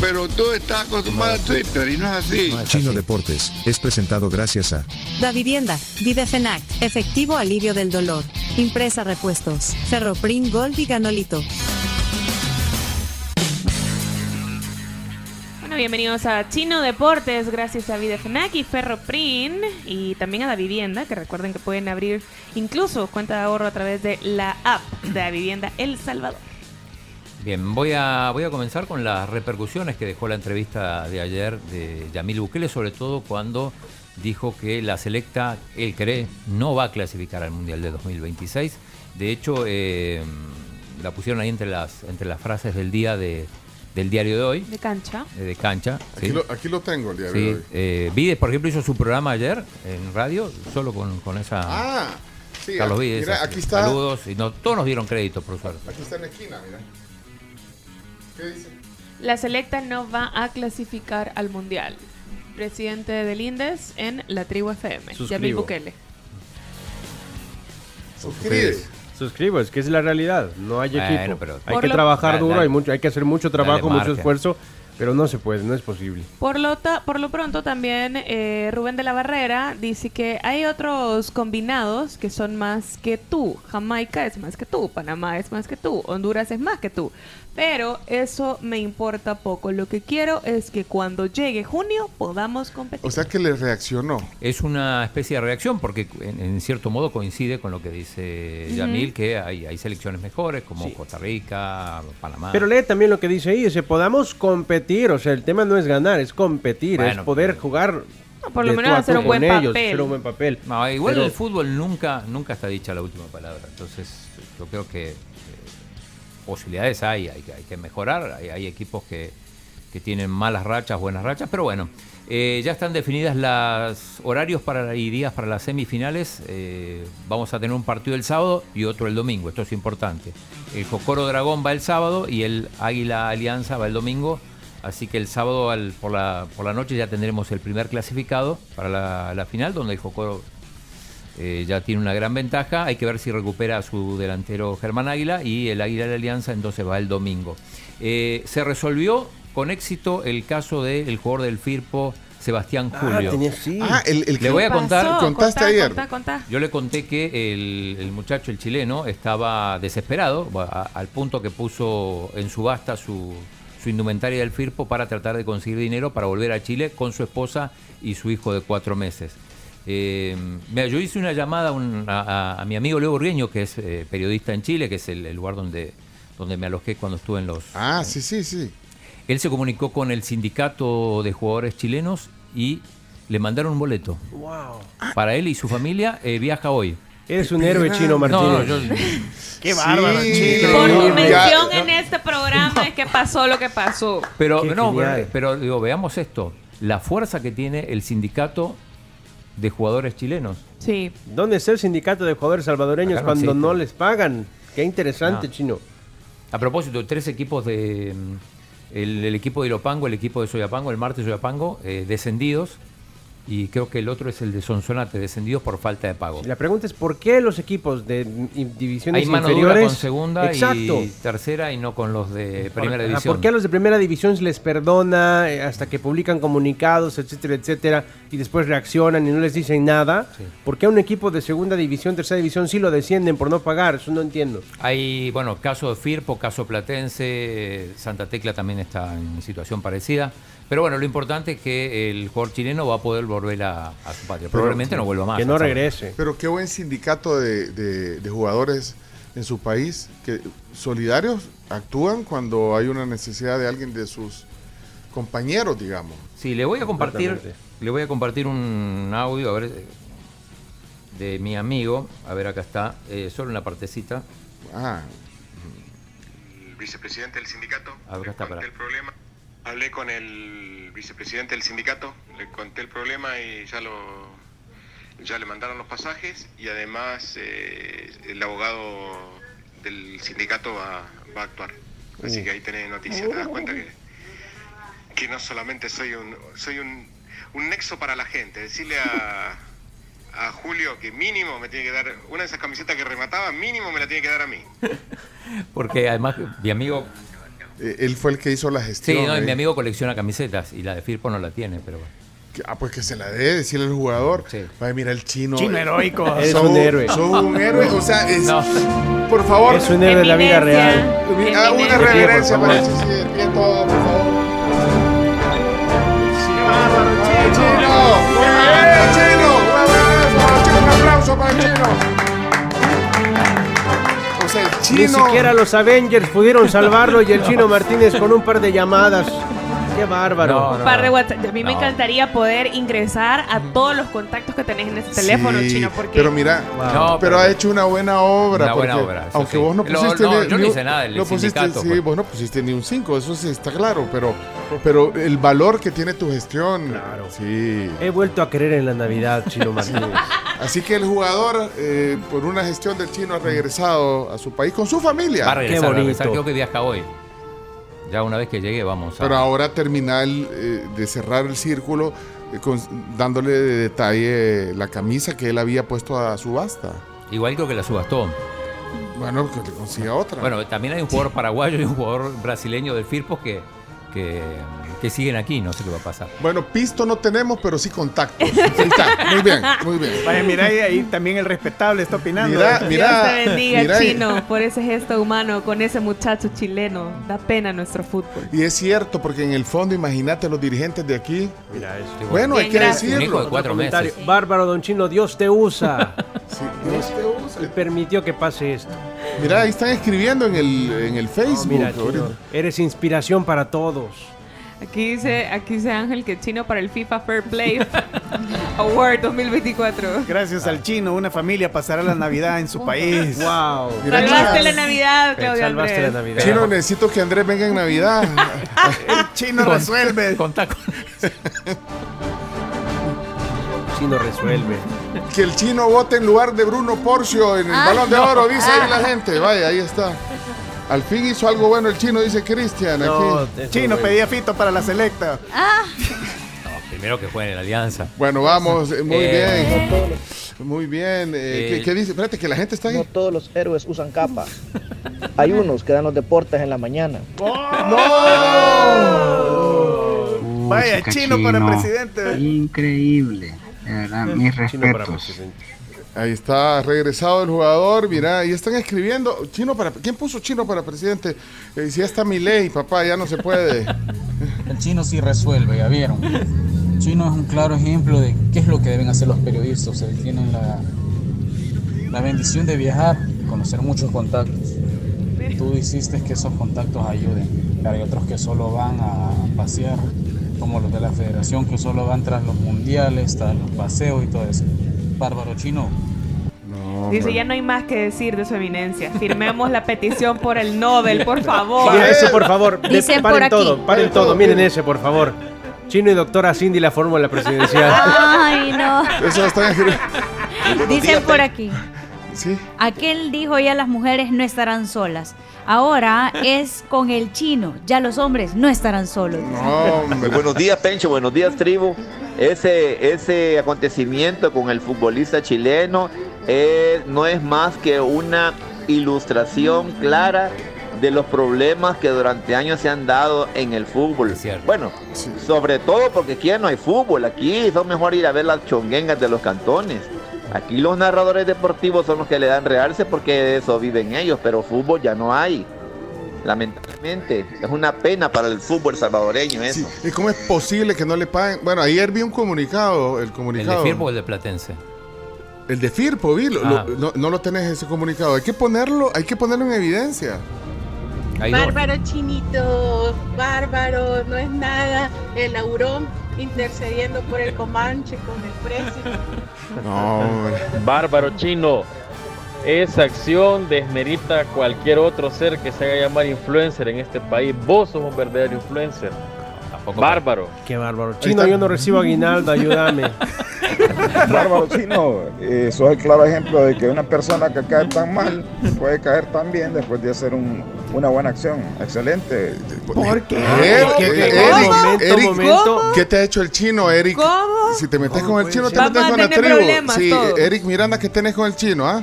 Pero tú estás acostumbrado a Twitter y no es así. Chino Deportes es presentado gracias a Da Vivienda, Videfenac, efectivo alivio del dolor. Impresa repuestos, Ferroprim Gold y Ganolito. Bueno, bienvenidos a Chino Deportes, gracias a Videfenac y Ferroprin y también a Da Vivienda, que recuerden que pueden abrir incluso cuenta de ahorro a través de la app de Da Vivienda El Salvador. Bien, voy a, voy a comenzar con las repercusiones que dejó la entrevista de ayer de Yamil Bukele, sobre todo cuando dijo que la selecta, él cree, no va a clasificar al Mundial de 2026. De hecho, eh, la pusieron ahí entre las, entre las frases del día de, del diario de hoy. De cancha. eh, De cancha. Aquí, sí. lo, aquí lo tengo el día Sí, de hoy. eh, Vides, por ejemplo, hizo su programa ayer en radio, solo con, con esa... Ah, sí, Carlos aquí- Vides. mira, aquí está. Saludos. Y no, todos nos dieron crédito, por suerte. Aquí está en la esquina, mira. ¿Qué dice? La selecta no va a clasificar al Mundial. Presidente del INDES en la tribu FM, Yamil. Bukele. ¿Suscribes? Suscribo, es que es la realidad. No hay Bueno, equipo. pero- hay que lo- trabajar Dale, duro, dale. hay mucho, hay que hacer mucho Dale trabajo, mucho margen. esfuerzo, pero no se puede, no es posible. Por lo, ta- por lo pronto también eh, Rubén de la Barrera dice que hay otros combinados que son más que tú. Jamaica es más que tú, Panamá es más que tú, Honduras es más que tú. Pero eso me importa poco. Lo que quiero es que cuando llegue junio podamos competir. O sea que le reaccionó. Es una especie de reacción porque en, en cierto modo coincide con lo que dice. Yamil, que hay, hay selecciones mejores como Costa Rica, Panamá. Pero lee también lo que dice ahí, dice, podamos competir, o sea, el tema no es ganar, es competir, Bueno, es poder jugar No, por lo menos hacer un buen con ellos, papel. hacer un buen papel. No, igual Pero- el fútbol nunca, nunca está dicha la última palabra. Entonces, yo creo que posibilidades hay, hay, que- mejorar. Hay, equipos que, que tienen malas rachas, buenas rachas, pero bueno, eh, ya están definidas las horarios para, y días para las semifinales. Eh, vamos a tener un partido el sábado y otro el domingo. Esto es importante. El Jocoro Dragón va el sábado y el Águila Alianza va el domingo. Así que el sábado por, la, por la noche ya tendremos el primer clasificado para la, la final, donde el Jocoro eh, ya tiene una gran ventaja. Hay que ver si recupera a su delantero Germán Águila y el Águila de la Alianza entonces va el domingo. Eh, se resolvió con éxito el caso del jugador del Firpo, Sebastián Ah, Julio. tenía- sí. Ah, el, el Le voy a contar. Pasó, contaste contá, ayer. contá, contá. Yo le conté que el, el muchacho, el chileno, estaba desesperado a- al punto que puso en subasta su, su indumentaria del Firpo para tratar de conseguir dinero para volver a Chile con su esposa y su hijo de cuatro meses. Eh, mira, yo hice una llamada a, un- a- a- a mi amigo Leo Burgueño, que es eh, periodista en Chile, que es el, el lugar donde, donde me alojé cuando estuve en los... Ah, sí, sí, sí. Él se comunicó con el sindicato de jugadores chilenos y le mandaron un boleto. Wow. Para él y su familia eh, viaja hoy. Eres un héroe chino, Martínez. No, no, yo- Qué bárbaro, Sí. chino. Por tu mención en este programa es que pasó lo que pasó. Pero Qué no, pero, digo, veamos esto. La fuerza que tiene el sindicato de jugadores chilenos. Sí. ¿Dónde está el sindicato de jugadores salvadoreños no cuando existe. no les pagan? Qué interesante, No. chino. A propósito, tres equipos de... mm, El, el equipo de Ilopango, el equipo de Soyapango, el Marte Soyapango, eh, descendidos. Y creo que el otro es el de Sonsonate, descendidos por falta de pago. La pregunta es ¿por qué los equipos de divisiones Hay mano dura inferiores con segunda Exacto. y tercera y no con los de primera Ajá, división. ¿Por qué a los de primera división se les perdona eh, hasta que publican comunicados, etcétera, etcétera, y después reaccionan y no les dicen nada? ¿Por qué a un equipo de segunda división, tercera división sí lo descienden por no pagar? Eso no entiendo. Hay, bueno, caso de Firpo, caso Platense, eh, Santa Tecla también está en situación parecida. Pero bueno, lo importante es que el jugador chileno va a poder volver a, a su patria. Probablemente no vuelva más. Que no ¿sabes? regrese. Pero qué buen sindicato de, de- de jugadores en su país que solidarios actúan cuando hay una necesidad de alguien de sus compañeros, digamos. Sí, le voy a compartir, le voy a compartir un audio, a ver, de mi amigo. A ver, acá está, eh, solo una partecita. Ah. el vicepresidente del sindicato. A ver, acá está, para. el problema. Hablé con el vicepresidente del sindicato, le conté el problema y ya lo ya le mandaron los pasajes y además eh, el abogado del sindicato va, va a actuar. Así que ahí tenés noticias, te das cuenta que, que no solamente soy un soy un, un nexo para la gente. Decirle a, a Julio que mínimo me tiene que dar una de esas camisetas que remataba, mínimo me la tiene que dar a mí. Porque además mi amigo... Eh, él fue el que hizo la Sí, gestión. no, ahí. mi amigo colecciona camisetas y la de Firpo no la tiene, pero bueno. Ah, pues que se la dé, decirle al jugador. Vaya, mira el chino. Chino eh, heroico. Eres sos un héroe. sos un héroe. O sea, es, por favor. Es un héroe de la vida real. Ah, una reverencia Por para el sí, sí, pie todo, por favor. ¡Chino! ¡Muy bien, chino! ¡Un abrazo, chino! ¡Un aplauso para el chino! Ni siquiera los Avengers pudieron salvarlo y el chino Martínez con un par de llamadas. Qué bárbaro. Un par de WhatsApp. A mí me No. encantaría poder ingresar a todos los contactos que tenés en ese teléfono, Sí, chino, porque... Pero mira, No, pero, pero- ha hecho una buena obra. Una buena obra, Aunque sí. vos no Lo- pusiste no, ni, yo no hice nada del no pusiste, sí, pues. vos no pusiste ni un 5, eso sí está claro, pero, pero el valor que tiene tu gestión. Claro. Sí. He vuelto a creer en la Navidad, chino Martínez. Así que el jugador, eh, por una gestión del chino, ha regresado a su país con su familia. Va a regresar, va a regresar, creo que viaja hoy. Ya una vez que llegue vamos a... Pero ahora terminal eh, de cerrar el círculo, eh, con- dándole de detalle la camisa que él había puesto a subasta. Igual creo que la subastó. Bueno, que le consiga otra. Bueno, también hay un jugador paraguayo y un jugador brasileño del Firpo que, que, que siguen aquí, no sé qué va a pasar. Bueno, pisto no tenemos, pero sí está. Muy bien, muy bien. Vaya, mira, ahí, ahí también el respetable está opinando. Mira, Dios mira, te bendiga, mira, chino, por ese gesto humano con ese muchacho chileno. Da pena nuestro fútbol. Y es cierto, porque en el fondo, imagínate los dirigentes de aquí. Mira eso. Bueno, hay Bien, que gracias. Un hijo decirlo. de cuatro meses. Bárbaro, don Chino, Dios te usa. Sí, Dios te usa. Y permitió que pase esto. Mira, ahí están escribiendo en el, en el Facebook. Mira. Chino, eres inspiración para todos. Aquí dice, aquí dice Ángel que chino para el FIFA Fair Play Award 2024. Gracias al chino, una familia pasará la Navidad en su país. Wow. Salvaste la Navidad, Claudio Salvaste la. Navidad. Chino, necesito que Andrés venga en Navidad. El chino resuelve. Contá con- Chino resuelve. que el chino vote en lugar de Bruno Porcio en el Balón de Oro, dice ahí la gente. Vaya, ahí está. Al fin hizo algo bueno el chino, dice Cristian. No, Chino no pedía fito para la selecta. No, primero que jueguen en la Alianza. Bueno, vamos, eh, muy Eh, bien. Muy bien. eh, ¿qué, Eh, qué dice? Espérate, que la gente está ahí. No todos los héroes usan capa. Hay unos que dan los deportes en la mañana. Vaya, chino para presidente. Increíble. De verdad, mis Chino para respetos. Ahí está regresado el jugador. Mira, ahí están escribiendo. Chino para. ¿Quién puso chino para presidente? Eh, si ya está mi ley, papá, ya no se puede. El chino sí resuelve, ya vieron. El chino es un claro ejemplo de qué es lo que deben hacer los periodistas. O sea, tienen la, la bendición de viajar y conocer muchos contactos. Tú hiciste que esos contactos ayuden. Pero hay otros que solo van a pasear, como los de la federación, que solo van tras los mundiales, tras los paseos y todo eso. Bárbaro chino, No, Dice, ya no hay más que decir de su eminencia. Firmemos la petición por el Nobel, por favor. Mira eso, por favor. De- paren por aquí. todo, paren todo. Miren ese, por favor. Chino y doctora Cindy la fórmula presidencial. Ay, no. Eso escribiendo. Dicen por aquí. Sí. Aquel dijo ya las mujeres no estarán solas. Ahora es con el chino. Ya los hombres no estarán solos. No, hombre. Buenos días, Pencho. Buenos días, tribu. Ese, ese acontecimiento con el futbolista chileno eh, no es más que una ilustración clara de los problemas que durante años se han dado en el fútbol. Bueno, sobre todo porque aquí ya no hay fútbol. Aquí son mejor ir a ver las chonguengas de los cantones. Aquí los narradores deportivos son los que le dan realce porque de eso viven ellos, pero fútbol ya no hay. Lamentablemente, es una pena para el fútbol salvadoreño eso. ¿Y cómo es posible que no le paguen? Bueno, ayer vi un comunicado, el ¿El comunicado. de Firpo o el de Platense? El de Firpo, vi, lo- Ah. lo- no, no lo tenés ese comunicado. Hay que ponerlo, hay que ponerlo en evidencia. Hay dos. Bárbaro chinito, bárbaro, no es nada. El aurón intercediendo por el Comanche con el precio. No. Bárbaro chino. Esa acción desmerita a cualquier otro ser que se haga llamar influencer en este país. Vos sos un verdadero influencer. Tampoco Bárbaro. Qué bárbaro. Chino, yo no recibo aguinaldo, ayúdame. Bárbaro Chino, eh, sos el claro ejemplo de que una persona que cae tan mal puede caer tan bien después de hacer un- una buena acción. Excelente. ¿Por qué? Eric, ¿Qué- qué- Eric, momento, Eric, momento. ¿qué te ha hecho el chino, Eric? ¿Cómo? Si te metes con el chino, te metes a con la tribu. Sí, todos. Eric Miranda, ¿qué tenés con el chino, ah?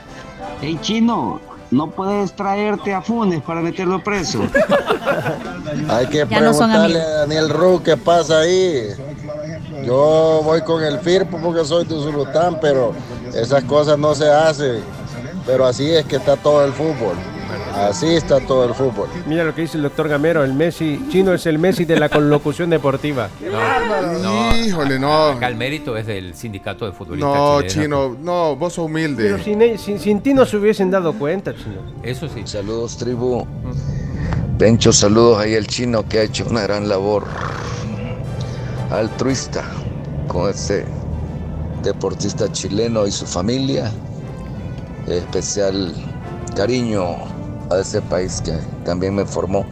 Hey chino, no puedes traerte a Funes para meterlo preso. Hay que Ya preguntarle a Daniel Ru qué pasa ahí. Yo voy con el FIRPO porque soy de Zulután, pero esas cosas no se hacen. Pero así es que está todo el fútbol. Así está todo el fútbol. Mira lo que dice el doctor Gamero, el Messi, chino es el Messi de la conlocución deportiva. No, Híjole, no. Acá el mérito es del sindicato de futbolistas No, chino, no, vos sos humilde. Pero sin, él- sin, sin ti no se hubiesen dado cuenta, chino. Eso sí. Saludos, tribu. Pencho, saludos ahí al chino que ha hecho una gran labor altruista con este deportista chileno y su familia. Especial cariño a ese país que también me formó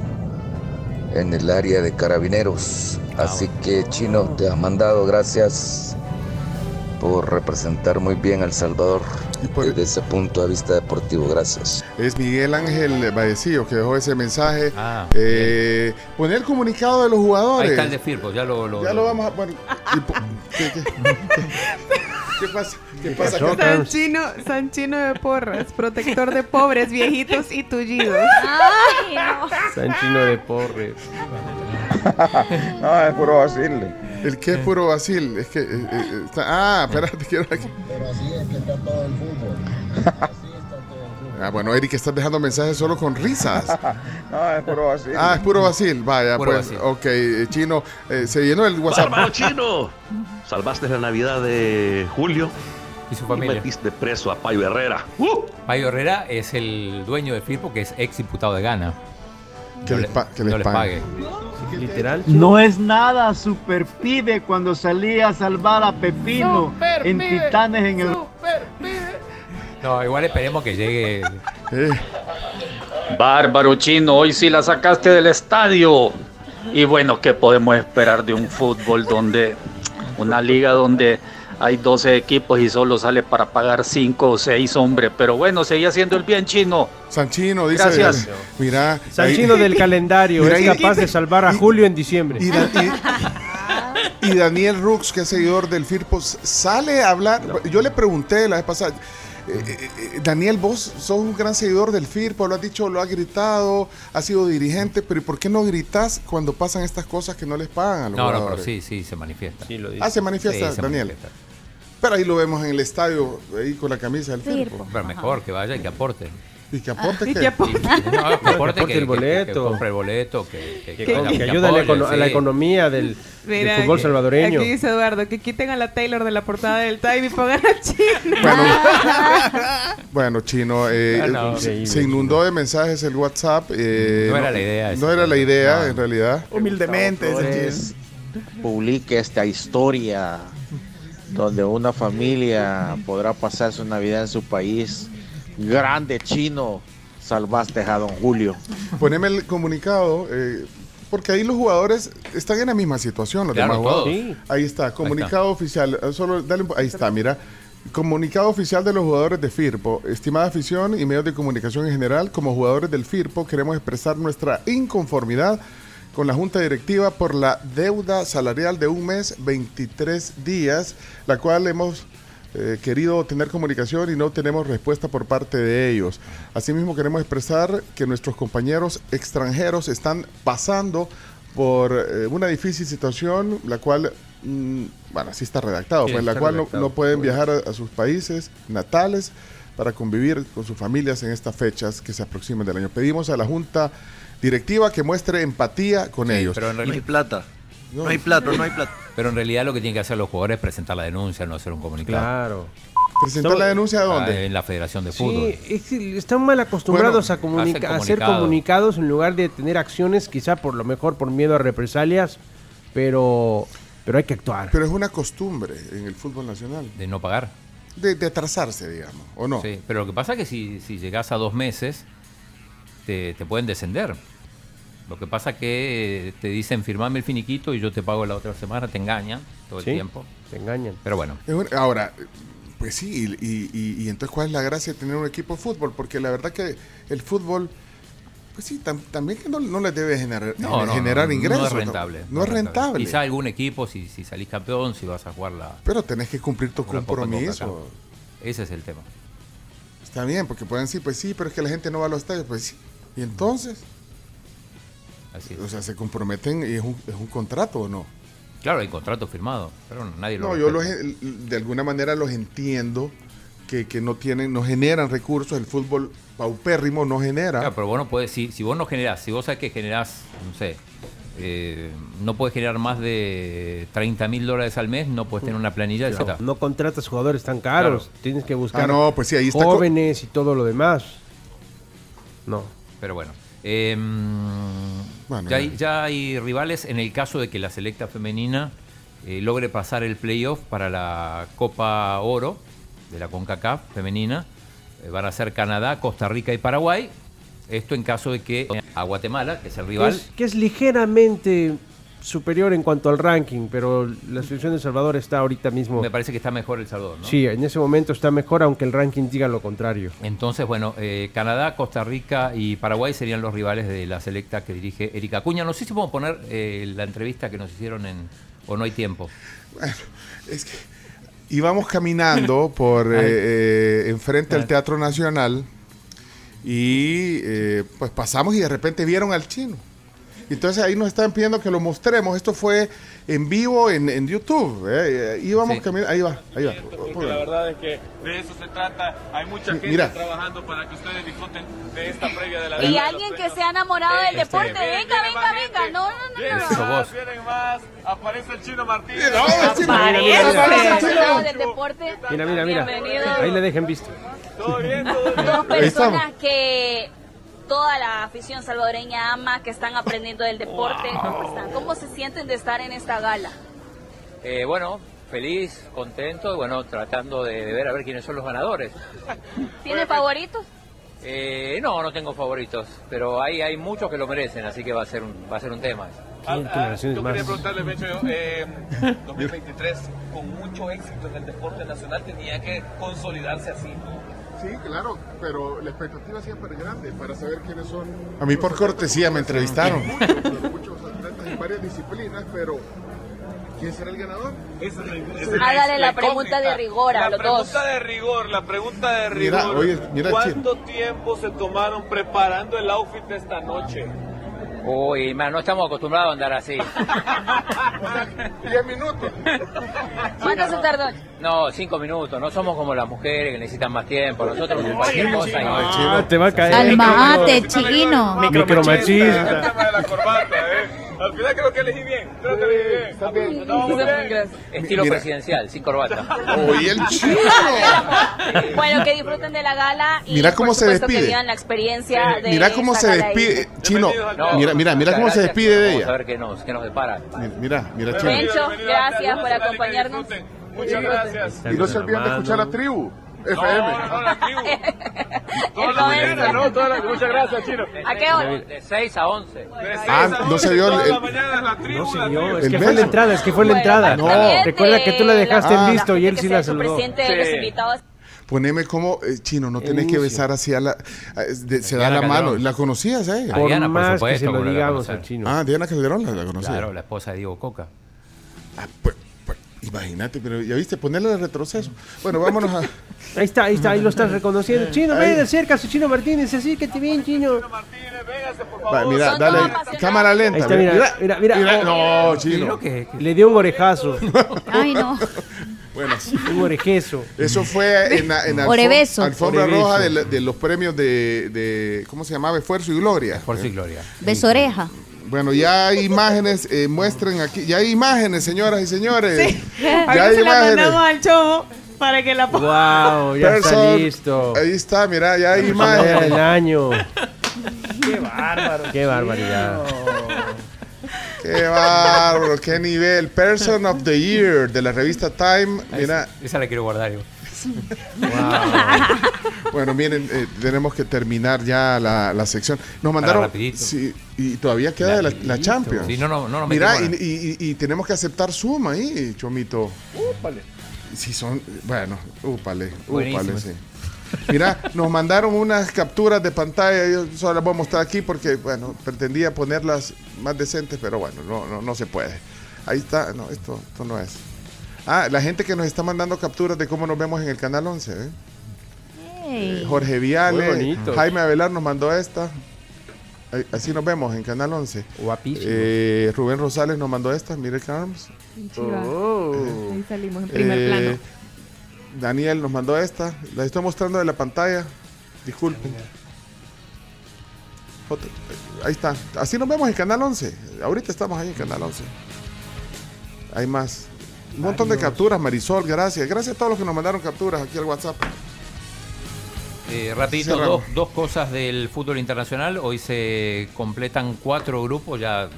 en el área de carabineros. Así que chino, te has mandado gracias por representar muy bien a El Salvador desde ese punto de vista deportivo. Gracias. Es Miguel Ángel Vallecillo que dejó ese mensaje. Ah, eh, poner el comunicado de los jugadores. Ahí está el de Firpo, ya lo... lo- Ya lo vamos a. Bueno, y po- ¿qué, qué, qué pasa? ¿Qué pasa? pasó, acá? Carlos? Sanchino, Sanchino de Porras, protector de pobres, viejitos y tullidos. Ay, no. Sanchino de Porres. no, es puro vacile. El que es puro vacil. Es que. eh, eh, está- ah, espérate, quiero aquí. Pero así es que está todo el fútbol. Ah, bueno, Eric, estás dejando mensajes solo con risas. no, es puro vacile. Ah, es puro vacil. Vaya, Puro pues. vacil. Ok, eh, chino, eh, se llenó el WhatsApp. Bárbaro chino. Salvaste la Navidad de Julio. Y su familia. metiste preso a Payo Herrera. Payo Herrera es el dueño del Firpo, que es ex diputado de Ghana. Que no les pa- que no les les pague. pague. Literal. No es nada super pibe cuando salía a salvar a Pepino Super en pibe, Titanes en el... No, igual esperemos que llegue... Bárbaro chino, hoy sí la sacaste del estadio. Y bueno, ¿qué podemos esperar de un fútbol donde, una liga donde hay 12 equipos y solo sale para pagar 5 o 6 hombres? Pero bueno, seguía haciendo el bien chino. Sanchino dice. Gracias. Mira. Sanchino ahí- del calendario Mira, es y- capaz de salvar a Julio en diciembre. Y, Da- y- y Daniel Rux, que es seguidor del Firpo, s- sale a hablar. Yo le pregunté la vez pasada. Eh, eh, eh, Daniel, vos sos un gran seguidor del Firpo, lo has dicho, lo has gritado, has sido dirigente, pero ¿y por qué no gritas cuando pasan estas cosas que no les pagan a los No, no, pero jugadores? sí, sí, se manifiesta. Ah, se manifiesta, Sí, se Daniel. manifiesta. Pero ahí lo vemos en el estadio, ahí con la camisa del Firpo. Pero mejor que vaya y que aporte. ¿Y que aporte ¿Y qué? que aporte? No, que aporte, que- el que- boleto. Que, compre el boleto, que, que, Que, que- que que ayuda a la, economía del, del Mira, fútbol aquí- salvadoreño. Aquí dice Eduardo que quiten a la Taylor de la portada del Time y pongan a Chino. Bueno, chino, eh, Ah, no. se, Increíble. se inundó de mensajes el WhatsApp. eh, No era la idea No era la idea, No. en realidad. Humildemente, publique esta historia donde una familia podrá pasar su Navidad en su país. Grande chino, salvaste a don Julio. Poneme el comunicado, eh, porque ahí los jugadores están en la misma situación, los Claro, demás todos. jugadores. Ahí está, comunicado oficial. eh, Solo dale ahí está, mira. Comunicado oficial de los jugadores de Firpo. Estimada afición y medios de comunicación en general, como jugadores del Firpo queremos expresar nuestra inconformidad con la Junta Directiva por la deuda salarial de un mes, 23 días, la cual hemos eh, querido tener comunicación y no tenemos respuesta por parte de ellos. Asimismo, queremos expresar que nuestros compañeros extranjeros están pasando por eh, una difícil situación, la cual, mm, bueno, así está redactado, Sí, pues, la cual no, redactado. no pueden viajar a, a sus países natales para convivir con sus familias en estas fechas que se aproximan del año. Pedimos a la Junta Directiva que muestre empatía con Sí, ellos. pero en realidad- plata. No hay plata, no hay plata. Pero en realidad lo que tienen que hacer los jugadores es presentar la denuncia, no hacer un comunicado. Claro. ¿Presentar la denuncia a dónde? Ah, en la Federación de Fútbol. Sí, es están mal acostumbrados Bueno, a, comunica- a hacer comunicado. comunicados en lugar de tener acciones, quizá por lo mejor por miedo a represalias, pero, pero hay que actuar. Pero es una costumbre en el fútbol nacional. De no pagar. De, de atrasarse, digamos, ¿o no? Sí, pero lo que pasa es que si, si llegas a dos meses, te, te pueden descender. Lo que pasa que eh, te dicen firmame el finiquito y yo te pago la otra semana, te engañan todo el Sí, tiempo. Te engañan. Pero bueno, Ahora, pues sí, y, y- y- y entonces cuál es la gracia de tener un equipo de fútbol, porque la verdad que el fútbol, pues sí, tam- también que no, no les debe generar, no, no, generar no, ingresos. No es rentable. No, es rentable. Quizá algún equipo, si, si salís campeón, si vas a jugar la, Pero tenés que cumplir tu la Copa compromiso. CONCACAF. Ese es el tema. Está bien, porque pueden decir, pues sí, pero es que la gente no va a los estadios. Pues sí. Y entonces, Así es. o sea, se comprometen y es un, es un contrato o no. Claro, hay contrato firmado, pero nadie lo No, yo los, de alguna manera los entiendo que, que no tienen, no generan recursos. El fútbol paupérrimo no genera. Claro, pero vos no podés, si, si vos no generás, si vos sabés que generás, no sé, eh, no puedes generar más de 30 mil dólares al mes, no puedes tener una planilla de No, Z. no contratas jugadores tan caros. Claro. Tienes que buscar Ah, no, pues sí, ahí está jóvenes y todo lo demás. No. Pero bueno. eh, Bueno, ya, hay, ya hay rivales en el caso de que la selecta femenina eh, logre pasar el playoff para la Copa Oro de la CONCACAF femenina. Eh, van a ser Canadá, Costa Rica y Paraguay. Esto en caso de que a Guatemala, que es el Que rival, es, que es ligeramente superior en cuanto al ranking, pero la selección de El Salvador está ahorita mismo. me parece que está mejor El Salvador. ¿no? Sí, en ese momento está mejor, aunque el ranking diga lo contrario. Entonces, bueno, eh, Canadá, Costa Rica y Paraguay serían los rivales de la selecta que dirige Erika Acuña. No sé si podemos poner eh, la entrevista que nos hicieron en... o no hay tiempo. Bueno, es que íbamos caminando por eh, eh, enfrente al Teatro Nacional y eh, pues pasamos y de repente vieron al chino. Entonces ahí nos estaban pidiendo que lo mostremos. Esto fue en vivo en, en YouTube. eh, eh, íbamos Sí. caminando. Ahí va, ahí va. Porque la verdad es que de eso se trata. Hay mucha gente Mira. trabajando para que ustedes disfruten de esta previa de la Y alguien que se ha enamorado del Este, deporte. Venga, venga, venga. No, no, no, Vienen no. Más, vos. vienen más. Aparece el chino Martínez. No, el chino. Aparece. Del deporte. Mira, mira, mira. Bienvenido. Ahí le dejen visto. Todo bien, todo bien. Dos personas que toda la afición salvadoreña ama, que están aprendiendo del deporte. ¿Cómo están? ¿Cómo se sienten de estar en esta gala? Eh, bueno, feliz, contento y bueno, tratando de, de ver a ver quiénes son los ganadores. ¿Tiene favoritos? Eh, no, no tengo favoritos, pero hay, hay muchos que lo merecen, así que va a ser un, va a ser un tema. Ah, ¿Quién ah, yo quería preguntarle, Mecho, eh, 2023, con mucho éxito en el deporte nacional, tenía que consolidarse así, ¿no? Sí, claro, pero la expectativa siempre es grande para saber quiénes son. A mí por cortesía me entrevistaron. Muchos atletas en varias disciplinas, pero ¿quién será el ganador? Esa es la- esa es Hágale la incógnita. pregunta de rigor a La los dos. pregunta de rigor, la pregunta de rigor. Mira, oye, mira, ¿Cuánto tiempo se tomaron preparando el outfit de esta noche? Uy, man, no estamos acostumbrados a andar así. 10 minutos. ¿Cuánto se tardó? No, cinco minutos, no somos como las mujeres que necesitan más tiempo, nosotros cualquier cosa. y- Ah, te va a caer. Calmate, chiquino. Micromachista. La corbata, ¿eh? Al final creo que elegí bien, creo que elegí bien. Estamos muy bien. Estilo Mira. presidencial, sin corbata. Oye, el chino. Bueno, que disfruten de la gala y Mira cómo por se supuesto que despide. vivan la experiencia de Mira cómo esta se gala ahí. despide. Chino, No, mira, mira, mira muchas cómo se gracias, despide de Vamos a ella. ver qué nos, qué nos depara. Mira, mira, chino. Bencho, gracias por acompañarnos. Muchas gracias. Y no se olviden de escuchar la tribu. No, no, la tribu. Toda El la mañana. ¿no? Toda la- Muchas gracias, Chino. ¿A qué hora? De 6 a 11. De seis Ah, a no once, se toda el- la mañana la tribu, No, la señor, tribu. es El que fue la entrada, es que fue la entrada. también Recuerda que tú la de dejaste la- en visto y la él sí la que saludó. presidente de los invitados. Poneme como, eh, chino, no tenés que besar así a la. a- de- se da Diana la mano. Calderón. ¿La conocías a? Ah, Por Diana, por más que supuesto, se lo ¿cómo no la digamos al chino. Ah, Diana Calderón la, la conocía. Claro, la esposa de Diego Coca. Ah, pues, imagínate, pero ya viste, ponerle de retroceso. Bueno, vámonos a. Ahí está, ahí está, ahí lo estás reconociendo. Chino, Ahí. ven, acércase, Chino Martínez, acércate bien, Chino. Martínez, véngase, por Va, favor. mira, dale. Cámara lenta. Ahí está, mira, mira, mira. No, chino. Creo que, que- Le dio un orejazo, Ay, no. Bueno, un orejezo. eso fue en, la- en la alfom- Orebeso. alfombra Orebeso. roja de, la- de los premios de, de. ¿Cómo se llamaba? Esfuerzo y Gloria. por su gloria. Besoreja. Bueno, ya hay imágenes, eh, muestren aquí. Ya hay imágenes, señoras y señores. Ya Ahorita hay se la imágenes. mandamos al chomo para que la ponga. Wow, ya está listo. Ahí está, mira, ya hay imágenes. año. Qué bárbaro. Qué barbaridad. Qué bárbaro, qué nivel. Person of the Year de la revista Time. Mira, Esa la quiero guardar yo. Bueno, miren, eh, tenemos que terminar ya la, la sección. Nos mandaron. Sí, y todavía queda la, la Champions. Sí, no, no, no nos Mira, y, y- y- y tenemos que aceptar suma ahí, Chomito. Si son. Bueno, úpale, úpale, sí. Mira, nos mandaron unas capturas de pantalla. Yo solo las voy a mostrar aquí porque, bueno, pretendía ponerlas más decentes, pero bueno, no, no, no se puede. Ahí está. No, esto, esto no es. Ah, la gente que nos está mandando capturas de cómo nos vemos en el canal 11, ¿eh? Eh, Jorge Muy Viale, bonito. Jaime Avelar nos mandó esta. Así nos vemos en Canal 11. Guapísimo. Eh, Rubén Rosales nos mandó esta, Miracle Arms. Chiva. Ahí salimos en primer Eh, plano. Daniel nos mandó esta. La estoy mostrando de la pantalla. Disculpen. Ahí está. Así nos vemos en Canal 11. Ahorita estamos ahí en Canal 11. Hay más. Un montón de capturas, Marisol, gracias. Gracias a todos los que nos mandaron capturas aquí al WhatsApp. Eh, rapidito, dos, dos cosas del fútbol internacional. Hoy se completan cuatro grupos ya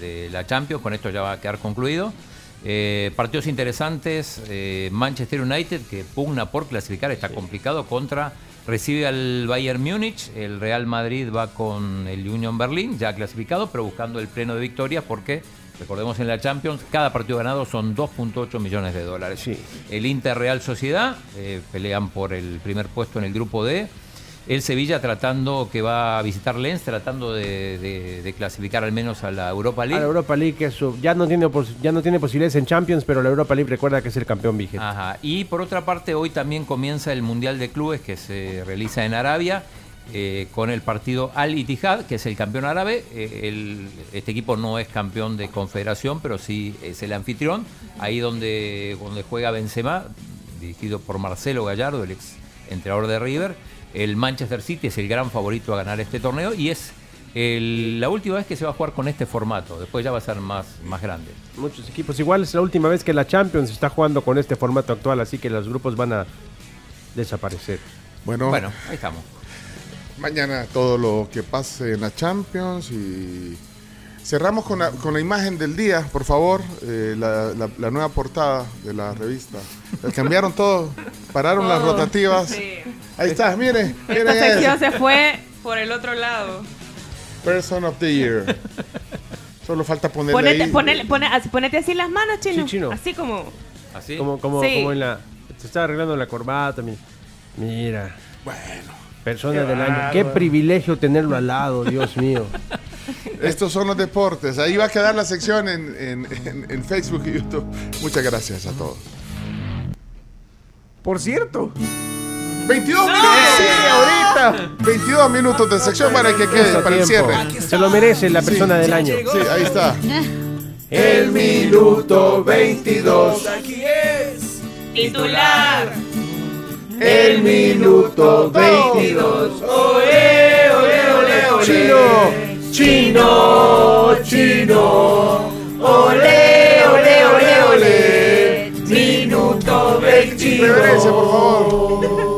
de, de la Champions. Con esto ya va a quedar concluido. Eh, partidos interesantes. eh, Manchester United, que pugna por clasificar, está complicado, contra... Recibe al Bayern Múnich, el Real Madrid va con el Union Berlin, ya clasificado, pero buscando el pleno de victorias porque, recordemos en la Champions, cada partido ganado son 2.8 millones de dólares. El Inter Real Sociedad eh, pelean por el primer puesto en el grupo D. El Sevilla tratando, que va a visitar Lens, tratando de, de- de clasificar al menos a la Europa A League. la Europa League, que es su- ya, no tiene, ya no tiene posibilidades en Champions, pero la Europa League recuerda que es el campeón vigente. Ajá. Y por otra parte, hoy también comienza el Mundial de Clubes que se realiza en Arabia eh, con el partido Al Ittihad, que es el campeón árabe. Eh, el- este equipo no es campeón de confederación, pero sí es el anfitrión. Ahí donde, donde juega Benzema, dirigido por Marcelo Gallardo, el ex entrenador de River. El Manchester City es el gran favorito a ganar este torneo y es el- la última vez que se va a jugar con este formato. Después ya va a ser más, más grande. Muchos equipos. Igual es la última vez que la Champions está jugando con este formato actual, así que los grupos van a desaparecer. Bueno, Bueno, ahí estamos. Mañana todo lo que pase en la Champions y cerramos con la, con la imagen del día, por favor, eh, la, la- la nueva portada de la revista. Le cambiaron todo, pararon las rotativas. sí. Ahí está, miren, miren Esta sección se fue por el otro lado. Person of the Year. Solo falta ponerle Ponete, ahí. ponele- pone- así- ponete así las manos, chino. Sí, chino. Así como. ¿Así? Como, como, Sí. como en la. Se está arreglando la corbata. mi- Mira. Bueno. Persona Qué del año. Qué privilegio tenerlo al lado, Dios mío. Estos son los deportes. Ahí va a quedar la sección en, en- en- en Facebook y YouTube. Muchas gracias a todos. Por cierto. 22 minutos. Sí, ahorita. 22 minutos de sección para que quede, para el cierre. Se lo merece la persona del año. Sí, ahí está. El minuto 22. Aquí es. Titular. El minuto 22. Ole, ole, ole, ole. Chino, chino, chino. Ole, ole, ole, ole. Minuto 22. Reverencia, por favor.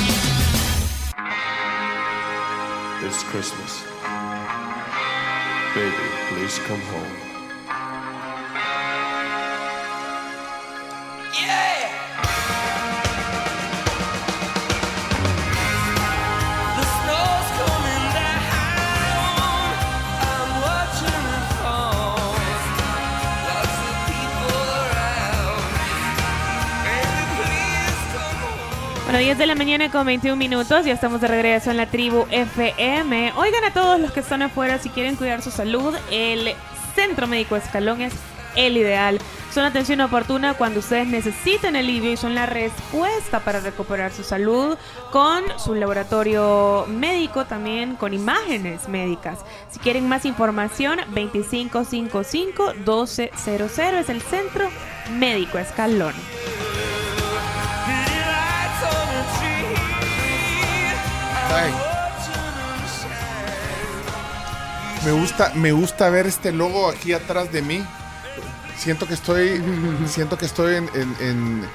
It's Christmas. Baby, please come home. Bueno, 10 de la mañana con 21 minutos. Ya estamos de regreso en la tribu FM. Oigan a todos los que están afuera, si quieren cuidar su salud, el Centro Médico Escalón es el ideal. Son atención oportuna cuando ustedes necesiten alivio y son la respuesta para recuperar su salud con su laboratorio médico también con imágenes médicas. Si quieren más información, 2555-1200 es el Centro Médico Escalón. Ay. Me gusta, me gusta ver este logo aquí atrás de mí. Siento que estoy, siento que estoy en, en- en-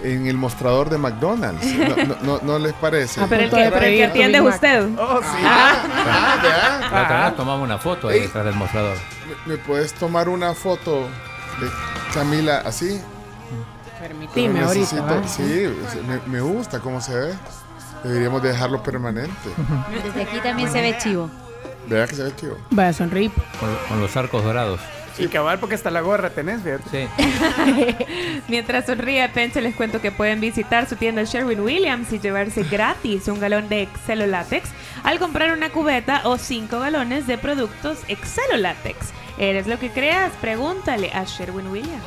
en el mostrador de McDonald's. No, no- no- ¿no les parece? Ah, pero el que, pero el que atiende es usted. Oh, sí. Ah. Ah. La otra vez tomamos una foto ahí detrás del mostrador. ¿Me, me puedes tomar una foto de Camila así? Permitime Lo ahorita. Sí, me, me gusta cómo se ve. Deberíamos de dejarlo permanente. Desde aquí también se ve chivo. Vea que se ve chido. Vaya, sonríe. Con, con los arcos dorados. Y cabal porque hasta la gorra tenés, fíjate. Sí. Mientras sonríe Penche, les cuento que pueden visitar su tienda Sherwin Williams y llevarse gratis un galón de Excelo Látex al comprar una cubeta o cinco galones de productos Excelo Látex. ¿Eres lo que creas? Pregúntale a Sherwin Williams.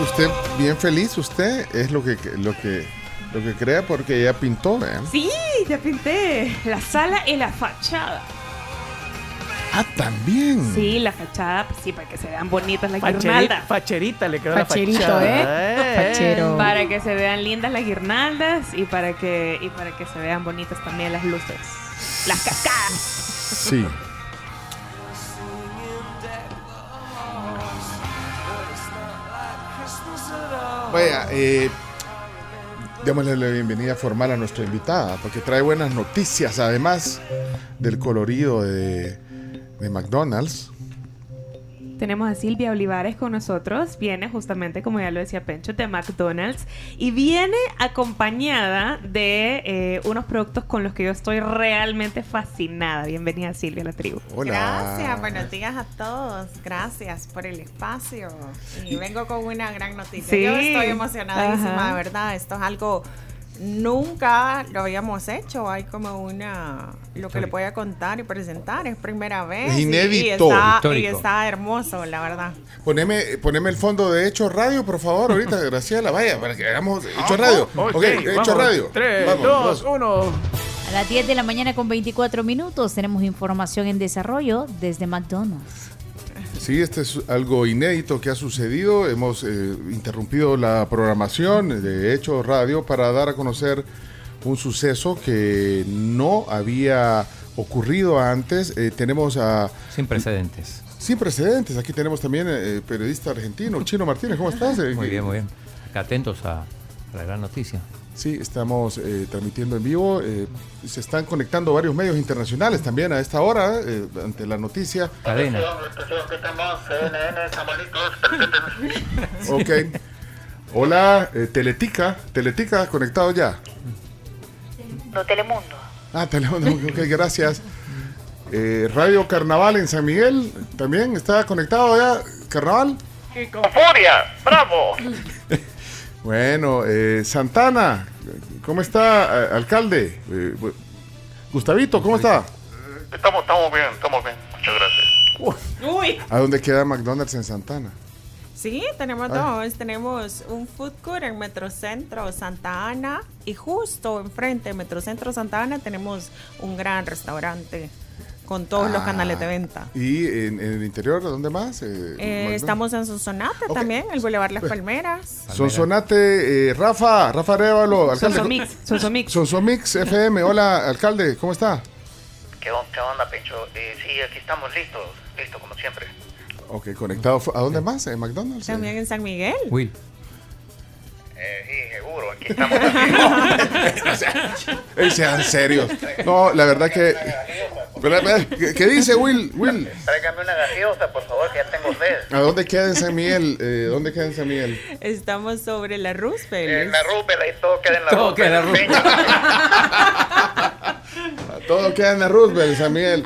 Usted bien feliz, usted es lo que lo que lo que crea porque ella pintó, vean. Sí, ya pinté la sala y la fachada. Ah, también. Sí, la fachada, pues sí, para que se vean bonitas las Facherita, guirnaldas. facherita le quedó Facherito, la fachada. ¿eh? Fachero. Para que se vean lindas las guirnaldas y para que y para que se vean bonitas también las luces. Las cascadas. Sí. Vaya, eh, démosle la bienvenida formal a nuestra invitada, porque trae buenas noticias, además del colorido de, de McDonald's. Tenemos a Silvia Olivares con nosotros. Viene justamente, como ya lo decía Pencho, de McDonald's. Y viene acompañada de eh, unos productos con los que yo estoy realmente fascinada. Bienvenida, Silvia, a la tribu. Gracias, buenos días a todos. Gracias por el espacio. Y vengo con una gran noticia. Sí. Yo estoy emocionadísima, Ajá. de verdad. Esto es algo nunca lo habíamos hecho. Hay como una lo que le voy a contar y presentar es primera vez. Es y- inédito. Y, está, y Histórico. está hermoso, la verdad. Poneme, poneme el fondo de Hecho Radio, por favor, ahorita, Graciela, vaya, para que hagamos Hecho Radio. ok, ok, Hecho vamos. Radio. Tres, Vamos, dos, vamos. uno. A las 10 de la mañana con 24 minutos tenemos información en desarrollo desde McDonald's. Sí, este es algo inédito que ha sucedido. Hemos eh, interrumpido la programación de Hecho Radio para dar a conocer un suceso que no había ocurrido antes. Eh, tenemos a... Sin precedentes. Sin precedentes. Aquí tenemos también eh, periodista argentino, Chino Martínez. ¿Cómo estás? Eh, Muy bien, muy bien. Acá Atentos a la gran noticia. Sí, estamos eh, transmitiendo en vivo. eh, se están conectando varios medios internacionales también a esta hora, eh, ante la noticia. Cadena. Ok. Hola, eh, Teletica. Teletica, conectado ya. No, Telemundo. Ah, Telemundo, ok, gracias. Eh, Radio Carnaval en San Miguel, también está conectado ya. Carnaval. ¡Y con furia! ¡Bravo! Bueno, eh, Santana, ¿cómo está, eh, alcalde? Eh, Gustavito, ¿cómo está? Estamos, estamos bien, estamos bien. Muchas gracias. Uy. ¿A dónde queda McDonald's en Santana? Sí, tenemos Ah. dos. Tenemos un food court en Metrocentro Santa Ana y justo enfrente de Metrocentro Santa Ana tenemos un gran restaurante con todos los Ah. canales de venta. ¿Y en, en el interior, dónde más? Eh, Eh, estamos en Sonsonate también, el Boulevard Las Palmeras. Sonsonate, eh, Rafa, Rafa Arevalo, alcalde. Sonsomix, Sonsomix. Sonsomix FM, hola, alcalde, ¿cómo está? ¿Qué, on- qué onda, Pencho? Eh, sí, aquí estamos listos, listos como siempre. Ok, conectado. ¿A dónde más? ¿En McDonald's? También en San Miguel. Will. Eh, sí, seguro, aquí estamos. Ey, sean serios. No, la verdad que... Espera, ¿Qué, qué dice Will? Will, Tráigame una gaseosa, por favor, que ya tengo sed. ¿a dónde queda en San Miguel? Eh, ¿Dónde queda en San Miguel? Estamos sobre la Roosevelt. En la Roosevelt, ahí todo queda en la Todo queda en la Roosevelt. Todo queda en la Roosevelt, San Miguel.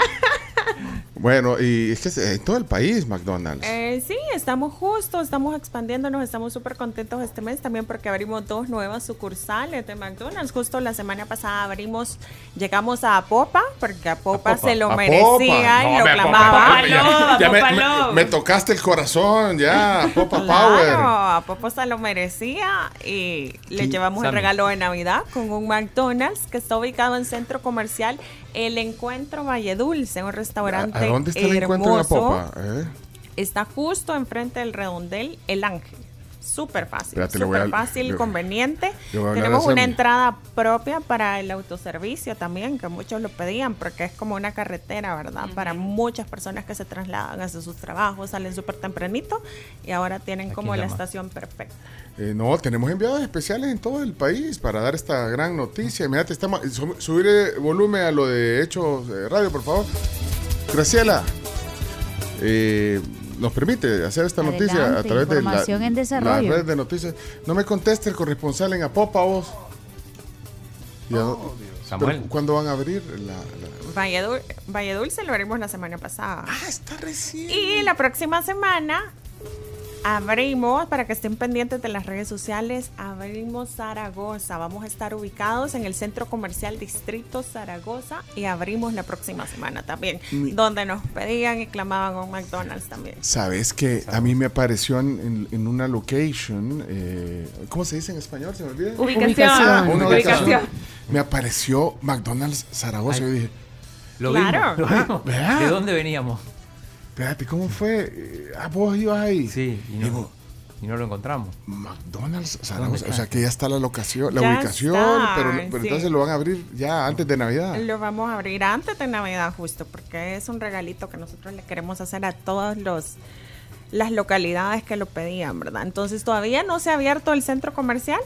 Bueno, y es que es en todo el país, McDonald's. Eh, sí, estamos justo, estamos expandiéndonos, estamos súper contentos este mes también porque abrimos dos nuevas sucursales de McDonald's. Justo la semana pasada abrimos, llegamos a Popa, porque a Popa, se lo A merecía Popa. y No, lo clamaba. Ya- ya me, me- me tocaste el corazón, ya, Popa Power. Claro, a Popo se lo merecía y le llevamos el regalo de Navidad con un McDonald's que está ubicado en centro comercial El Encuentro Valle Dulce, un restaurante ¿A dónde está el encuentro en la hermoso. Popa? eh? Está justo enfrente del redondel El Ángel. Súper fácil, súper a- fácil, le- conveniente. Tenemos una entrada propia para el autoservicio también, que muchos lo pedían, porque es como una carretera, ¿verdad? Para muchas personas que se trasladan hacia sus trabajos, salen súper tempranito y ahora tienen como la llama? estación perfecta. Eh, no, tenemos enviados especiales en todo el país para dar esta gran noticia. Imagínate, estamos, sub- subir el volumen a lo de Hechos eh, Radio, por favor. Graciela, eh, ¿nos permite hacer esta noticia a través de la, información en la red de noticias? No me conteste el corresponsal en Apopa, vos. A- Samuel. ¿Cuándo van a abrir la, la- Valle, Dul- Valle Dulce lo abrimos la semana pasada. Ah, está recién. Y la próxima semana abrimos, para que estén pendientes de las redes sociales, abrimos Zaragoza. Vamos a estar ubicados en el Centro Comercial Distrito Zaragoza y abrimos la próxima semana también, Mi- donde nos pedían y clamaban un McDonald's también. Sabes que a mí me apareció en, una location, eh, ¿cómo se dice en español? Se me olvida. Ubicación. Ah, una Ubicación. ubicación. Me apareció McDonald's Zaragoza. Yo dije, Lo Claro. vimos, lo vimos. ¿verdad? ¿De dónde veníamos? Espérate, ¿cómo fue? Eh, Ah, vos ibas ahí. Sí, y no, Digo, y no lo encontramos. McDonald's ¿Dónde Zaragoza. O sea, que ya está la locación, la Ya ubicación, está, pero, pero sí. entonces lo van a abrir ya antes de Navidad. Lo vamos a abrir antes de Navidad justo, porque es un regalito que nosotros le queremos hacer a todos los las localidades que lo pedían, ¿verdad? Entonces todavía no se ha abierto el centro comercial,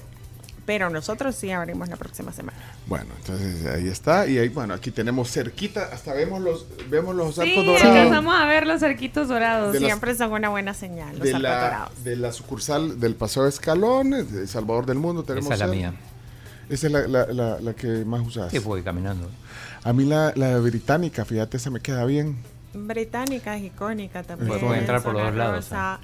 pero nosotros sí abrimos la próxima semana. Bueno, entonces ahí está. Y ahí, bueno, aquí tenemos cerquita, hasta vemos los, vemos los Sí, arcos dorados. alcanzamos a ver los cerquitos dorados. De las- Siempre son una buena señal, los de arcos la, dorados. de la sucursal del Paseo Escalón, de Salvador del Mundo. Tenemos Esa es la mía. Esa es la, la- la- la que más usas. Sí, voy caminando. A mí la, la británica, fíjate, esa me queda bien. Británica es icónica también. Puede entrar por los dos lados, Rosa.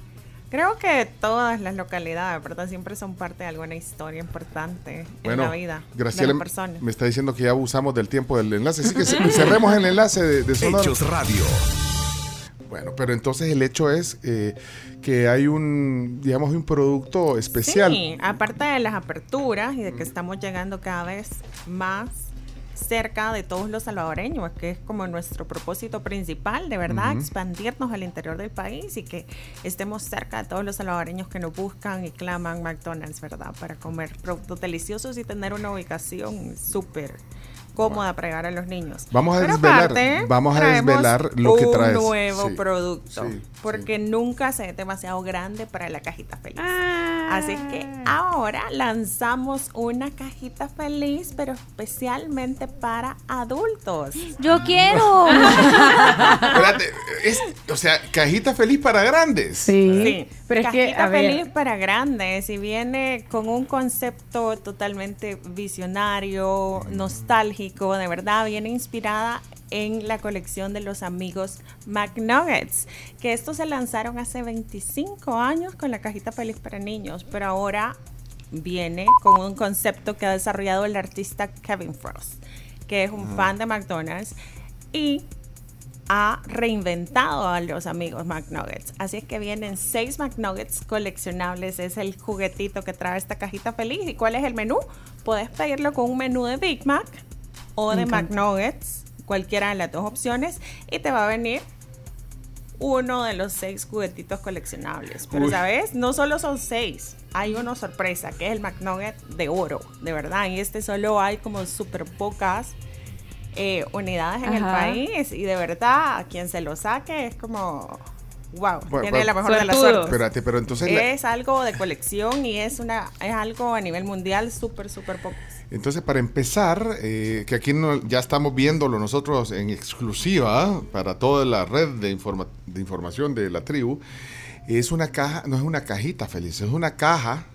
Creo que todas las localidades, ¿verdad? Siempre son parte de alguna historia importante Bueno, en la vida Graciela de me- la persona. me está diciendo que ya abusamos del tiempo del enlace. Así que ce- cerremos el enlace de, de Sonora. Hechos Radio. Bueno, pero entonces el hecho es eh, que hay un, digamos, un producto especial. Sí, aparte de las aperturas y de que estamos llegando cada vez más cerca de todos los salvadoreños, que es como nuestro propósito principal, de verdad, expandirnos al interior del país y que estemos cerca de todos los salvadoreños que nos buscan y claman McDonald's, ¿verdad? Para comer productos deliciosos y tener una ubicación súper cómoda para llegar a los niños. Vamos a Pero desvelar- aparte, vamos a desvelar lo que traes. Un nuevo Sí, producto, sí, porque nunca se es demasiado grande para la cajita feliz. Así es que ahora lanzamos una cajita feliz, pero especialmente para adultos. Yo quiero. Espérate, es, o sea, cajita feliz para grandes. Sí, pero es que, cajita ver. feliz para grandes y viene con un concepto totalmente visionario, nostálgico, de verdad, viene inspirada en la colección de los amigos McNuggets, que estos se lanzaron hace 25 años con la cajita feliz para niños, pero ahora viene con un concepto que ha desarrollado el artista Kevin Frost, que es un Ah. fan de McDonald's y ha reinventado a los amigos McNuggets. Así es que vienen seis McNuggets coleccionables. Es el juguetito que trae esta cajita feliz. ¿Y cuál es el menú? Puedes pedirlo con un menú de Big Mac o Me de. McNuggets, cualquiera de las dos opciones, y te va a venir uno de los seis juguetitos coleccionables. Pero, Uy. ¿sabes? No solo son seis. Hay una sorpresa, que es el McNugget de oro, de verdad. Y este solo hay como súper pocas eh, unidades en el país. Y de verdad, a quien se lo saque es como... Wow, Bueno, tiene bueno, la mejor de las Suertudo. suertes. Espérate, pero entonces la- Es algo de colección y es una es algo a nivel mundial súper, súper poco. Entonces, para empezar, eh, que aquí no- ya estamos viéndolo nosotros en exclusiva para toda la red de, informa- de información de la tribu, es una caja, no es una cajita feliz, es una caja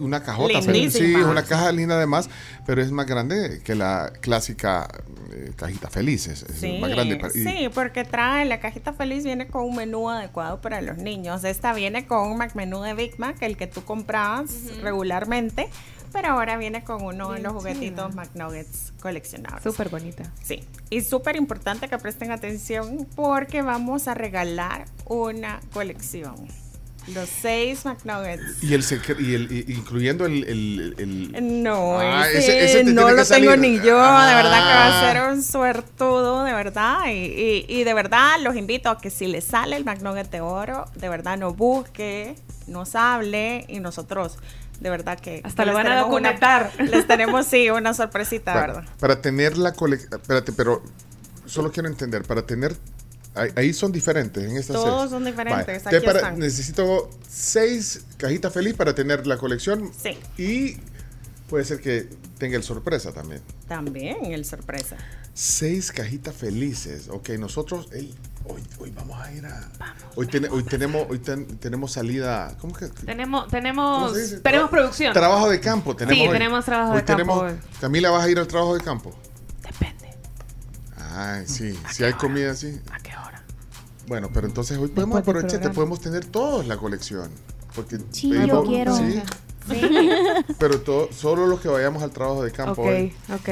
una cajota feliz. Sí, es una caja linda además, pero es más grande que la clásica eh, cajita feliz. Es, es Sí, más grande. y- sí, porque trae la cajita feliz viene con un menú adecuado para los niños. Esta viene con un menú de Big Mac, el que tú comprabas regularmente, pero ahora viene con uno de los juguetitos. McNuggets coleccionables. Súper bonita. Sí, y súper importante que presten atención porque vamos a regalar una colección. Los seis McNuggets. Y el, y el y- incluyendo el, el- el- No, Ah, ese, ese- ese te no lo tengo ni yo, de verdad que va a Ah. ser un suertudo, de verdad. Y, y- y de verdad los invito a que si les sale el McNugget de oro, de verdad nos busque, nos hable y nosotros, de verdad que... Hasta lo les van a una- documentar. les tenemos, sí, una sorpresita, para, ¿verdad? para tener la colección. Espérate, pero solo quiero entender. Para tener. Ahí, ahí son diferentes en estas Todos seis. son diferentes, Vaya, aquí entonces para- están. necesito seis cajitas feliz para tener la colección. Sí. Y puede ser que tenga el sorpresa también. También el sorpresa. Seis cajitas felices. Ok, nosotros hoy, hoy vamos a ir a. hoy, tene- hoy tenemos hoy ten- tenemos salida. ¿Cómo que? Tenemos, ¿Cómo tenemos, tenemos producción. Trabajo de campo. Tenemos Sí, hoy. tenemos trabajo Hoy de campo tenemos- hoy. Camila, ¿vas a ir al trabajo de campo? Depende. Ay, sí. Si hay comida, sí. ¿A? Bueno, pero entonces hoy podemos aprovechar, podemos tener todos la colección. Porque Sí, yo quiero. Sí, pero to- solo los que vayamos al trabajo de campo. Ok, hoy. ok.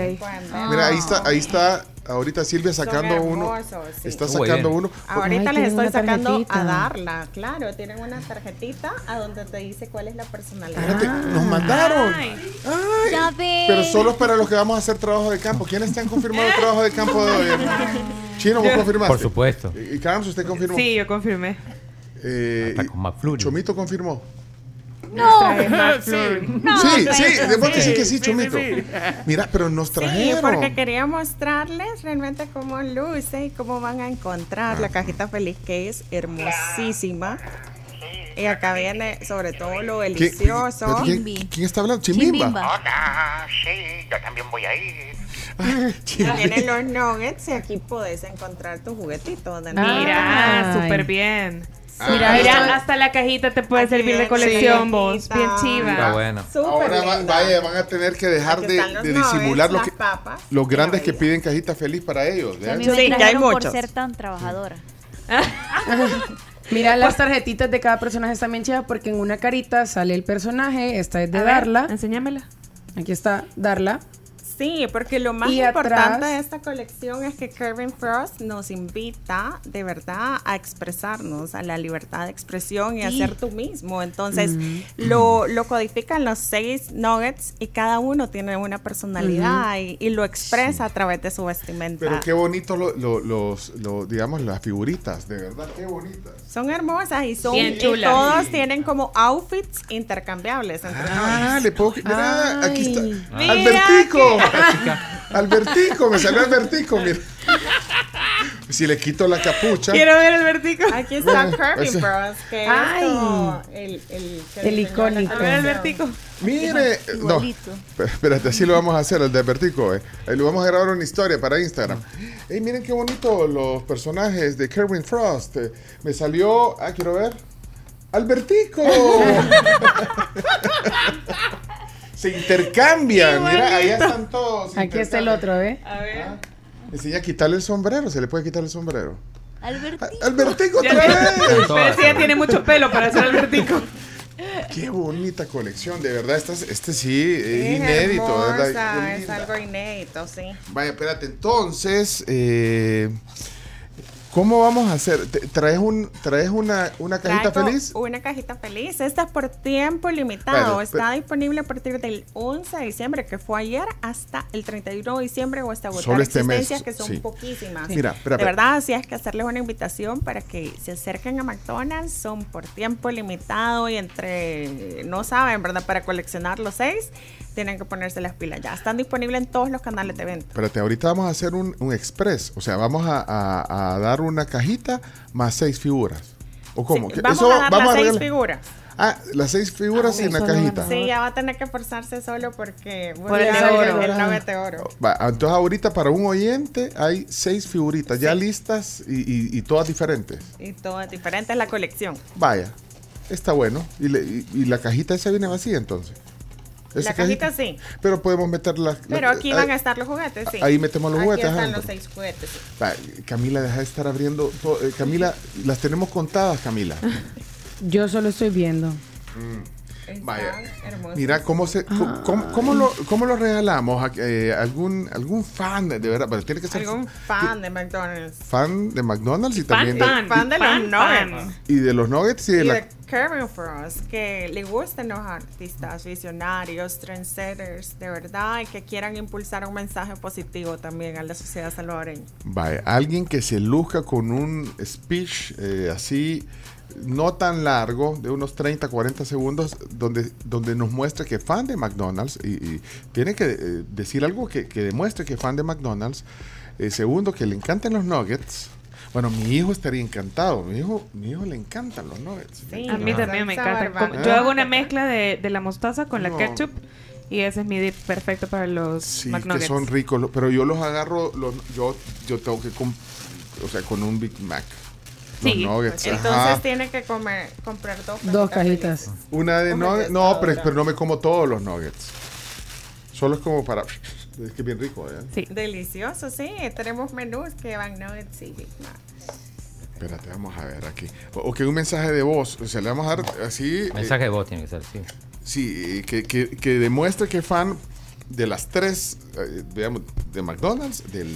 Mira, ahí está, ahí está ahorita Silvia sacando uno. sí. Está sacando uno. Ahorita Ay, les estoy sacando tarjetita. a darla, claro, tienen una tarjetita a donde te dice cuál es la personalidad. Espérate, nos mandaron. Ay, Ay, Ya pero solo es para los que vamos a hacer trabajo de campo. ¿Quiénes te han confirmado el trabajo de campo de hoy? Chino, vos confirmaste. Por supuesto. Y Carlos, usted confirmó. sí, yo confirmé. Eh, Hasta con McFlurry. Chomito confirmó. No, sí, sí, debemos decir que sí, Chomito. Mira, pero nos Sí, trajeron. porque quería mostrarles realmente cómo luce y cómo van a encontrar la cajita feliz, que es hermosísima. Y acá viene sobre todo lo ¿Quién- delicioso. ¿quién, quién- quién está hablando? Chimbimba. Hola, sí, yo también voy a ir. Vienen los nuggets y aquí puedes encontrar tu juguetito. Mira, Ay. súper bien. Mira, Mira, esto- hasta la cajita te puede Aquí servir de colección, vos. Bien Está chiva. bueno. Súper Ahora va- vaya, van a tener que dejar de, de disimular lo las que, papas. los grandes Mira, que piden cajita feliz para ellos. A vean. mí Sí, ya hay trajeron por muchos. ser tan trabajadora. Mira, las tarjetitas de cada personaje están bien chivas porque en una carita sale el personaje, esta es de A ver, Darla. Enséñamela. Aquí está Darla. Sí, porque lo más Y importante atrás- de esta colección es que Kevin Frost nos invita de verdad a expresarnos, a la libertad de expresión y a Sí. ser tú mismo. Entonces, lo, lo codifican los seis nuggets y cada uno tiene una personalidad y, y lo expresa a través de su vestimenta. Pero qué bonito lo- lo- los, lo- digamos, las figuritas, de verdad, qué bonitas. Son hermosas y son Bien y chulas. todos tienen como outfits intercambiables entre Ah, le puedo. Mira, aquí está. Mira Albertico. Albertico, me salió Albertico, mira. Si le quito la capucha. Quiero ver el vertigo. Aquí está Bueno, Kirby ese- Bros, que Ay. es como el, el, El la icónico. A ver el vertigo. Mire, no, Espérate, así lo vamos a hacer, el de Vertico. Eh. Ahí lo vamos a grabar una historia para Instagram. Ey, miren qué bonito los personajes de Kerwin Frost. Eh, me salió. Ah, quiero ver. ¡Albertico! Se intercambian. Mira, allá están todos. Aquí está el otro, ¿eh? A ver. Enseña a quitarle el sombrero. Se le puede quitar el sombrero. Ah, ¡Albertico Ya otra tiene- vez! Pero sí, ya tiene mucho pelo para ser el vertigo. Qué bonita colección, de verdad. Este, este sí es Es inédito, hermosa, es algo inédito, sí. Vaya, espérate, entonces, eh, ¿cómo vamos a hacer? ¿Te- ¿Traes, un, traes una, una cajita Traigo feliz? Una cajita feliz. Esta es por tiempo limitado. Vale, Está disponible a partir del 11 de diciembre, que fue ayer, hasta el 31 de diciembre o hasta agotar Solo este mes, que son sí. poquísimas. Mira, espera, de verdad, sí es que hacerles una invitación para que se acerquen a McDonald's. Son por tiempo limitado y entre, no saben, ¿verdad? Para coleccionar los seis, tienen que ponerse las pilas ya. Están disponibles en todos los canales de venta. Espérate, ahorita vamos a hacer un, un express. O sea, vamos a, a- a dar una cajita más seis figuras. ¿O cómo? Sí, ¿Qué- vamos eso a dar las seis figuras. Ah, las seis figuras en la cajita. Sí, ya va a tener que forzarse solo porque Por el a- oro. el de oro. Va, entonces ahorita para un oyente hay seis figuritas ya listas y, y- y todas diferentes. Y todo es diferente, es la colección. Vaya, está bueno. Y, le- y- y la cajita esa viene vacía entonces. ¿Esa La cajita sí. Pero podemos meter la. la- Pero aquí ahí- van a estar los juguetes, sí. Ahí metemos los Aquí juguetes, están ajá. los seis juguetes. sí. Va, Camila, deja de estar abriendo. todo- eh, Camila, las tenemos contadas, Camila. Yo solo estoy viendo. Vaya. Mira cómo se, co- cómo, cómo lo, cómo lo regalamos a eh, algún algún fan de, de verdad, pero tiene que ser Algún fan de McDonald's. fan de McDonald's y Fan, también de, fan, fan de los fan, nuggets. y de los nuggets y de Y la de Kevin Frost, que le gusten los artistas visionarios, trendsetters, de verdad, y que quieran impulsar un mensaje positivo también a la sociedad salvadoreña. Vaya, alguien que se luzca con un speech eh, así, no tan largo, de unos 30, 40 segundos, donde, donde nos muestre que es fan de McDonald's y, y tiene que eh, decir algo que, que demuestre que es fan de McDonald's. Eh, segundo, que le encantan los nuggets. Bueno, mi hijo estaría encantado. Mi hijo, mi hijo le encantan los nuggets. a mí también me encanta. Yo hago una mezcla de, de la mostaza con la No. ketchup y ese es mi dip perfecto para los Sí, McNuggets. que son ricos, pero yo los agarro, los, yo, yo tengo que, o sea, con un Big Mac. Los Sí, nuggets, Entonces ajá. tiene que comer, comprar dos Dos cajitas cajitas. Una de nuggets. No, pero, pero no me como todos los nuggets. Solo es como para. Es que es bien rico, ¿eh? Sí. Delicioso, sí. Tenemos menús que van nuggets y Big Mac. Espérate, vamos a ver aquí. O, que un mensaje de voz. O sea, le vamos a dar así. eh, Mensaje de voz tiene que ser, sí. Sí, que, que, que demuestre que es fan de las tres, eh, digamos, de McDonald's, del,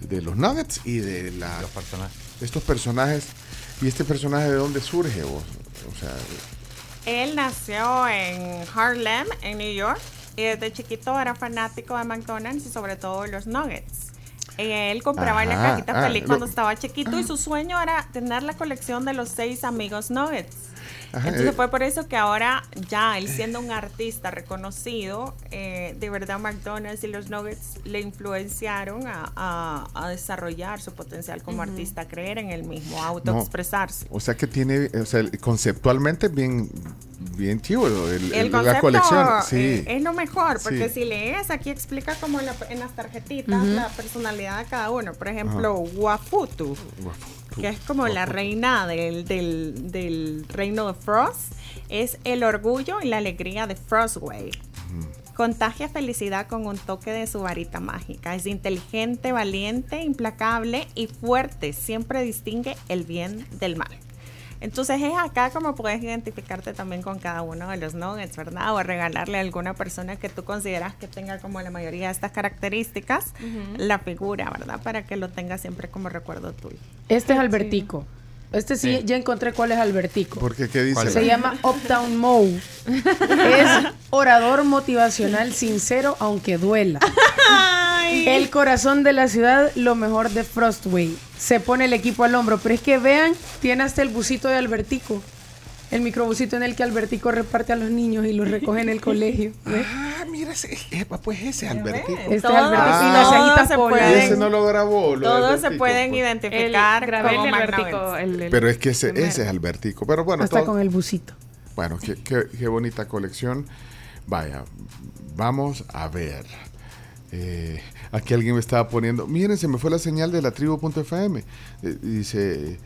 de los Nuggets y de la, Los personajes. Estos personajes. ¿Y este personaje de dónde surge vos? O sea, Él nació en Harlem, en New York, y desde chiquito era fanático de McDonald's y sobre todo los nuggets. Él compraba en la Ajá, cajita ah, feliz lo- cuando estaba chiquito y su sueño era tener la colección de los seis amigos nuggets. Ajá, Entonces eh. fue por eso que ahora ya él siendo un artista reconocido, eh, de verdad McDonald's y los Nuggets le influenciaron a, a- a desarrollar su potencial como artista, creer en él mismo, autoexpresarse. o sea que tiene, o sea, conceptualmente bien, bien chivo el, El el- concepto la colección. eh, Sí. es lo mejor, porque Sí. si lees, aquí explica como la- en las tarjetitas Ujú. la personalidad de cada uno. Por ejemplo, Wafutu, que es como la reina del, del, del reino de Frost, es el orgullo y la alegría de Frostway. Contagia felicidad con un toque de su varita mágica. Es inteligente, valiente, implacable y fuerte. Siempre distingue el bien del mal. Entonces es acá como puedes identificarte también con cada uno de los nuggets, ¿verdad? O regalarle a alguna persona que tú consideras que tenga como la mayoría de estas características, la figura, ¿verdad? Para que lo tenga siempre como recuerdo tuyo. Este es Albertico. Este sí, Sí. ya encontré cuál es Albertico. Porque, ¿qué dice? Se llama Uptown Moe. es orador motivacional sincero aunque duela. El corazón de la ciudad, lo mejor de Frostway. Se pone el equipo al hombro, pero es que vean, tiene hasta el busito de Albertico. El microbusito en el que Albertico reparte a los niños y los recoge en el colegio. ¿ves? Ah, mira, ese, eh, pues ese es Albertico. Este es Todos- Albertico. y todos las cejitas se pueden- Ese no lo grabó. lo Todos se pueden pues. identificar grabé como el Albertico, el- el- Pero es que ese, ese es Albertico. Pero bueno, Hasta todo- con el busito. Bueno, qué, qué- qué bonita colección. Vaya, vamos a ver. Eh, aquí alguien me estaba poniendo. Miren, se me fue la señal de la tribu.fm. Eh, dice.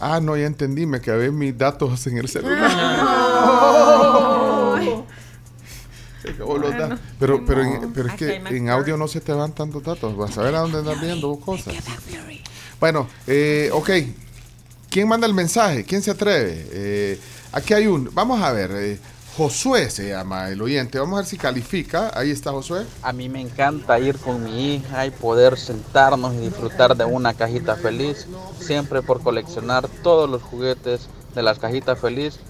Ah, no, ya entendí. Me acabé mis datos en el celular. Se acabó los datos. Pero, pero, en- pero es que en audio no se te van tantos datos. Vas a ver a dónde andas viendo cosas. Bueno, eh, ok. ¿Quién manda el mensaje? ¿Quién se atreve? Eh, aquí hay un. Vamos a ver. eh, Josué se llama el oyente. Vamos a ver si califica. Ahí está Josué. A mí me encanta ir con mi hija y poder sentarnos y disfrutar de una cajita feliz, siempre por coleccionar todos los juguetes de las cajitas feliz.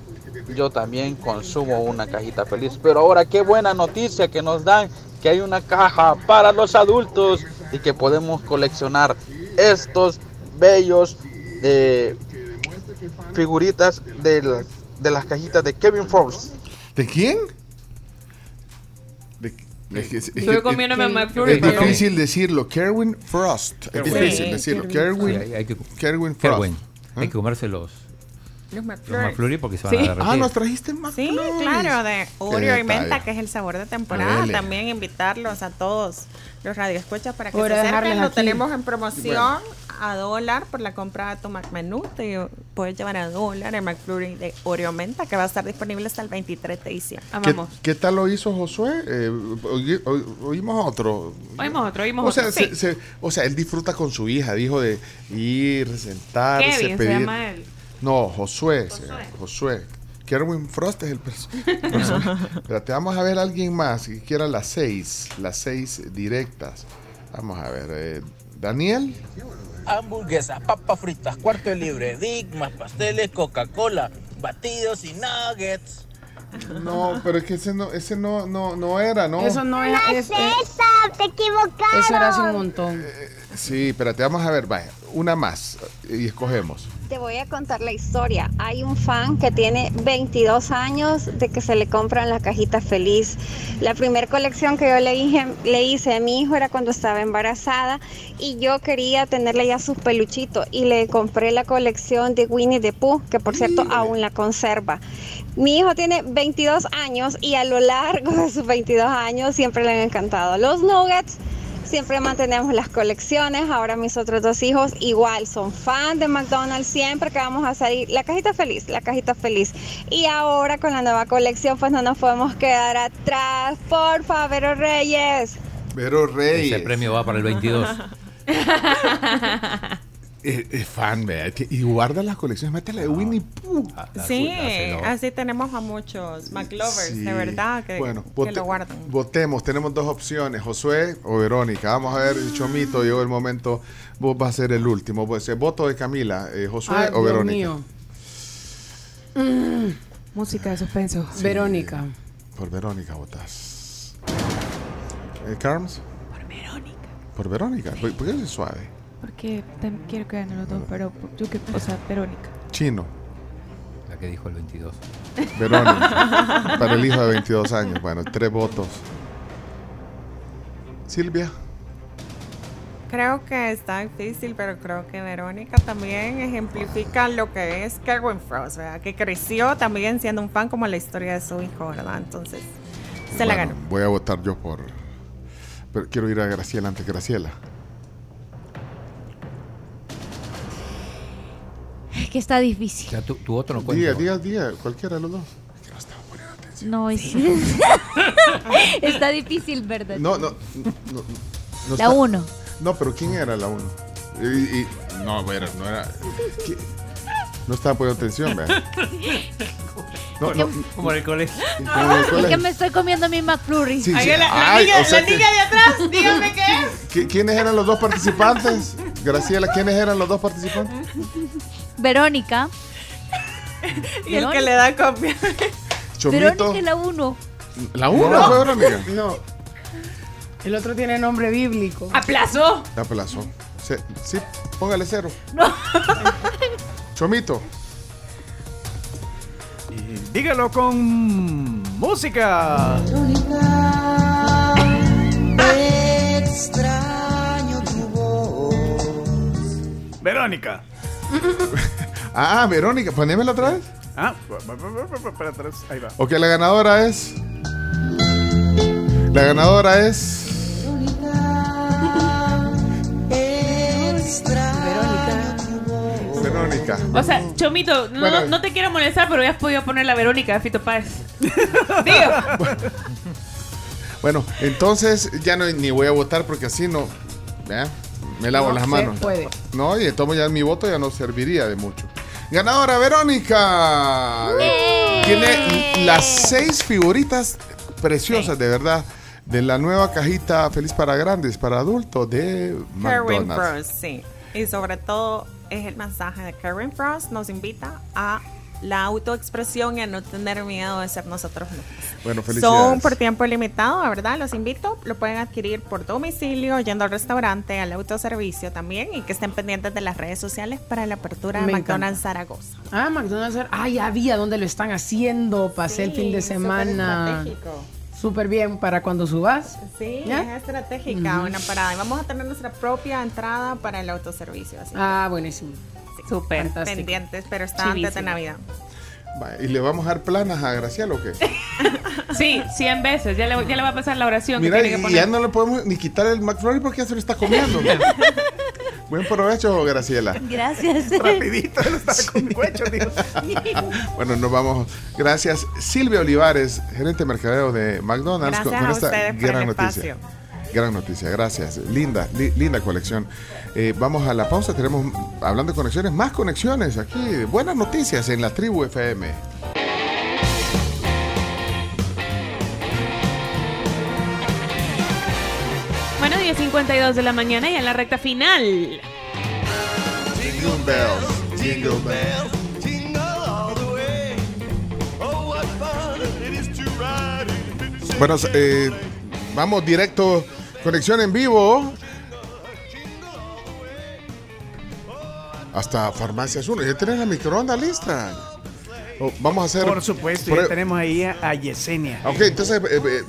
Yo también consumo una cajita feliz, pero ahora qué buena noticia que nos dan que hay una caja para los adultos y que podemos coleccionar estos bellos eh, figuritas de, de las cajitas de Kevin Force. ¿De quién? De- que- comiéndome es- McFlurry, Es pero- difícil decirlo. Kerwin Frost. Es difícil Sí, decirlo. Kerwin. Kerwin, Sí, hay- hay que- Kerwin Frost. Kerwin. Hay que comerse los, Los los McFlurry. McFlurry porque se van Sí. a derretir. Ah, nos trajiste más. Sí, claro, de Oreo y detalle. menta, que es el sabor de temporada. Dele. También invitarlos a todos los radioescuchas para que Ahora se acerquen. Lo aquí. tenemos en promoción a dólar por la compra de tu McMenú. Te puedes llevar a dólar el McFlurry de Oreo Menta que va a estar disponible hasta el 23 de diciembre. ¿Qué, qué tal lo hizo Josué? Eh, oí- oí- oímos otro. Oímos otro, oímos o sea, otro. se- sí. se- o sea, él disfruta con su hija, dijo de ir, sentarse, Kevin se llama él. No, Josué. se llama, Josué. Kerwin Frost es el personaje. Pero te vamos a ver a alguien más que quiera las seis, las seis directas. Vamos a ver. eh, Daniel. Hamburguesas, papas fritas, cuarto de libre, digmas, pasteles, Coca-Cola, batidos y nuggets. No, pero es que ese no, ese no, no, no era, ¿no? Eso no es. es- es- te equivocaron. eso era hace un montón. Sí, espérate, vamos a ver, vaya, una más y escogemos. Te voy a contar la historia. Hay un fan que tiene 22 años de que se le compran la cajita feliz. La primera colección que yo le hice, le hice a mi hijo era cuando estaba embarazada y yo quería tenerle ya sus peluchitos y le compré la colección de Winnie the Pooh, que por cierto aún la conserva. Mi hijo tiene 22 años y a lo largo de sus 22 años siempre le han encantado los nuggets. Siempre mantenemos las colecciones. Ahora mis otros dos hijos igual son fan de McDonald's. Siempre que vamos a salir, la cajita feliz, la cajita feliz. Y ahora con la nueva colección, pues no nos podemos quedar atrás. Por favor, Reyes. Pero Rey. Ese premio va para el 22. Es, es fan, vea, que- y guarda las colecciones, métele de Winnie Pooh. Sí, así tenemos a muchos McLovers, Sí. de verdad, que, bueno, que vote- lo guardan. votemos, tenemos dos opciones, Josué o Verónica. Vamos a ver, Chomito, llegó el momento, vos vas a ser el último. Pues, eh, voto de Camila, eh, Josué Ay, o Dios Verónica. mío. Mm, Música de suspenso. Verónica. Por Verónica votas. Eh, Carms. Por Verónica. Por Verónica, ¿por, por qué es suave? Porque también quiero que ganen los dos, pero yo que, o sea, Verónica. Chino. La que dijo el 22. Verónica. para el hijo de 22 años. Bueno, tres votos. Silvia. Creo que está difícil, pero creo que Verónica también ejemplifica lo que es Kerwin Frost, ¿verdad? Que creció también siendo un fan como la historia de su hijo, ¿verdad? Entonces, se la ganó. Voy a votar yo por. Pero quiero ir a Graciela ante Graciela. Es que está difícil. O sea, tu, tu voto no Diga, cuenta. diga, diga, cualquiera de los dos. No, es... está difícil, ¿verdad? No, no. no, no, no La está- uno. No, pero ¿quién era la uno? Y, y- no, bueno, no era. ¿qué? No estaba poniendo atención, ¿verdad? No, no, Como en el colegio. como en el Es que me estoy comiendo mi McFlurry. Sí, sí. La, la Ay, niña, o sea la que- niña de atrás, dígame qué es. ¿Qui- ¿Quiénes eran los dos participantes? Graciela, ¿quiénes eran los dos participantes? Verónica. Y el que le da copia. Chomito. Verónica es la uno. ¿La uno No. fue Verónica? No. El otro tiene nombre bíblico. ¡Aplazó! Aplazó. Sí, sí, póngale cero. No. Chomito. Y dígalo con música. Extraño tu voz. Verónica. Ah, Verónica, ponémela otra vez. Ah, pa- pa- pa- pa- pa- para atrás. Ahí va. Ok, la ganadora es. La ganadora es. Verónica. O sea, Chomito, no, Bueno. no- no te quiero molestar, pero ya has podido poner la Verónica de Fito Páez. Digo. Bueno, entonces ya no ni voy a votar porque así no. ¿vea? Me lavo No las se manos. puede. No, y entonces ya mi voto ya no serviría de mucho. Ganadora Verónica. Tiene las seis figuritas preciosas, de verdad, de la nueva cajita Feliz para Grandes, para adultos de McDonald's. Frost, sí. Y sobre todo es el mensaje de Kerwin Frost. Nos invita a la autoexpresión y a no tener miedo de ser nosotros mismos. Bueno, felicidades. Son por tiempo limitado, la verdad, los invito. Lo pueden adquirir por domicilio, yendo al restaurante, al autoservicio también. Y que estén pendientes de las redes sociales para la apertura de Me McDonald's Zaragoza. Ah, McDonald's. Ah, ya había donde lo están haciendo. Pasé el fin de semana. estratégico. Súper bien para cuando subas. Sí, ¿Ya? es estratégica una parada. Y vamos a tener nuestra propia entrada para el autoservicio. Así que Ah, buenísimo. Súper. Pendientes, pero está antes de Chivísimo. Navidad. ¿Y le vamos a dar planas a Graciela o qué? Sí, 100 veces. Ya le, ya le va a pasar la oración Mira, que tiene y que ya poner. no le podemos ni quitar el McFlurry porque ya se lo está comiendo. Buen provecho, Graciela. Gracias. Rapidito, él estaba con cuecho, digo. Bueno, nos vamos. Gracias, Silvia Olivares, gerente de mercadeo de McDonald's, Gracias a ustedes por el noticia. espacio. Gran noticia, gracias. Linda, li- linda colección. Eh, vamos a la pausa, tenemos, hablando de conexiones, más conexiones aquí. Buenas noticias en la tribu FM. Bueno, 10.52 de la mañana y en la recta final. Jingle bells, jingle bells. Bueno, eh, vamos directo, conexión en vivo. Hasta Farmacias 1. Ya tenés la microondas lista. Oh, vamos a hacer. Por supuesto, ya tenemos ahí a, a Yesenia. Ok, entonces eh, eh,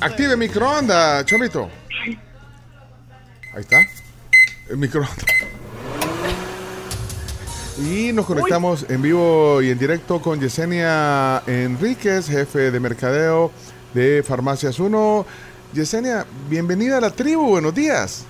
active microondas, Chomito. Ahí está. El microondas. Y nos conectamos en vivo y en directo con Yesenia Enríquez, jefe de mercadeo de Farmacias 1. Yesenia, bienvenida a la tribu, buenos días.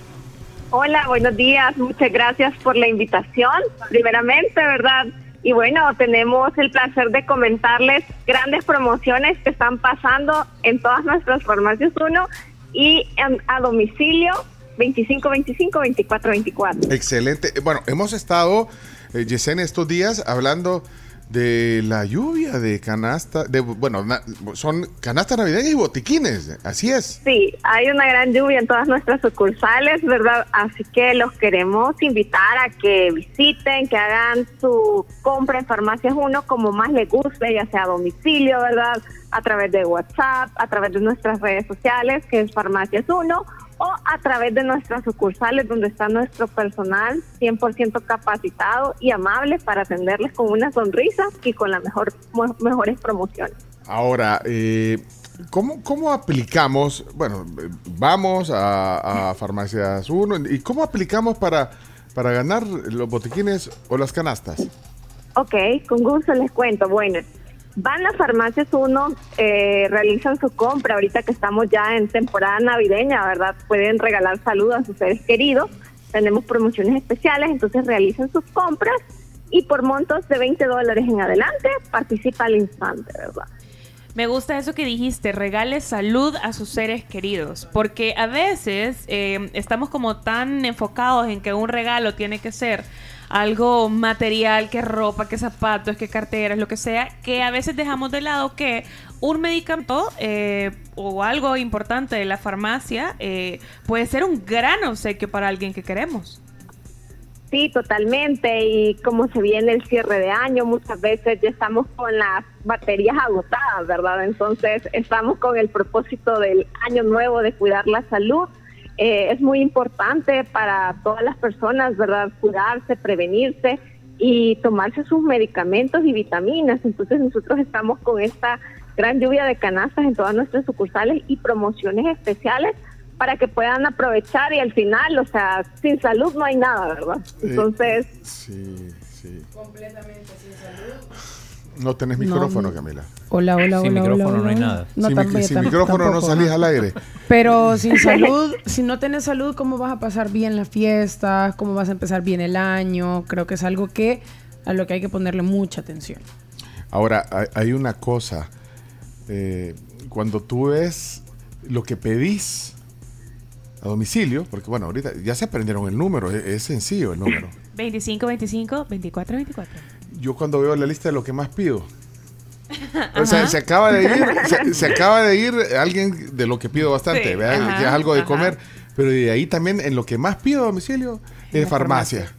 Hola, buenos días. Muchas gracias por la invitación, primeramente, ¿verdad? Y bueno, tenemos el placer de comentarles grandes promociones que están pasando en todas nuestras farmacias 1 y en- a domicilio 25 25 24 24. Excelente. Eh, Bueno, hemos estado, eh, Yesenia, estos días hablando de la lluvia de canasta, de, bueno, na- son canastas navideñas y botiquines, así es. Sí, hay una gran lluvia en todas nuestras sucursales, ¿verdad? Así que los queremos invitar a que visiten, que hagan su compra en Farmacias 1 como más les guste, ya sea a domicilio, ¿verdad? A través de WhatsApp, a través de nuestras redes sociales, que es Farmacias 1, o a través de nuestras sucursales donde está nuestro personal 100% capacitado y amable para atenderles con una sonrisa y con las mejor, mejores promociones. Ahora, eh, ¿cómo, ¿cómo aplicamos? Bueno, vamos a, a Farmacias 1 y ¿cómo aplicamos para, para ganar los botiquines o las canastas? Ok, con gusto les cuento. Bueno, van a farmacias uno, eh, realizan su compra, ahorita que estamos ya en temporada navideña, ¿verdad? Pueden regalar saludos a sus seres queridos. Tenemos promociones especiales, entonces realicen sus compras y por montos de 20 dólares en adelante participa al instante, ¿verdad? Me gusta eso que dijiste, regale salud a sus seres queridos, porque a veces eh, estamos como tan enfocados en que un regalo tiene que ser algo material, que ropa, que zapatos, que carteras, lo que sea, que a veces dejamos de lado que un medicamento eh, o algo importante de la farmacia eh, puede ser un gran obsequio para alguien que queremos. Sí, totalmente. Y como se viene el cierre de año, muchas veces ya estamos con las baterías agotadas, ¿verdad? Entonces estamos con el propósito del año nuevo de cuidar la salud. Eh, es muy importante para todas las personas, ¿verdad? Cuidarse, prevenirse y tomarse sus medicamentos y vitaminas. Entonces nosotros estamos con esta gran lluvia de canastas en todas nuestras sucursales y promociones especiales para que puedan aprovechar y al final, o sea, sin salud no hay nada, ¿verdad? Entonces, Sí, sí. Completamente sin salud. No tenés No, micrófono, no. Camila. Hola, hola, Sin hola. micrófono hola, no hay nada. No, sin sin micrófono no salís al aire. Pero sin salud, si no tenés salud, ¿cómo vas a pasar bien las fiestas? ¿Cómo vas a empezar bien el año? Creo que es algo que a lo que hay que ponerle mucha atención. Ahora, hay, hay una cosa. eh, cuando tú ves lo que pedís a domicilio, porque bueno, ahorita ya se aprendieron el número, es, es sencillo el número. 25, 25, 24, 24. Yo cuando veo la lista de lo que más pido, o sea, se acaba de ir, se, se acaba de ir alguien de lo que pido bastante, Sí, ¿verdad? ajá, que es algo de ajá. comer, pero de ahí también en lo que más pido a domicilio es la farmacia.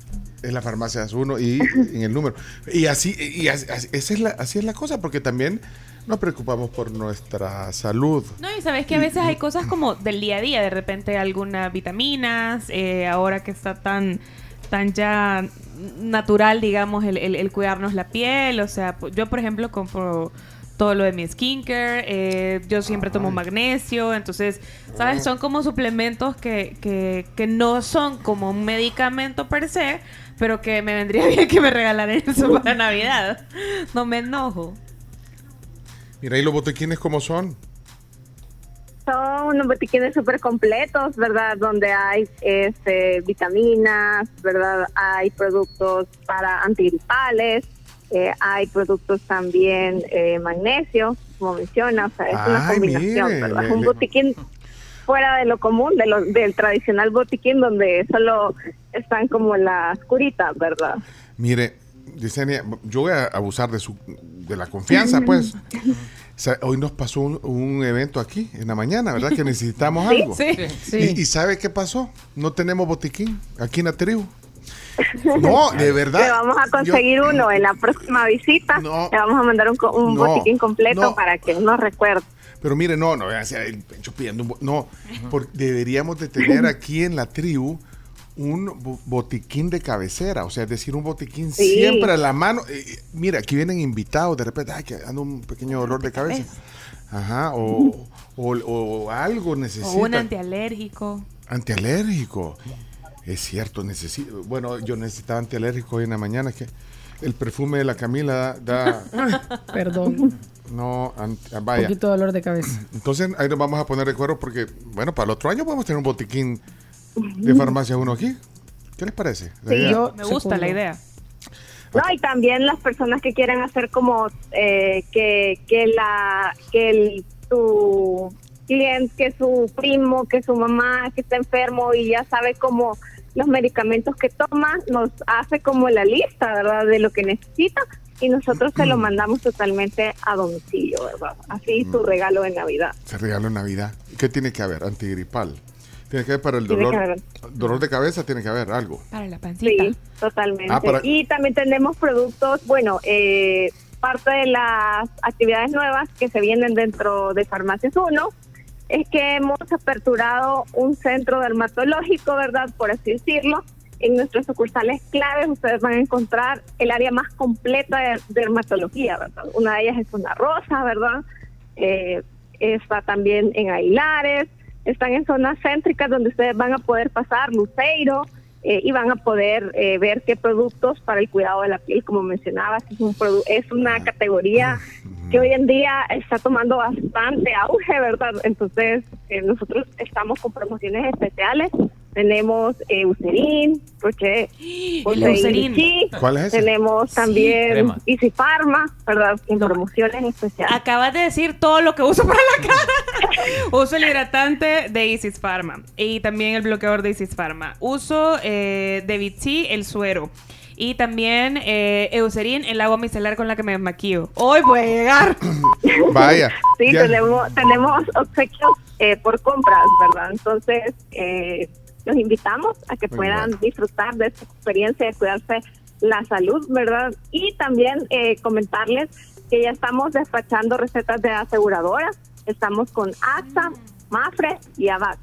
Es la farmacia es uno y en el número. Y así, y así, así- esa es la, así es la cosa, porque también nos preocupamos por nuestra salud. No, y sabes que a veces hay cosas como del día a día, de repente algunas vitaminas, eh, ahora que está tan tan ya natural, digamos, el, el- el cuidarnos la piel, o sea, yo por ejemplo compro todo lo de mi skincare, eh, yo siempre tomo magnesio, entonces, ¿sabes? Son como suplementos que, que, que no son como un medicamento per se, pero que me vendría bien que me regalaran eso para Navidad. No me enojo. Mira, ¿y los botequines cómo son? Son unos botiquines súper completos, ¿verdad? Donde hay este, vitaminas, ¿verdad? Hay productos para antigripales, eh, hay productos también eh, magnesio, como menciona, o sea, es una combinación, mire, ¿verdad? le- un botiquín fuera de lo común, de lo, del tradicional botiquín donde solo están como las curitas, ¿verdad? Mire, Yesenia, yo voy a abusar de su de la confianza, pues. O sea, hoy nos pasó un, un evento aquí en la mañana, ¿verdad? Que necesitamos Sí, algo. sí. Sí. Y, y ¿sabe qué pasó? No tenemos botiquín aquí en la tribu. No, de verdad. Le vamos a conseguir Yo- uno en la próxima visita. Le vamos a mandar un, co- un No, botiquín completo no. para que uno recuerde. Pero mire, no, no, o sea, el Pencho pidiendo un bo- No, por- deberíamos de tener aquí en la tribu un bo- botiquín de cabecera, o sea, es decir, un botiquín Sí. siempre a la mano. Eh, mira, aquí vienen invitados, de repente, ay, que ando un pequeño dolor de cabeza. Ajá, o, o, o algo O necesita. un antialérgico. Antialérgico. Es cierto, necesito. Bueno, yo necesitaba antialérgico hoy en la mañana. que el perfume de la Camila da. da- Perdón. no, anti- ah, Un vaya. poquito de dolor de cabeza. Entonces ahí nos vamos a poner de acuerdo porque, bueno, para el otro año podemos tener un botiquín de farmacia uno aquí. ¿Qué les parece? La Sí, idea? yo- Me gusta la idea. No, y también las personas que quieran hacer como eh, que, que la que el, tu cliente, que su primo, que su mamá que está enfermo y ya sabe como los medicamentos que toma, nos hace como la lista, ¿verdad? De lo que necesita y nosotros se lo mandamos totalmente a domicilio, ¿verdad? Así su regalo de Navidad. Se regaló en Navidad. ¿Qué tiene que haber? Antigripal. Tiene que haber para el dolor. Dolor de cabeza, tiene que haber algo. Para la pancita. Sí, totalmente. Ah, para- Y también tenemos productos, bueno, eh, parte de las actividades nuevas que se vienen dentro de Farmacias 1 es que hemos aperturado un centro dermatológico, ¿verdad? Por así decirlo. En nuestras sucursales claves ustedes van a encontrar el área más completa de dermatología, ¿verdad? Una de ellas es una rosa, ¿verdad? Eh, está también en Aguilares, están en zonas céntricas donde ustedes van a poder pasar Luceiro eh, y van a poder eh, ver qué productos para el cuidado de la piel, como mencionabas, es, un es una categoría que hoy en día está tomando bastante auge, ¿verdad? Entonces, eh, nosotros estamos con promociones especiales. Tenemos eh, Eucerin, porque Eucerin. ¿Cuál es ese? Tenemos Sí, también crema. Easy Pharma, ¿verdad? En promociones especiales. Acabas de decir todo lo que uso para la cara. uso el hidratante de Isis Pharma y también el bloqueador de Isis Pharma. Uso eh, de Vichy el suero. Y también eh, Eucerin, el agua micelar con la que me maquillo. Hoy voy a llegar. Vaya. Sí, ya- tenemos, tenemos obsequios eh, por compras, ¿verdad? Entonces, eh, los invitamos a que Muy puedan bueno. disfrutar de esta experiencia de cuidarse la salud, ¿verdad? Y también eh, comentarles que ya estamos despachando recetas de aseguradoras. Estamos con AXA, MAFRE y ABAC.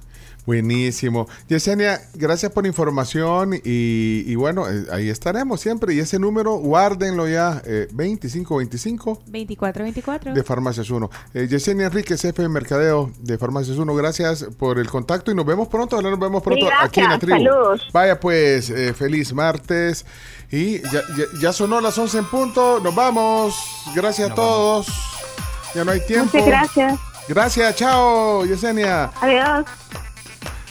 Buenísimo. Yesenia, gracias por la información y, y bueno, eh, ahí estaremos siempre. Y ese número, guárdenlo ya, eh, 2525 24-24. de Farmacias 1. Eh, Yesenia Enríquez, jefe de mercadeo de Farmacias 1, gracias por el contacto y nos vemos pronto. Nos vemos pronto Sí, aquí en la tribu. Saludos. Vaya pues, eh, feliz martes. Y ya, ya- ya sonó las 11 en punto. Nos vamos. Gracias a todos. Ya no hay tiempo. Muchas gracias. Gracias, chao, Yesenia. Adiós.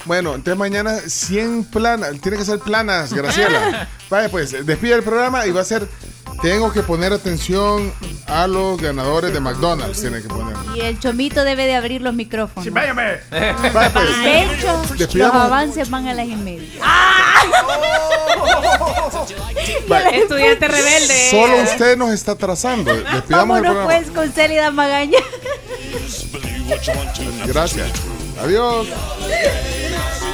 Bueno, entonces mañana 100 planas, tiene que ser planas, Graciela. Vaya, pues, despide el programa y va a ser, tengo que poner atención a los ganadores de McDonald's, tiene que poner. Y el chomito debe de abrir los micrófonos. váyame. Vaya, pues. De hecho, los Despidamos. avances van a las y media. Vaya. Estudiante rebelde. Solo usted nos está atrasando. Despidamos el Vámonos programa. pues con Célida Magaña. Gracias. Adiós.